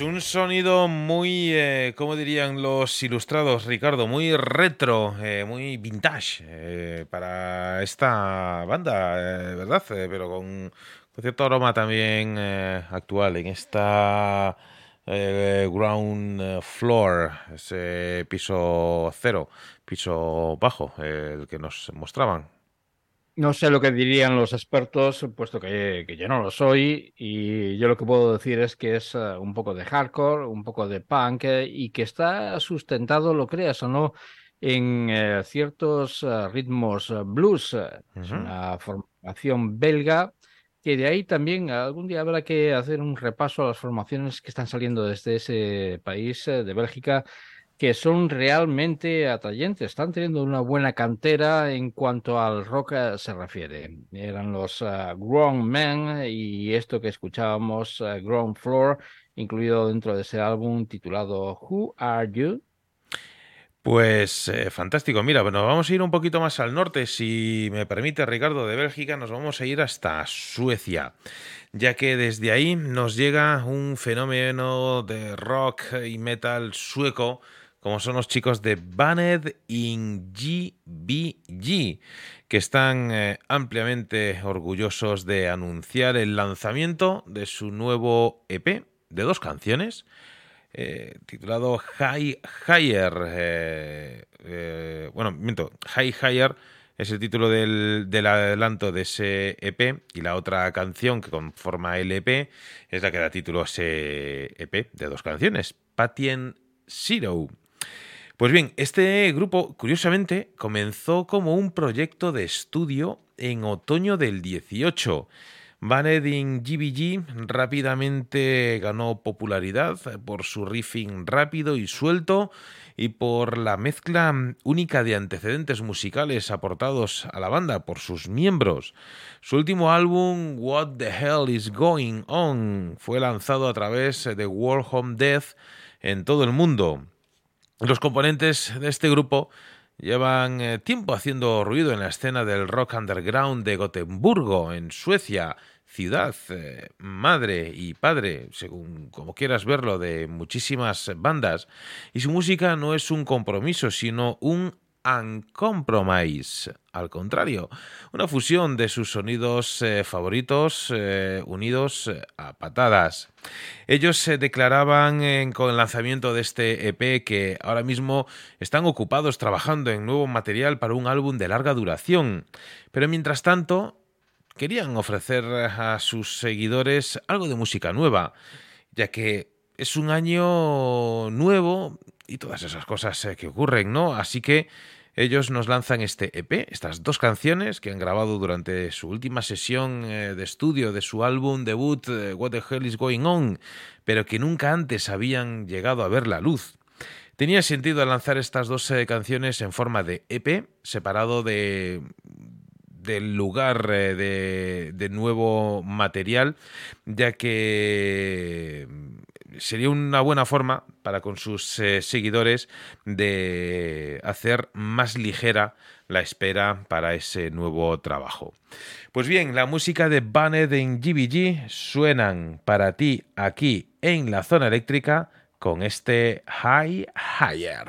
Un sonido muy, eh, ¿cómo dirían los ilustrados, Ricardo? Muy retro, eh, muy vintage eh, para esta banda, ¿verdad? Pero con, con cierto aroma también actual en esta ground floor, ese piso cero, piso bajo, el que nos mostraban. No sé lo que dirían los expertos, puesto que, que yo no lo soy, y yo lo que puedo decir es que es eh, un poco de hardcore, un poco de punk, eh, y que está sustentado, lo creas o no, en eh, ciertos eh, ritmos blues. Es una formación belga, que de ahí también algún día habrá que hacer un repaso a las formaciones que están saliendo desde ese país de Bélgica que son realmente atrayentes. Están teniendo una buena cantera en cuanto al rock eh, se refiere. Eran los uh, Grown Men y esto que escuchábamos, uh, Ground Floor, incluido dentro de ese álbum titulado Who Are You? Pues fantástico. Mira, nos vamos a ir un poquito más al norte, si me permite, Ricardo, de Bélgica, nos vamos a ir hasta Suecia, ya que desde ahí nos llega un fenómeno de rock y metal sueco, como son los chicos de Banned in GBG, que están eh, ampliamente orgullosos de anunciar el lanzamiento de su nuevo EP de dos canciones eh, titulado High Higher. eh, bueno, miento, High Higher es el título del, del adelanto de ese EP y la otra canción que conforma el EP es la que da título a ese EP de dos canciones, Patient Zero. Pues bien, este grupo, curiosamente, comenzó como un proyecto de estudio en otoño del 18. Banned in GBG rápidamente ganó popularidad por su riffing rápido y suelto y por la mezcla única de antecedentes musicales aportados a la banda por sus miembros. Su último álbum, What the Hell is Going On, fue lanzado a través de World Home Death en todo el mundo. Los componentes de este grupo llevan eh, tiempo haciendo ruido en la escena del rock underground de Gotemburgo, en Suecia, ciudad, eh, madre y padre, según como quieras verlo, de muchísimas bandas. Y su música no es un compromiso, sino un uncompromise. Al contrario, una fusión de sus sonidos eh, favoritos eh, unidos eh, a patadas. Ellos se declaraban en- con el lanzamiento de este EP que ahora mismo están ocupados trabajando en nuevo material para un álbum de larga duración. Pero mientras tanto, querían ofrecer a sus seguidores algo de música nueva, ya que es un año nuevo y todas esas cosas eh, que ocurren, ¿no? Así que ellos nos lanzan este EP, estas dos canciones que han grabado durante su última sesión eh, de estudio de su álbum debut eh, What the Hell is Going On, pero que nunca antes habían llegado a ver la luz. Tenía sentido lanzar estas dos canciones en forma de EP, separado de del lugar de nuevo material, ya que sería una buena forma para con sus eh, seguidores de hacer más ligera la espera para ese nuevo trabajo. Pues bien, la música de Banned en GBG suenan para ti aquí en la zona eléctrica con este High Higher.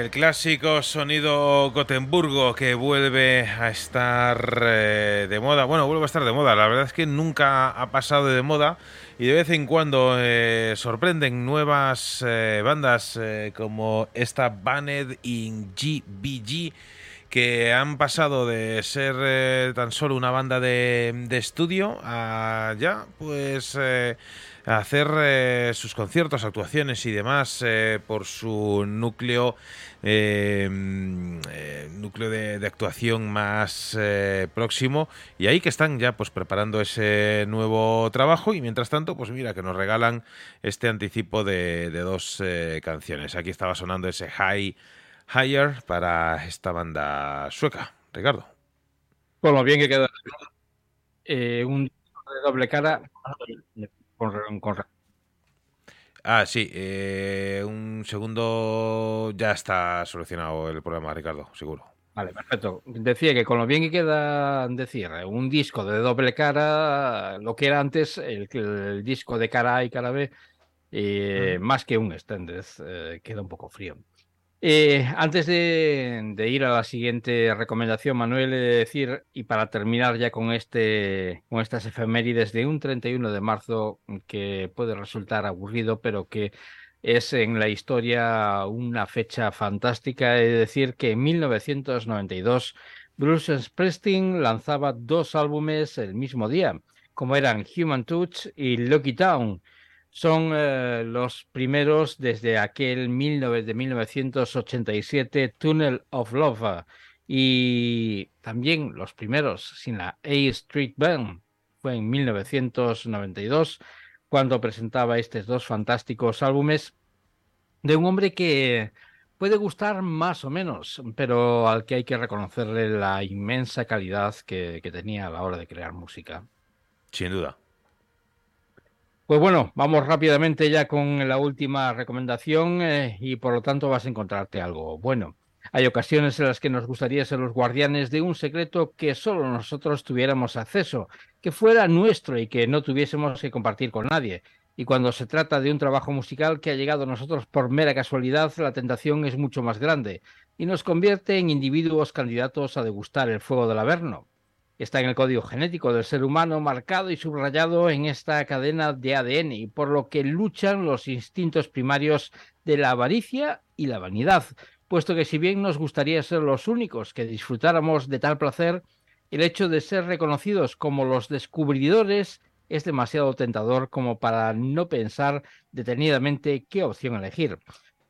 El clásico sonido Gotemburgo que vuelve a estar eh, de moda. Bueno, vuelve a estar de moda. La verdad es que nunca ha pasado de moda y de vez en cuando eh, sorprenden nuevas eh, bandas como esta Banned in GBG que han pasado de ser tan solo una banda de, estudio a ya pues hacer sus conciertos, actuaciones y demás por su núcleo mm, eh, núcleo de, actuación más eh, próximo. Y ahí que están ya pues preparando ese nuevo trabajo. Y mientras tanto pues mira que nos regalan este anticipo de, dos eh, canciones. Aquí estaba sonando ese High Higher para esta banda sueca. Ricardo. Con lo bien que queda un de doble cara con, con- Ah, sí, eh, un segundo ya está solucionado el problema, Ricardo, seguro. Vale, perfecto. Decía que con lo bien que queda decir un disco de doble cara, lo que era antes el, el disco de cara A y cara B, eh, más que un extended, eh, queda un poco frío. Eh, antes de, ir a la siguiente recomendación, Manuel, he de decir, y para terminar ya con, este, con estas efemérides de un 31 de marzo que puede resultar aburrido, pero que es en la historia una fecha fantástica. He de decir que en 1992 Bruce Springsteen lanzaba dos álbumes el mismo día, como eran Human Touch y Lucky Town. Son eh, los primeros desde aquel 19 de 1987 Tunnel of Love y también los primeros sin la A Street Band fue en 1992 cuando presentaba estos dos fantásticos álbumes de un hombre que puede gustar más o menos, pero al que hay que reconocerle la inmensa calidad que, que tenía a la hora de crear música. Sin duda. Pues bueno, vamos rápidamente ya con la última recomendación eh, y por lo tanto vas a encontrarte algo bueno. Hay ocasiones en las que nos gustaría ser los guardianes de un secreto que solo nosotros tuviéramos acceso, que fuera nuestro y que no tuviésemos que compartir con nadie. Y cuando se trata de un trabajo musical que ha llegado a nosotros por mera casualidad, la tentación es mucho más grande y nos convierte en individuos candidatos a degustar el fuego del Averno. Está en el código genético del ser humano, marcado y subrayado en esta cadena de ADN, y por lo que luchan los instintos primarios de la avaricia y la vanidad, puesto que si bien nos gustaría ser los únicos que disfrutáramos de tal placer, el hecho de ser reconocidos como los descubridores es demasiado tentador como para no pensar detenidamente qué opción elegir.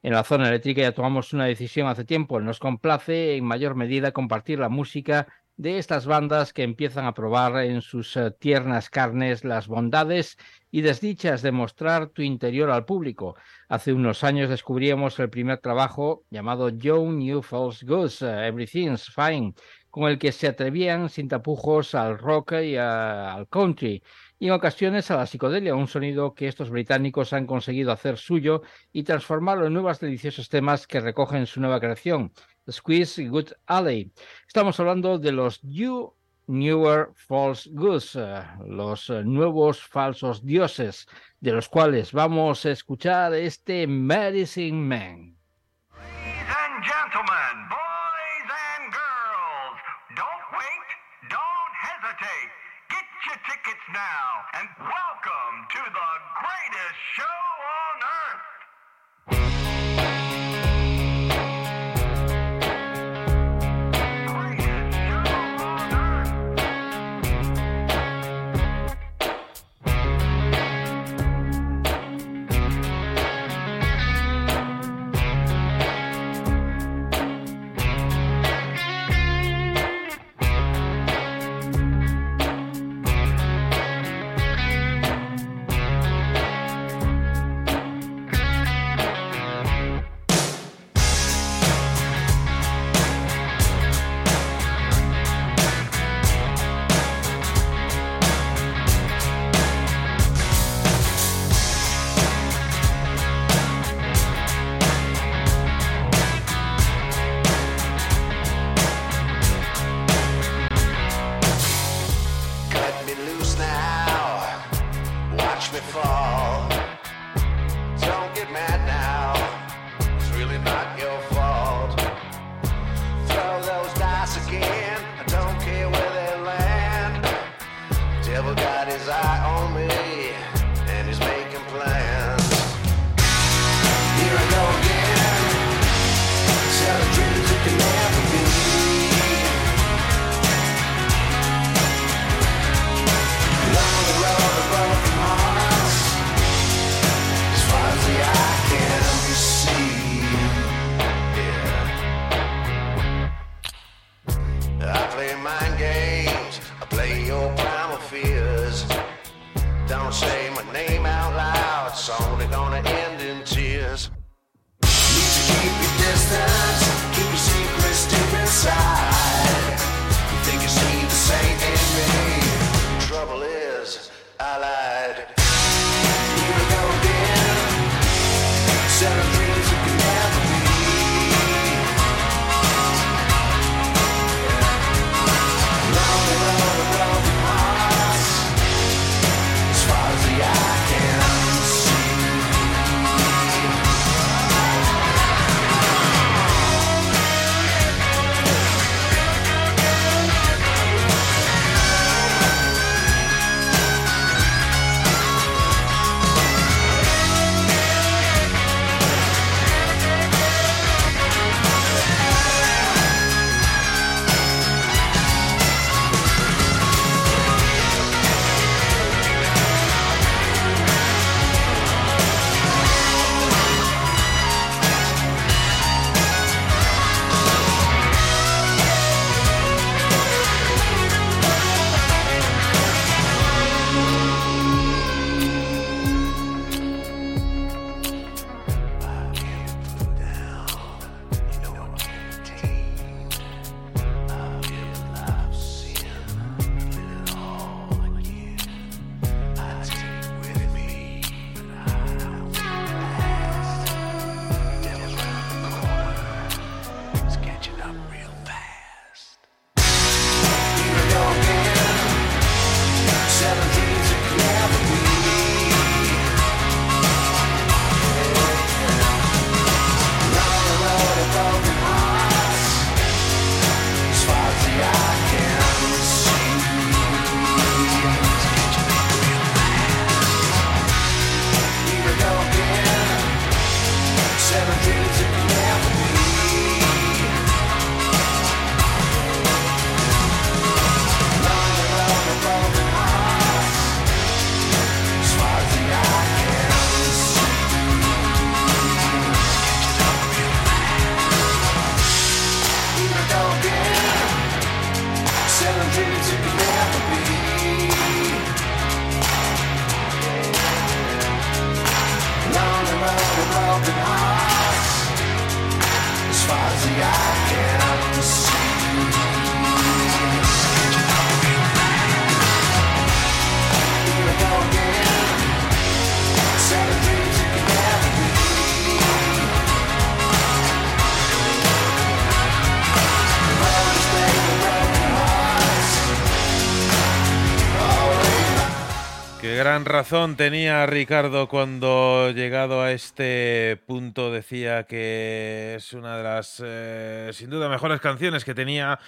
En la zona eléctrica ya tomamos una decisión hace tiempo. Nos complace en mayor medida compartir la música de estas bandas que empiezan a probar en sus eh, tiernas carnes las bondades y desdichas de mostrar tu interior al público. Hace unos años descubríamos el primer trabajo llamado Joe New False Goose, eh, Everything's Fine, con el que se atrevían sin tapujos al rock y al country, y en ocasiones a la psicodelia, un sonido que estos británicos han conseguido hacer suyo y transformarlo en nuevos deliciosos temas que recogen su nueva creación, Squeeze Good Alley. Estamos hablando de los Newer False Goose, eh, los eh, nuevos falsos dioses, de los cuales vamos a escuchar este Medicine Man. Ladies and gentlemen, boys and girls, don't wait, don't hesitate. Get your tickets now and welcome to the greatest show gran razón tenía Ricardo cuando llegado a este punto decía que es una de las eh, sin duda mejores canciones que tenía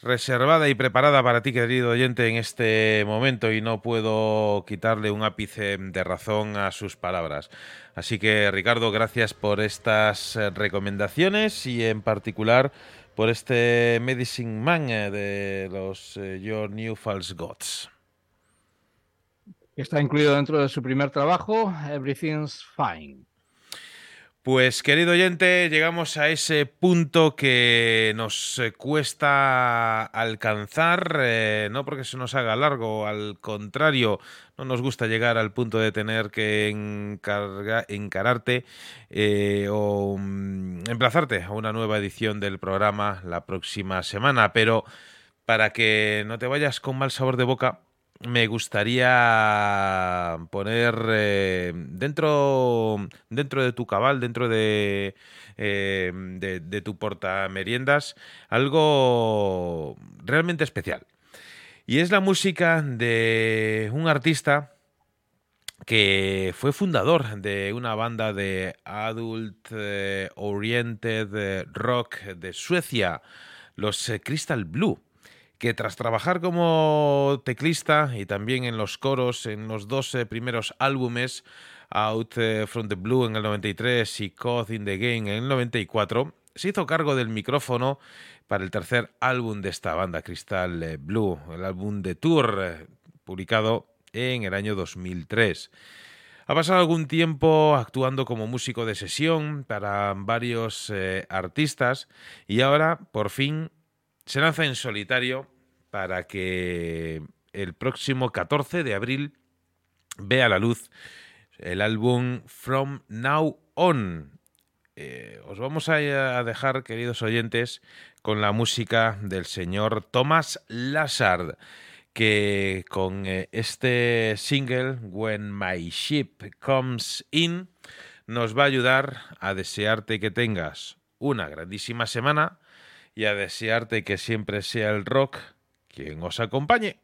reservada y preparada para ti, querido oyente, en este momento y no puedo quitarle un ápice de razón a sus palabras. Así que, Ricardo, gracias por estas recomendaciones y en particular por este Medicine Man eh, de los eh, Your New False Gods. Está incluido dentro de su primer trabajo, Everything's Fine. Pues querido oyente, llegamos a ese punto que nos eh, cuesta alcanzar, eh, no porque se nos haga largo, al contrario, no nos gusta llegar al punto de tener que encarga- encararte eh, o mm, emplazarte a una nueva edición del programa la próxima semana, pero para que no te vayas con mal sabor de boca, me gustaría poner eh, dentro, dentro de tu cabal, dentro de, eh, de, de tu portameriendas, algo realmente especial. Y es la música de un artista que fue fundador de una banda de adult eh, oriented eh, rock de Suecia, los Crystal Blue, que tras trabajar como teclista y también en los coros en los dos primeros álbumes, Out eh, from the Blue en el 93 y Caught in the Game en el 94, se hizo cargo del micrófono para el tercer álbum de esta banda, Crystal eh, Blue, el álbum de tour, eh, publicado en el año 2003. Ha pasado algún tiempo actuando como músico de sesión para varios artistas y ahora por fin se lanza en solitario para que el próximo 14 de abril vea la luz el álbum From Now On. Eh, os vamos a, dejar, queridos oyentes, con la música del señor Thomas Lazard que con eh, este single, When My Ship Comes In, nos va a ayudar a desearte que tengas una grandísima semana y a desearte que siempre sea el rock quien os acompañe.